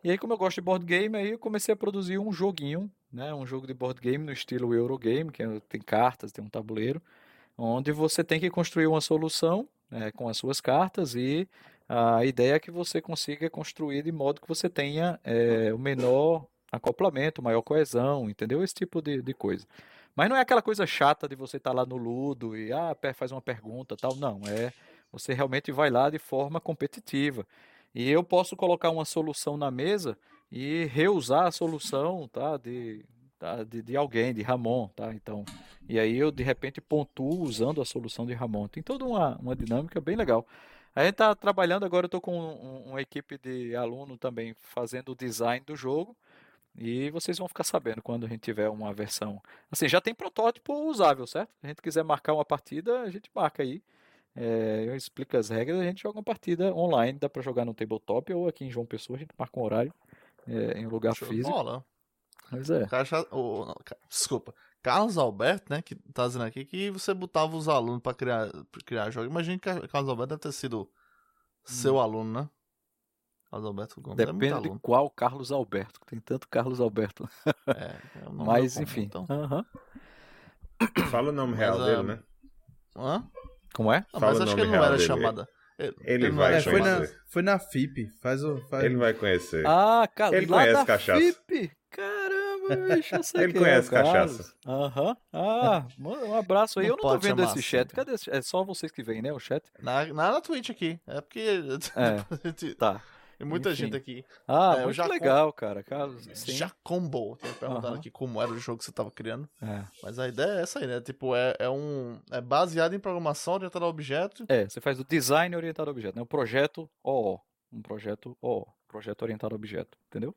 E aí, como eu gosto de board game, aí eu comecei a produzir um joguinho, né? Um jogo de board game no estilo Eurogame, que é- tem cartas, tem um tabuleiro, onde você tem que construir uma solução, né, com as suas cartas e a ideia é que você consiga construir de modo que você tenha eh, o menor acoplamento, maior coesão, entendeu? Esse tipo de, de coisa. Mas não é aquela coisa chata de você estar lá no Ludo e ah, faz uma pergunta, tal. Não, é você realmente vai lá de forma competitiva. E eu posso colocar uma solução na mesa e reusar a solução, tá? De, tá? de, de alguém, de Ramon, tá? Então, e aí eu de repente pontuo usando a solução de Ramon. Tem toda uma, uma dinâmica bem legal. A gente tá trabalhando agora, eu tô com um- uma equipe de aluno também fazendo o design do jogo. E vocês vão ficar sabendo quando a gente tiver uma versão. Assim, já tem protótipo usável, certo? Se a gente quiser marcar uma partida, a gente marca aí. É, eu explico as regras, a gente joga uma partida online, dá pra jogar no tabletop ou aqui em João Pessoa, a gente marca um horário é, em um lugar Show físico. bola. Mas é. O cara já- o- não, desculpa. Carlos Alberto, né, que tá dizendo aqui que você botava os alunos pra criar, pra criar jogo. Imagina que Car- Carlos Alberto deve ter sido seu aluno, né? Carlos Alberto Gomes é Depende de aluno. qual Carlos Alberto, que tem tanto Carlos Alberto. É, é o nome Mas enfim. Então. Aham. Fala o nome real Mas, dele, ah, né? Hã? Como é? Não, Fala mas acho que ele não real era dele. chamada. Ele, Ele não vai É, foi, na, conhecer. foi na FIP. Faz o. Faz... Ele vai conhecer. Ah, cara, Ele lá conhece da cachaça. FIP. Caramba, bicho, eu sei Ele quem conhece é cachaça. Aham. Ah, manda um abraço aí. Não Eu não tô vendo esse assim, chat. Cadê esse... É só vocês que veem, né, o chat? Na, na, na Twitch aqui. É porque. É. Tá. Tem muita Enfim. gente aqui. Ah, É, muito legal, cara. sim. Já combo. Tem perguntado Aham. aqui como era o jogo que você tava criando. É. Mas a ideia é essa aí, né? Tipo, é, é um. É baseado em programação orientada a objeto. É, você faz o design orientado a objeto, né? O projeto OO. Um projeto OO. Projeto orientado a objeto, entendeu?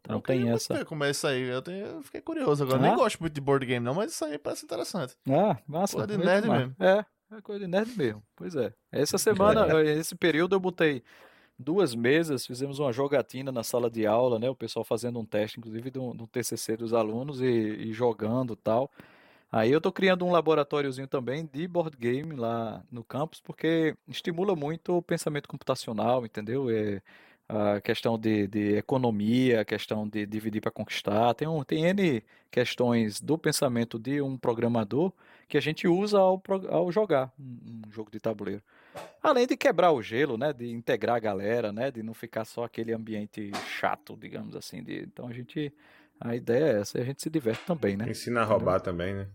Então Eu tem essa. ver como é isso aí. Eu, tenho, eu fiquei curioso agora. Ah? Nem gosto muito de board game, não, mas isso aí parece interessante. Ah, massa. Coisa de nerd demais. mesmo. É, é coisa de nerd mesmo. Pois é. Essa semana, esse período eu botei duas mesas, fizemos uma jogatina na sala de aula, né? O pessoal fazendo um teste, inclusive, do, do TCC dos alunos e, e jogando tal. Aí eu tô criando um laboratóriozinho também de board game lá no campus, porque estimula muito o pensamento computacional, entendeu? É, a questão de, de economia, a questão de dividir para conquistar. Tem, um, tem N questões do pensamento de um programador que a gente usa ao, ao jogar um, um jogo de tabuleiro. Além de quebrar o gelo, né? De integrar a galera, né? De não ficar só aquele ambiente chato, digamos assim. De, então a gente. A ideia é essa, e a gente se diverte também, né? Ensina a roubar também, né?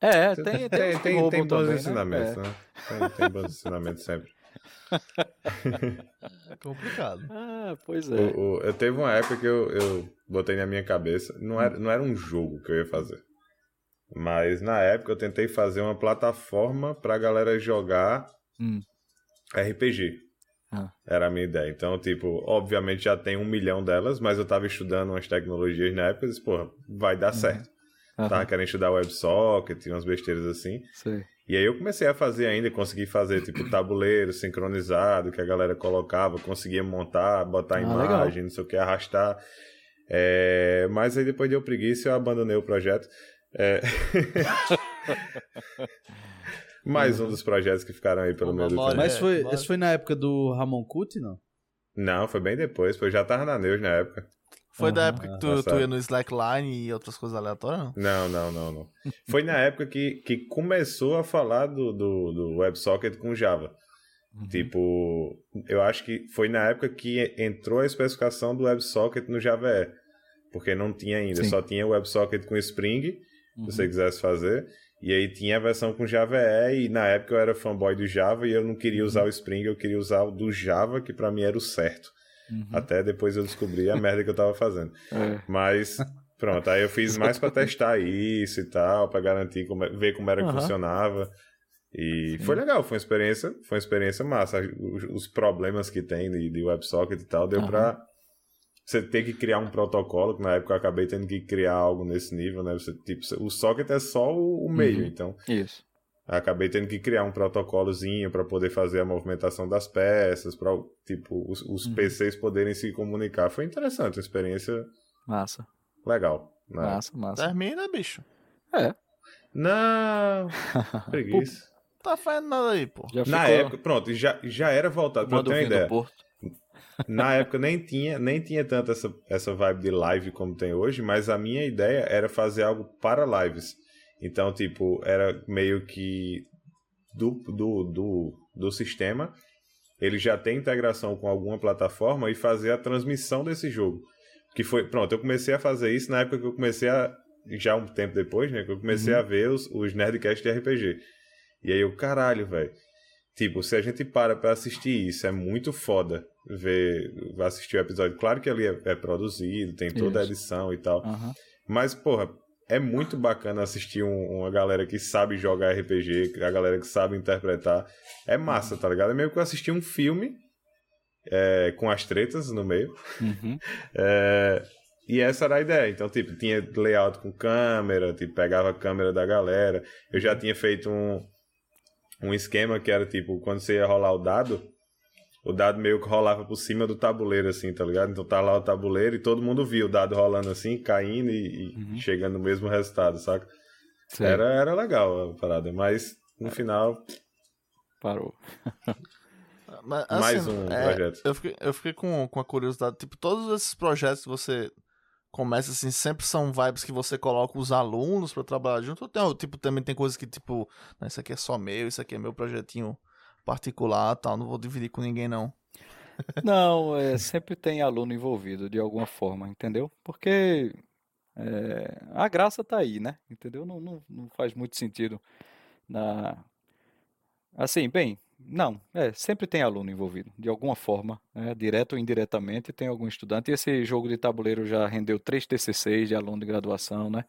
É, tem, tem, tem, tem, tem bons também, né? ensinamentos, É. né? Tem, tem bons ensinamentos sempre. É complicado. Ah, pois é. O- o- eu teve uma época que eu, eu botei na minha cabeça, não era, não era um jogo que eu ia fazer. Mas na época eu tentei fazer uma plataforma pra galera jogar Hum. RPG. Ah. Era a minha ideia. Então, tipo, obviamente já tem um milhão delas, mas eu tava estudando umas tecnologias na época e disse, porra, vai dar certo. Aham, Tava querendo estudar WebSocket umas besteiras assim. sei. E aí eu comecei a fazer ainda, consegui fazer tipo tabuleiro sincronizado que a galera colocava, conseguia montar, botar Ah, imagem, não sei o que, arrastar. É, Mas aí depois deu preguiça e eu abandonei o projeto. É, Mais um dos projetos que ficaram aí pelo meio do caminho. Mas É, foi, esse foi na época do Ramon Kuti, não? Não, foi bem depois, porque eu já tava na Neus na época. Foi da Aham, época que tu, tu ia no Slackline e outras coisas aleatórias, não? Não, não, não, não. Foi na época que, que começou a falar do, do, do WebSocket com Java. Uhum. Tipo, eu acho que foi na época que entrou a especificação do WebSocket no Java E. Porque não tinha ainda, Sim. só tinha o WebSocket com Spring, Uhum. se você quisesse fazer. E aí tinha a versão com Java E, e na época eu era fanboy do Java e eu não queria usar o Spring, eu queria usar o do Java, que pra mim era o certo. Uhum. Até depois eu descobri a merda que eu tava fazendo. É. Mas, pronto, aí eu fiz mais pra testar isso e tal, pra garantir, como, é- ver como era que Aham. funcionava. E Sim. foi legal, foi uma experiência, foi uma experiência massa. Os, problemas que tem de, de WebSocket e tal, deu Aham. pra você ter que criar um protocolo, que na época eu acabei tendo que criar algo nesse nível, né? Você, tipo, o socket é só o, o meio, Uhum. então Isso. acabei tendo que criar um protocolozinho para poder fazer a movimentação das peças, para tipo os, os Uhum. PCs poderem se comunicar. Foi interessante, uma experiência Massa. legal. né? Massa, massa. Termina, bicho. É. Não, preguiça. Tá fazendo nada aí, pô. Já Na ficou época, pronto, já, já era voltado, pra ter uma ideia. Porto. Na época nem tinha, nem tinha tanto essa, essa vibe de live como tem hoje, mas a minha ideia era fazer algo para lives. Então, tipo, era meio que do, do, do, do sistema, ele já tem integração com alguma plataforma e fazer a transmissão desse jogo. Que foi, pronto, eu comecei a fazer isso na época que eu comecei a, já um tempo depois, né, que eu comecei Uhum. a ver os, os Nerdcast de RPG. E aí eu, caralho, velho. Tipo, se a gente para pra assistir isso, é muito foda ver, assistir o episódio. Claro que ali é, é produzido, tem toda a Isso. edição e tal. Aham. Mas, porra, é muito bacana assistir um- uma galera que sabe jogar RPG, a galera que sabe interpretar. É massa, tá ligado? É meio que eu assistir um filme é, com as tretas no meio. Uhum. É, e essa era a ideia. Então, tipo, tinha layout com câmera, tipo, pegava a câmera da galera. Eu já tinha feito um, um esquema que era, tipo, quando você ia rolar o dado, o dado meio que rolava por cima do tabuleiro, assim, tá ligado? Então tá lá o tabuleiro e todo mundo via o dado rolando assim, caindo e, e Uhum. chegando no mesmo resultado, saca? Era, era legal a parada, mas no final, Parou. Mas, mais assim, um é, projeto. Eu fiquei, eu fiquei com, com a curiosidade. Tipo, todos esses projetos que você começa, assim, sempre são vibes que você coloca os alunos pra trabalhar junto. Tem, tipo, também tem coisas que, tipo, "Não, isso aqui é só meu, isso aqui é meu projetinho particular tal. Não vou dividir com ninguém, não. Não, é, sempre tem aluno envolvido de alguma forma, entendeu? Porque é, a graça tá aí, né? Entendeu? Não, não, não faz muito sentido na... Assim, bem, não, é, sempre tem aluno envolvido, de alguma forma, né, direto ou indiretamente, tem algum estudante. E esse jogo de tabuleiro já rendeu três TCCs de aluno de graduação, né?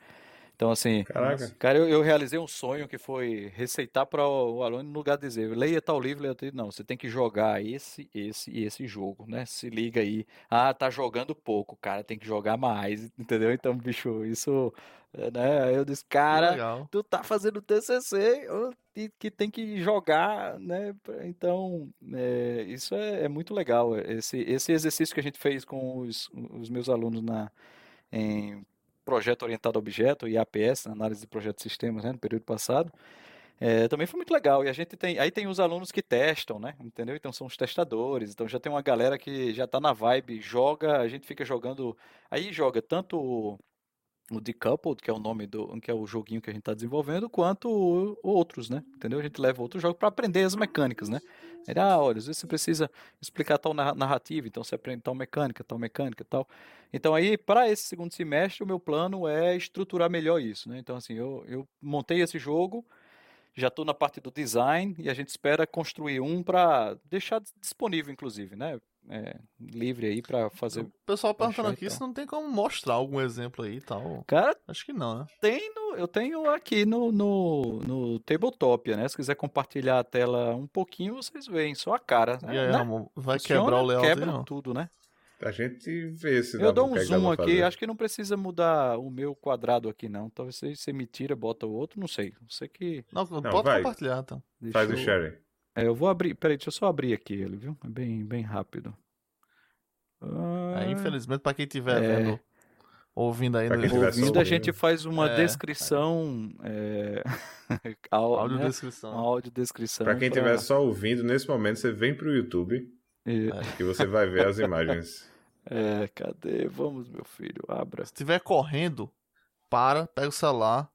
Então, assim, Caraca. cara, eu, eu realizei um sonho que foi receitar para o, aluno no lugar de dizer, leia tal livro, leia tal. Não, você tem que jogar esse, esse e esse jogo, né? Se liga aí. Ah, tá jogando pouco, cara, tem que jogar mais, entendeu? Então, bicho, isso, né? Aí eu disse, cara, Legal. tu tá fazendo TCC, eu te- que tem que jogar, né? Então, é, isso é, é muito legal. Esse, esse exercício que a gente fez com os, os meus alunos na, em projeto orientado a objeto e APS, análise de projetos de sistemas, né, no período passado, é, também foi muito legal. E a gente tem, aí tem os alunos que testam, né, entendeu? Então são os testadores. Então já tem uma galera que já tá na vibe, joga, a gente fica jogando, aí joga tanto o Decoupled, que é o nome do, que é o joguinho que a gente está desenvolvendo, quanto o- outros, né? Entendeu? A gente leva outros jogos para aprender as mecânicas, né? Ele, ah, olha, às vezes você precisa explicar tal narra- narrativa, então você aprende tal mecânica, tal mecânica, tal. Então aí, para esse segundo semestre, o meu plano é estruturar melhor isso, né? Então assim, eu, eu montei esse jogo, já estou na parte do design e a gente espera construir um para deixar disponível, inclusive, né? É, livre aí para fazer. O pessoal perguntando e aqui se não tem como mostrar algum exemplo aí e tal. Cara, Acho que não, né? Tem no- eu tenho aqui no, no, no Tabletopia, né? Se quiser compartilhar a tela um pouquinho, vocês veem, só a cara. E né? aí, Né? Ramon, vai Funciona, quebrar o layout aí, Quebra não? tudo, né? A gente vê se Eu dou um o zoom aqui, fazer. acho que não precisa mudar o meu quadrado aqui, não. Talvez você, você me tira, bota o outro, não sei. Não sei que. Não, Não, pode vai. compartilhar, então. Deixa Faz o eu- sharing. É, eu vou abrir. Peraí, deixa eu só abrir aqui ele, viu? É bem, bem rápido. Ah, É, infelizmente, pra quem estiver É. vendo, ouvindo aí Pra no Ouvindo, a gente faz uma É. descrição. É... au- né? Uma audiodescrição. Pra quem pra- estiver só ouvindo, nesse momento você vem pro YouTube E- e você vai ver as imagens. É, cadê? Vamos, meu filho, abra. Se estiver correndo, para, pega o celular,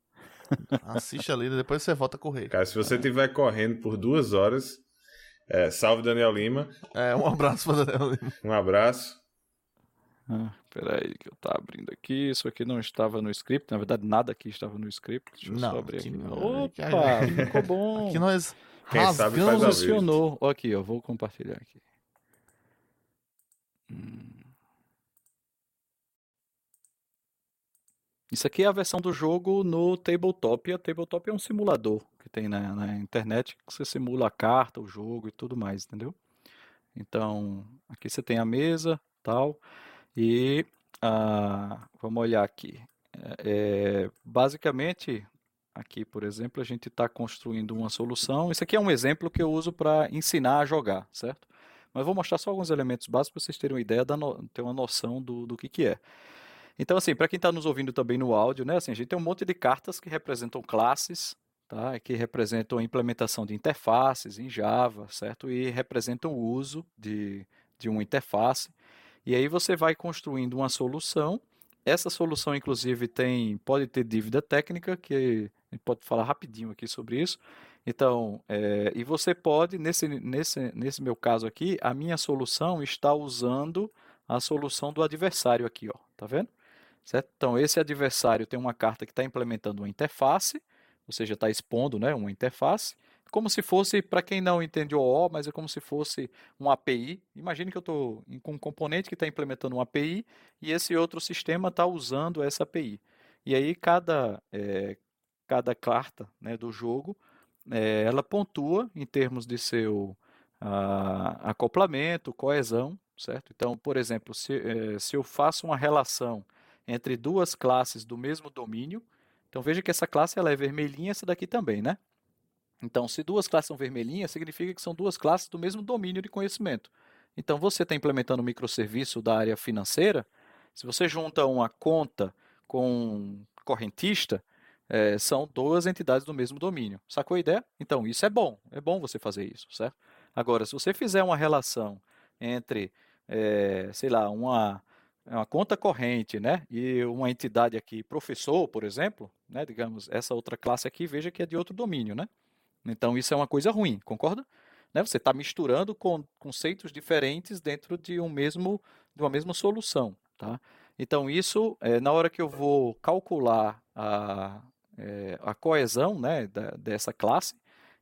assiste ali, depois você volta a correr. Cara, se você estiver correndo por duas horas, é, salve Daniel Lima, É, um abraço pra Daniel Lima. um abraço. Ah, peraí, que eu tá abrindo aqui. Isso aqui não estava no script. Na verdade, nada aqui estava no script. Deixa eu Não, só abrir aqui não, aqui- Opa, ficou bom. Aqui nós Quem sabe faz rasgamos vivo. Funcionou. Aqui, ó, vou compartilhar aqui. Hum. Isso aqui é a versão do jogo no Tabletop. A Tabletop é um simulador que tem na, na internet, que você simula a carta, o jogo e tudo mais, entendeu? Então, aqui você tem a mesa, tal, e ah, vamos olhar aqui. É, é, basicamente, aqui, por exemplo, a gente está construindo uma solução. Isso aqui é um exemplo que eu uso para ensinar a jogar, certo? Mas vou mostrar só alguns elementos básicos para vocês terem uma ideia, da no- ter uma noção do, do que, que é. Então, assim, para quem está nos ouvindo também no áudio, né, assim, a gente tem um monte de cartas que representam classes, tá? Que representam a implementação de interfaces em Java, certo? E representam o uso de, de uma interface. E aí você vai construindo uma solução. Essa solução, inclusive, tem pode ter dívida técnica, que a gente pode falar rapidinho aqui sobre isso. Então, é, e você pode, nesse, nesse, nesse meu caso aqui, a minha solução está usando a solução do adversário aqui, ó, tá vendo? Certo? Então, esse adversário tem uma carta que está implementando uma interface, ou seja, está expondo né, uma interface, como se fosse, para quem não entende o OO, mas é como se fosse uma API. Imagine que eu estou com um componente que está implementando uma API e esse outro sistema está usando essa API. E aí, cada, é, cada carta né, do jogo, é, ela pontua em termos de seu ah, acoplamento, coesão, certo? Então, por exemplo, se, eh, se eu faço uma relação entre duas classes do mesmo domínio, então veja que essa classe ela é vermelhinha, essa daqui também, né? Então, se duas classes são vermelhinhas, significa que são duas classes do mesmo domínio de conhecimento. Então, você está implementando um microserviço da área financeira, se você junta uma conta com um correntista, eh, são duas entidades do mesmo domínio. Sacou a ideia? Então, isso é bom, é bom você fazer isso, certo? Agora, se você fizer uma relação entre, eh, sei lá, uma, uma conta corrente, né, e uma entidade aqui, professor, por exemplo, né, digamos, essa outra classe aqui, veja que é de outro domínio, né? Então, isso é uma coisa ruim, concorda? Né? Você está misturando con conceitos diferentes dentro de um mesmo, de uma mesma solução, tá? Então, isso, eh, na hora que eu vou calcular a, eh, a coesão, né, da- dessa classe,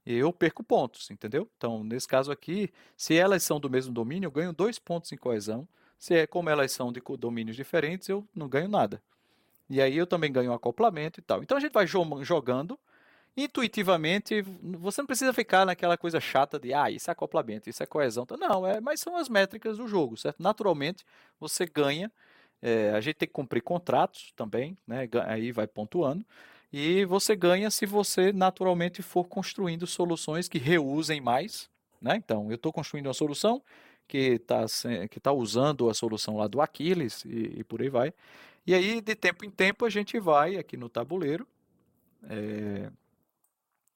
eu perco pontos, entendeu? Então, nesse caso aqui, se elas são do mesmo domínio, eu ganho dois pontos em coesão. Se é como elas são de domínios diferentes, eu não ganho nada. E aí eu também ganho acoplamento e tal. Então a gente vai jogando intuitivamente, você não precisa ficar naquela coisa chata de, ah, isso é acoplamento, isso é coesão. Não, é, mas são as métricas do jogo, certo? Naturalmente, você ganha. É, a gente tem que cumprir contratos também, né? Aí vai pontuando. E você ganha se você naturalmente for construindo soluções que reusem mais. Né? Então, eu estou construindo uma solução que está que tá usando a solução lá do Aquiles e, e, por aí vai. E aí, de tempo em tempo, a gente vai aqui no tabuleiro é,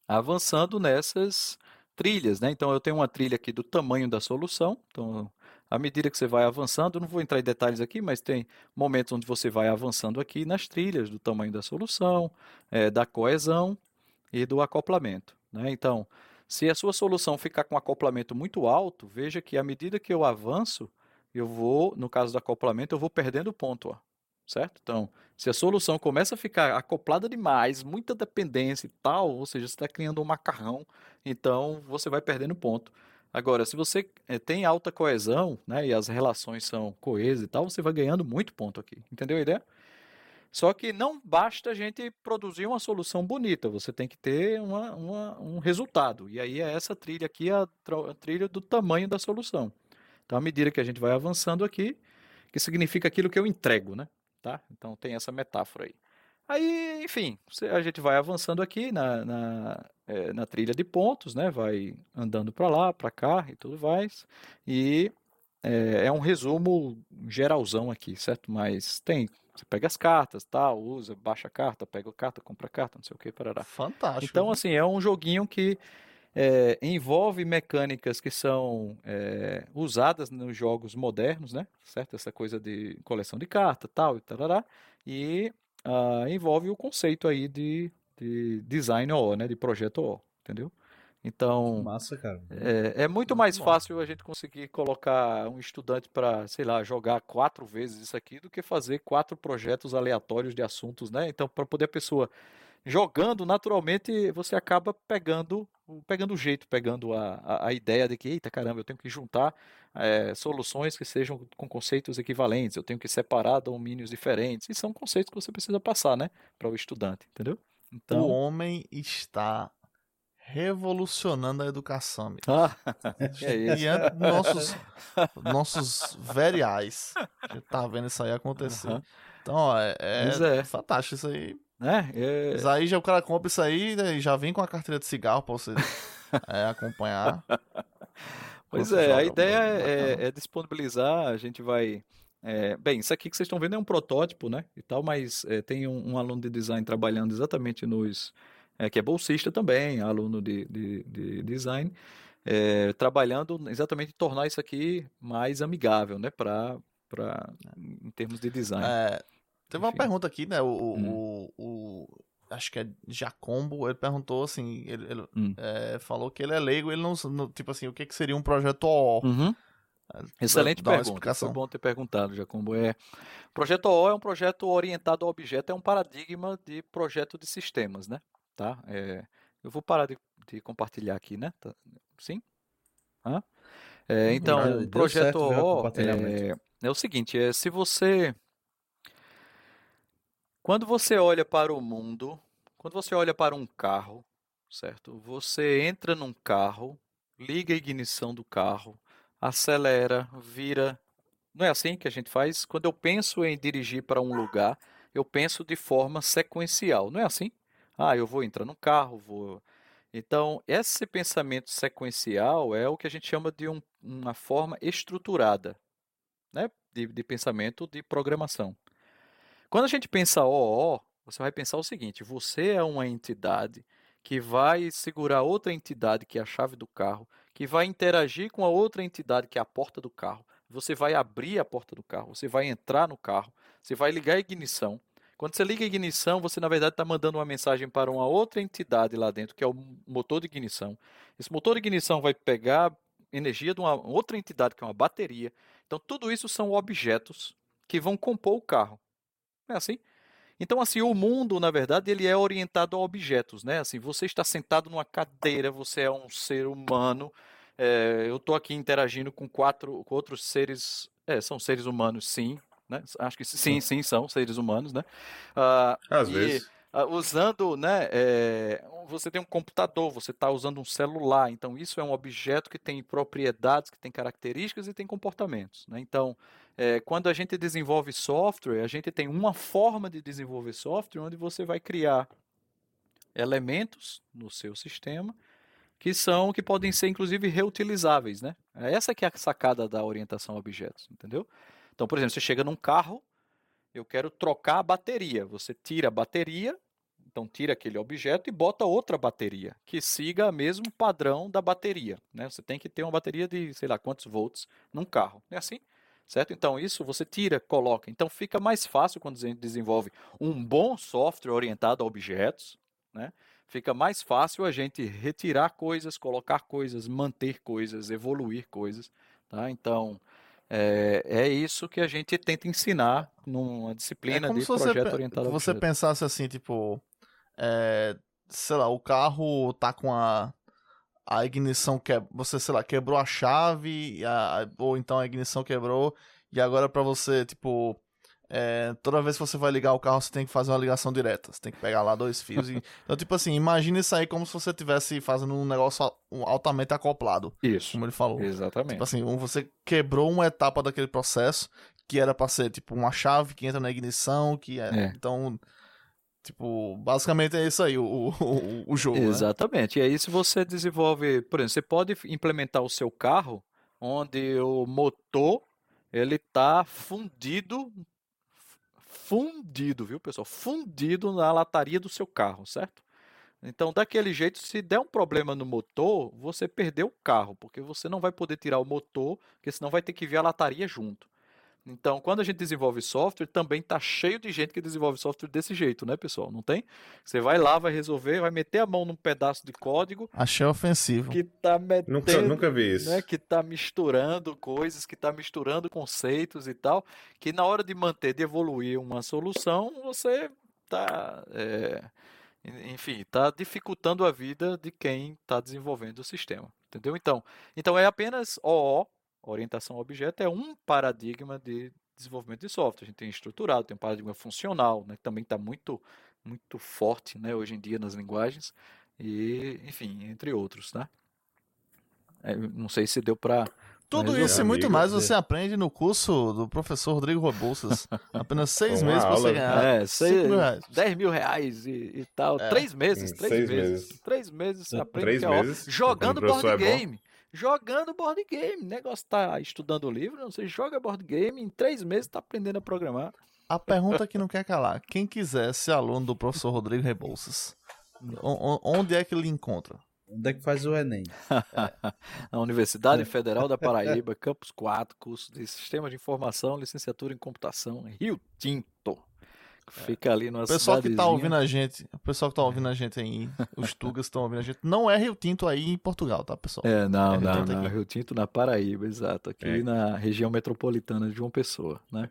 avançando nessas trilhas, né? Então eu tenho uma trilha aqui do tamanho da solução. Então, à medida que você vai avançando, não vou entrar em detalhes aqui, mas tem momentos onde você vai avançando aqui nas trilhas do tamanho da solução, é, da coesão e do acoplamento. Né? Então, se a sua solução ficar com acoplamento muito alto, veja que à medida que eu avanço, eu vou, no caso do acoplamento, eu vou perdendo ponto. Ó certo? Então, se a solução começa a ficar acoplada demais, muita dependência e tal, ou seja, você está criando um macarrão, então você vai perdendo ponto. Agora, se você é, tem alta coesão, né, e as relações são coesas e tal, você vai ganhando muito ponto aqui. Entendeu a ideia? Só que não basta a gente produzir uma solução bonita, você tem que ter uma, uma, um resultado. E aí é essa trilha aqui, a, a trilha do tamanho da solução. Então, à medida que a gente vai avançando aqui, que significa aquilo que eu entrego, né? tá? Então tem essa metáfora aí. Aí, enfim, a gente vai avançando aqui na, na, é, na trilha de pontos, né? Vai andando para lá, para cá e tudo mais. E é, é, um resumo geralzão aqui, certo? Mas tem, você pega as cartas, tal, usa, baixa a carta, pega a carta, compra a carta, não sei o que, parará. Fantástico. Então, assim, é um joguinho que é, envolve mecânicas que são é, usadas nos jogos modernos, né? Certo? Essa coisa de coleção de carta, tal e tal, e uh, envolve o conceito aí de, de design O, né? De projeto O, entendeu? Então, Massa. É, é muito, mais fácil a gente conseguir colocar um estudante para, sei lá, jogar quatro vezes isso aqui do que fazer quatro projetos aleatórios de assuntos, né? Então, para poder a pessoa jogando, naturalmente, você acaba pegando pegando o jeito, pegando a, a, a, ideia de que, eita caramba, eu tenho que juntar é, soluções que sejam com conceitos equivalentes, eu tenho que separar domínios diferentes, e são conceitos que você precisa passar, né, para o estudante, entendeu? Então... O homem está revolucionando a educação. Amigo. Ah, é isso. Diante nossos, nossos veriais. A tá vendo isso aí acontecer. Uhum. Então, ó, é, é, é, fantástico isso aí. Né? É... Mas aí já o cara compra isso aí né, e já vem com a carteira de cigarro pra você é, acompanhar. Pois é, a ideia é, é, disponibilizar, a gente vai. É, bem, isso aqui que vocês estão vendo é um protótipo, né? E tal, mas é, tem um, um, aluno de design trabalhando exatamente nos. É, que é bolsista também, aluno de, de, de design, é, trabalhando exatamente em tornar isso aqui mais amigável, né? Pra, pra, em termos de design. É, Teve uma pergunta aqui, né? O, hum. o, o, Acho que é Jacombo. Ele perguntou assim. Ele, ele hum. é, falou que ele é leigo. Ele não. No, tipo assim, o que, que seria um projeto OO? Uhum. É, Excelente pergunta. Foi bom ter perguntado, Jacombo. É, o projeto OO é um projeto orientado ao objeto, é um paradigma de projeto de sistemas, né? Tá? É, eu vou parar de, de compartilhar aqui, né? Tá, sim? Hã? É, então, o projeto OO é, é, o seguinte: é, se você quando você olha para o mundo, quando você olha para um carro, certo? Você entra num carro, liga a ignição do carro, acelera, vira. Não é assim que a gente faz? Quando eu penso em dirigir para um lugar, eu penso de forma sequencial. Não é assim? Ah, eu vou entrar no carro, vou. Então, esse pensamento sequencial é o que a gente chama de um, uma forma estruturada né? de, de pensamento de programação. Quando a gente pensa OO, você vai pensar o seguinte: você é uma entidade que vai segurar outra entidade, que é a chave do carro, que vai interagir com a outra entidade, que é a porta do carro. Você vai abrir a porta do carro, você vai entrar no carro, você vai ligar a ignição. Quando você liga a ignição, você na verdade está mandando uma mensagem para uma outra entidade lá dentro, que é o motor de ignição. Esse motor de ignição vai pegar energia de uma outra entidade, que é uma bateria. Então, tudo isso são objetos que vão compor o carro. É assim? Então, assim, o mundo, na verdade, ele é orientado a objetos, né? Assim, você está sentado numa cadeira, você é um ser humano. É, eu estou aqui interagindo com quatro, com outros seres. É, são seres humanos, sim. Né? Acho que sim, sim, são seres humanos, né? Uh, Às e, vezes. Uh, usando, né? É, você tem um computador, você está usando um celular. Então, isso é um objeto que tem propriedades, que tem características e tem comportamentos. Né? Então, é, quando a gente desenvolve software, a gente tem uma forma de desenvolver software onde você vai criar elementos no seu sistema que são que podem ser inclusive reutilizáveis, né? Essa que é a sacada da orientação a objetos, entendeu? Então, por exemplo, você chega num carro, eu quero trocar a bateria. Você tira a bateria, então tira aquele objeto e bota outra bateria que siga o mesmo padrão da bateria, né? Você tem que ter uma bateria de, sei lá, quantos volts num carro. É assim? certo? Então isso você tira, coloca. Então fica mais fácil quando a gente desenvolve um bom software orientado a objetos, né? Fica mais fácil a gente retirar coisas, colocar coisas, manter coisas, evoluir coisas, tá? Então é, é isso que a gente tenta ensinar numa disciplina é de projeto orientado a você pensasse assim, tipo, é, sei lá, o carro tá com a a ignição que você, sei lá, quebrou a chave, a, ou então a ignição quebrou, e agora para você, tipo, é, toda vez que você vai ligar o carro, você tem que fazer uma ligação direta. Você tem que pegar lá dois fios. E... Então, tipo assim, imagine isso aí como se você estivesse fazendo um negócio altamente acoplado. Isso. Como ele falou. Exatamente. Tipo assim, você quebrou uma etapa daquele processo que era pra ser, tipo, uma chave que entra na ignição, que é. é. Então. Tipo, basicamente é isso aí, o, o, o jogo. Né? Exatamente. Né? E aí, se você desenvolve, por exemplo, você pode implementar o seu carro onde o motor ele tá fundido, fundido, viu, pessoal? Fundido na lataria do seu carro, certo? Então, daquele jeito, se der um problema no motor, você perdeu o carro, porque você não vai poder tirar o motor, porque senão vai ter que vir a lataria junto. Então, quando a gente desenvolve software, também tá cheio de gente que desenvolve software desse jeito, né, pessoal? Não tem? Você vai lá, vai resolver, vai meter a mão num pedaço de código. Achei ofensivo. Que tá metendo, nunca, nunca vi isso. Né, que tá misturando coisas, que tá misturando conceitos e tal, que na hora de manter, de evoluir uma solução, você tá. É, enfim, está dificultando a vida de quem está desenvolvendo o sistema. Entendeu? Então, então é apenas OO orientação a objeto é um paradigma de desenvolvimento de software. A gente tem estruturado, tem um paradigma funcional, né, que também está muito, muito forte né, hoje em dia nas linguagens, e, enfim, entre outros. Né? É, não sei se deu para. Tudo isso e muito mais você aprende no curso do professor Rodrigo Robolsas. Apenas seis meses para você ganhar. É, seis, mil reais. 10 mil reais e, e tal. É. Três meses, três seis meses. meses. Três meses você aprende três é meses, jogando board é game jogando board game. O negócio tá estudando o livro, você joga board game, em três meses tá aprendendo a programar. A pergunta que não quer calar: quem quiser ser aluno do professor Rodrigo Rebouças, onde é que ele encontra? Onde é que faz o Enem? a Universidade Federal da Paraíba, Campus 4, curso de Sistema de Informação, licenciatura em Computação, Rio Tinto. Fica ali no pessoal que tá ouvindo a gente, o pessoal que tá ouvindo a gente aí, os Tugas estão ouvindo a gente, não é Rio Tinto aí em Portugal, tá, pessoal? É, não, é não, não, Rio Tinto na Paraíba, exato, aqui é. na região metropolitana de João Pessoa, né?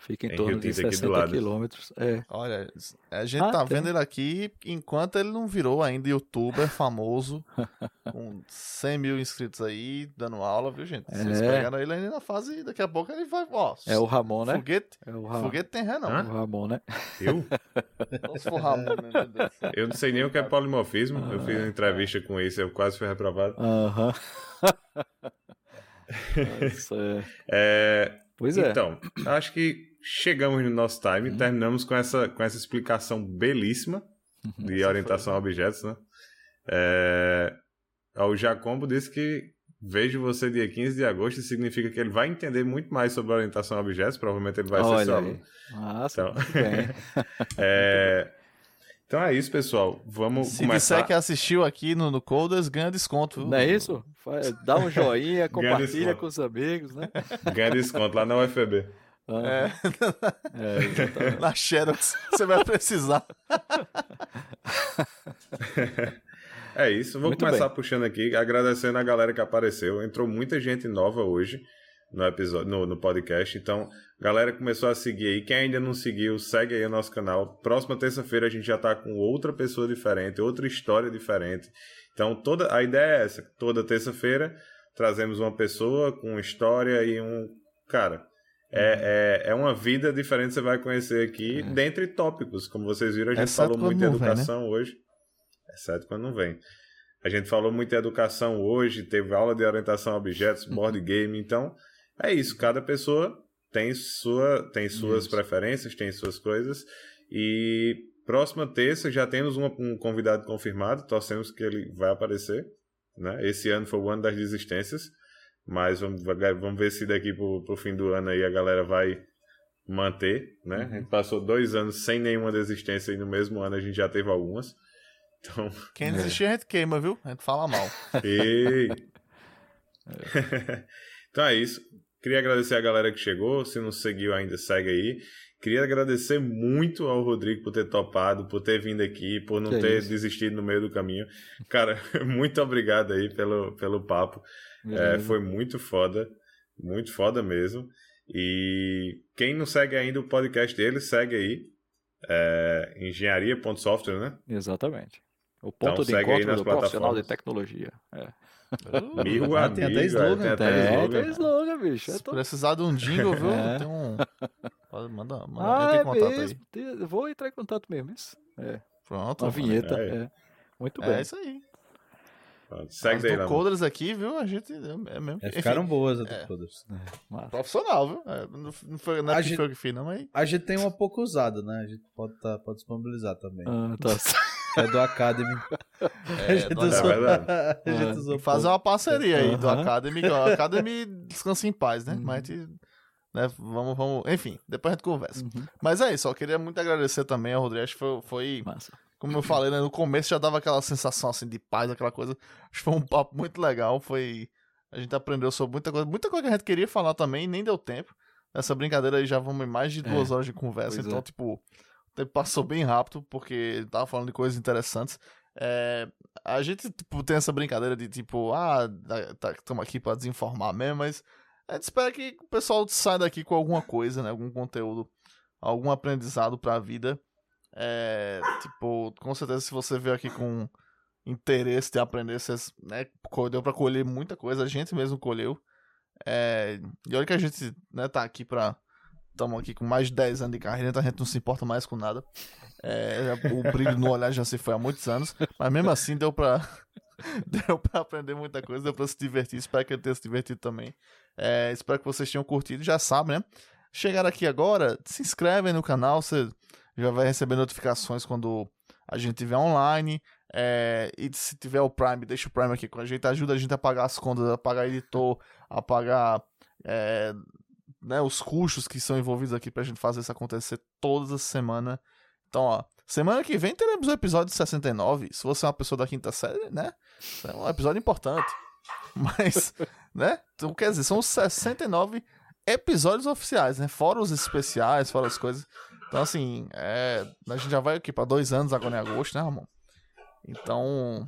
Fica em, em torno de 60 quilômetros. É. Olha, a gente ah, tá tem. vendo ele aqui enquanto ele não virou ainda youtuber famoso, com 100 mil inscritos aí, dando aula, viu, gente? Vocês é. pegaram ele ainda na fase, daqui a pouco ele vai, ó. É o Ramon, né? Foguete, é o Ramon. foguete tem ré, não. É o Ramon, né? Eu? Não se for Ramon, né, meu Deus Eu não sei nem o que é polimorfismo. Ah, eu fiz uma entrevista com isso, eu quase fui reprovado. Aham. é... Pois é. Então, acho que chegamos no nosso time, uhum. terminamos com essa, com essa explicação belíssima uhum. de orientação a objetos, né? É... O Jacombo disse que vejo você dia 15 de agosto significa que ele vai entender muito mais sobre orientação a objetos, provavelmente ele vai Olha ser seu aluno. Nossa, então, é... então é isso, pessoal. Vamos Se começar. Se disser que assistiu aqui no, no Coders, ganha desconto. Não é isso? Dá um joinha, compartilha com os amigos, né? Ganha desconto lá na UFB. É. é Na Xerox, você vai precisar. É isso, vou Muito começar bem. puxando aqui, agradecendo a galera que apareceu. Entrou muita gente nova hoje. no episódio, no, no podcast. Então, galera começou a seguir aí. Quem ainda não seguiu, segue aí o nosso canal. Próxima terça-feira a gente já tá com outra pessoa diferente, outra história diferente. Então, toda a ideia é essa. Toda terça-feira trazemos uma pessoa com história e um. Cara, é, é, é uma vida diferente que você vai conhecer aqui, É. dentre tópicos. Como vocês viram, a gente Exceto falou quando muito de não vem, né? educação hoje. Exceto quando não vem. A gente falou muito de educação hoje, teve aula de orientação a objetos, board game, então é isso. Cada pessoa tem, sua, tem suas Isso. preferências, tem suas coisas. E próxima terça já temos uma- um convidado confirmado, torcemos que ele vai aparecer. Né? Esse ano foi o ano das desistências, mas vamos, vamos ver se daqui pro, pro fim do ano aí a galera vai manter. Né? A gente passou dois anos sem nenhuma desistência e no mesmo ano a gente já teve algumas. Então, Quem desistir, a gente queima, viu? A gente fala mal. Ei. então é isso. Queria agradecer a galera que chegou. Se não seguiu ainda, segue aí. Queria agradecer muito ao Rodrigo por ter topado, por ter vindo aqui, por não Que ter isso. desistido no meio do caminho. Cara, muito obrigado aí pelo, pelo papo. É, foi muito foda. Muito foda mesmo. E quem não segue ainda o podcast dele, segue aí. É, engenharia.software, né? Exatamente. O ponto de Então aí encontro nas do profissional de tecnologia. É. Meu Ah, amigo, tem até é, slogan, tem até tem, É, slogan. tem slogan, bicho. Eu Se tô... precisar de um jingle, viu? É. Tem um. Pode- Manda, manda Ah, é contato mesmo. Te- Vou entrar em contato mesmo. Isso. É. aí. Pronto. Uma vinheta. é. É. Muito É bem. isso aí. Segue As daí. Coders aqui, viu? A gente é mesmo. É, enfim, ficaram boas as é. todas. Massa. Profissional, viu? É, não, não foi, não é A que gente- foi que fiz, não, mas. A gente tem uma pouco usada, né? A gente pode, tá, pode disponibilizar também. Ah, tá. É do Academy. É, a gente do usou, É a gente É. usou Fazer uma parceria aí do. Academy. O Academy descansa em paz, né? Uhum. Mas a gente. Né, vamos, vamos. Enfim, depois a gente conversa. Uhum. Mas é isso, eu queria muito agradecer também ao Rodrigo. Acho que foi, foi Massa. Como eu falei, né? No começo já dava aquela sensação assim de paz, aquela coisa. Acho que foi um papo muito legal. Foi. A gente aprendeu sobre muita coisa. Muita coisa que a gente queria falar também, nem deu tempo. Nessa brincadeira aí já vamos em mais de É, duas horas de conversa. Então, é. tipo, o tempo passou bem rápido, porque tava falando de coisas interessantes. É, a gente tipo, tem essa brincadeira de tipo, ah, estamos aqui pra desinformar mesmo, mas a gente espera que o pessoal saia daqui com alguma coisa, né? Algum conteúdo, algum aprendizado pra vida. É, tipo, com certeza se você veio aqui com interesse de aprender, vocês, né, deu pra colher muita coisa, a gente mesmo colheu. É, e olha que a gente, né, tá aqui pra... Estamos aqui com mais de 10 anos de carreira, então a gente não se importa mais com nada. É, o brilho no olhar já se foi há muitos anos, mas mesmo assim deu pra, deu pra aprender muita coisa, deu pra se divertir. Espero que ele tenha se divertido também. É, espero que vocês tenham curtido. Já sabem, né? Chegaram aqui agora, se inscrevem no canal, você já vai receber notificações quando a gente estiver online. É, e se tiver o Prime, deixa o Prime aqui com a gente, ajuda a gente a pagar as contas, a pagar editor, a pagar é, né, os custos que são envolvidos aqui pra gente fazer isso acontecer todas as semanas. Então, ó, semana que vem teremos o episódio 69. Se você é uma pessoa da quinta série, né? É um episódio importante. Mas, né? Então, quer dizer, são os 69 episódios oficiais, né? Fora os especiais, fora as coisas. Então, assim, é, a gente já vai aqui pra dois anos agora em agosto, né, Ramon? Então.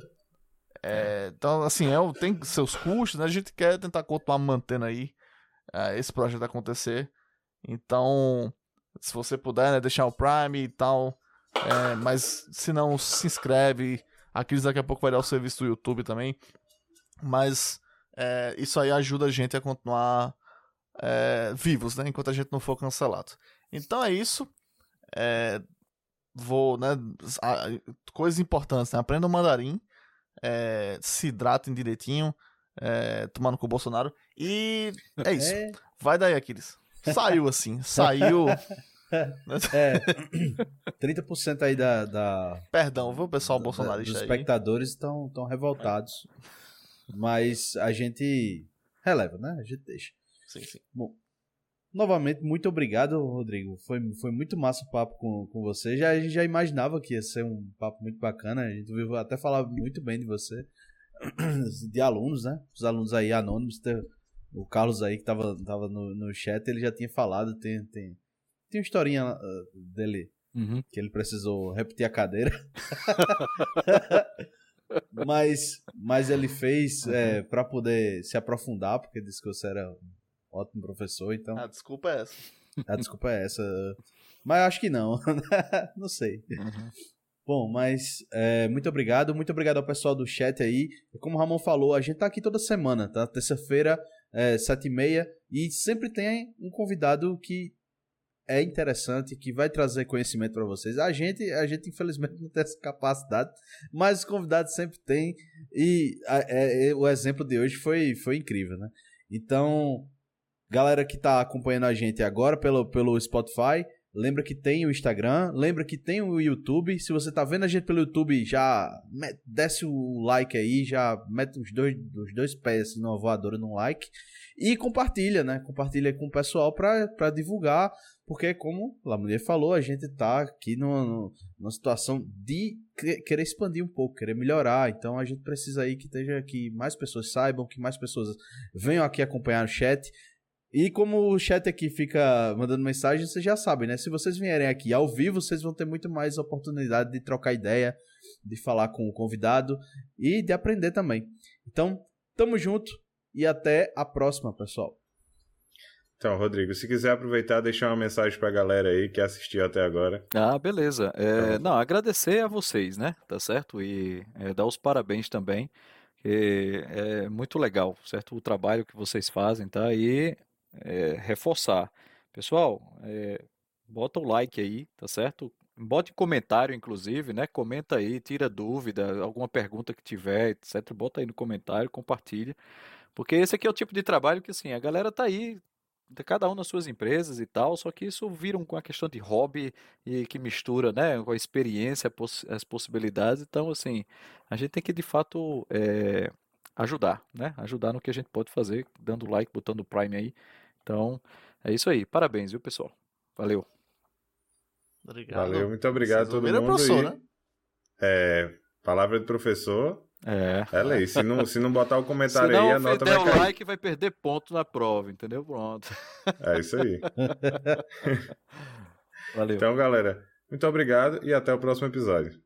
é, então, assim, é, tem seus custos, né? A gente quer tentar continuar mantendo aí é, esse projeto acontecer. Então, se você puder, né, deixar o Prime e tal. é, mas se não, se inscreve. A Cris daqui a pouco vai dar o serviço do YouTube também. Mas é, isso aí ajuda a gente a continuar é, vivos, né? Enquanto a gente não for cancelado. Então é isso. É, vou, né? a- coisas importantes, né? Aprendam mandarim. é, se hidratem direitinho. É, tomando com o Bolsonaro. E é isso. É, Vai daí, Aquiles. Saiu assim. Saiu. é. 30% aí da, da, Perdão, viu, pessoal bolsonarista aí. espectadores estão tão revoltados. Mas a gente releva, né? A gente deixa. Sim, sim. Bom, novamente, muito obrigado, Rodrigo. Foi, foi muito massa o papo com, com você. Já, a gente já imaginava que ia ser um papo muito bacana. A gente ouviu até falar muito bem de você. De alunos, né? Os alunos aí anônimos. O Carlos aí que tava, tava no, no chat, ele já tinha falado. Tem, tem, tem uma historinha ah, dele Uhum. que ele precisou repetir a cadeira. mas, mas ele fez é, para poder se aprofundar, porque disse que você era ótimo professor, então. A desculpa é essa. A desculpa é essa. Mas acho que não. não sei. Uhum. Bom, mas é, muito obrigado. Muito obrigado ao pessoal do chat aí. Como o Ramon falou, a gente tá aqui toda semana, tá? Terça-feira, é, sete e meia. E sempre tem um convidado que é interessante, que vai trazer conhecimento para vocês. A gente, a gente infelizmente não tem essa capacidade, mas os convidados sempre têm. E a, é, é, o exemplo de hoje foi, foi incrível, né? Então, galera que tá acompanhando a gente agora pelo, pelo Spotify, lembra que tem o Instagram, lembra que tem o YouTube. Se você tá vendo a gente pelo YouTube, já desce o like aí, já mete os dois, os dois pés numa voadora no like. E compartilha, né? Compartilha com o pessoal para divulgar porque, como a mulher falou, a gente tá aqui numa, numa situação de querer expandir um pouco, querer melhorar. Então a gente precisa aí que esteja que mais pessoas saibam, que mais pessoas venham aqui acompanhar o chat. E como o chat aqui fica mandando mensagem, vocês já sabem, né? Se vocês vierem aqui ao vivo, vocês vão ter muito mais oportunidade de trocar ideia, de falar com o convidado e de aprender também. Então, tamo junto e até a próxima, pessoal. Então, Rodrigo, se quiser aproveitar, deixar uma mensagem para a galera aí que assistiu até agora. Ah, beleza. É, não, agradecer a vocês, né? Tá certo? E é, dar os parabéns também. é muito legal, certo? O trabalho que vocês fazem, tá? E é, reforçar. Pessoal, é, bota o like aí, tá certo? Bote comentário, inclusive, né? Comenta aí, tira dúvida, alguma pergunta que tiver, etc. Bota aí no comentário, compartilha. Porque esse aqui é o tipo de trabalho que, assim, a galera tá aí cada um nas suas empresas e tal, só que isso vira com a questão de hobby e que mistura, né, com a experiência, as possibilidades. Então, assim, a gente tem que de fato é, ajudar, né, ajudar no que a gente pode fazer, dando like, botando Prime aí. Então, é isso aí. Parabéns, viu, pessoal? Valeu. Obrigado. Valeu, muito obrigado a todo mundo. Professor, né? É, palavra do professor. É. É lei. Se não, se não botar o comentário se aí, a nota vai cair. o like, vai perder ponto na prova, entendeu? Pronto. É isso aí. Valeu. Então, galera, muito obrigado e até o próximo episódio.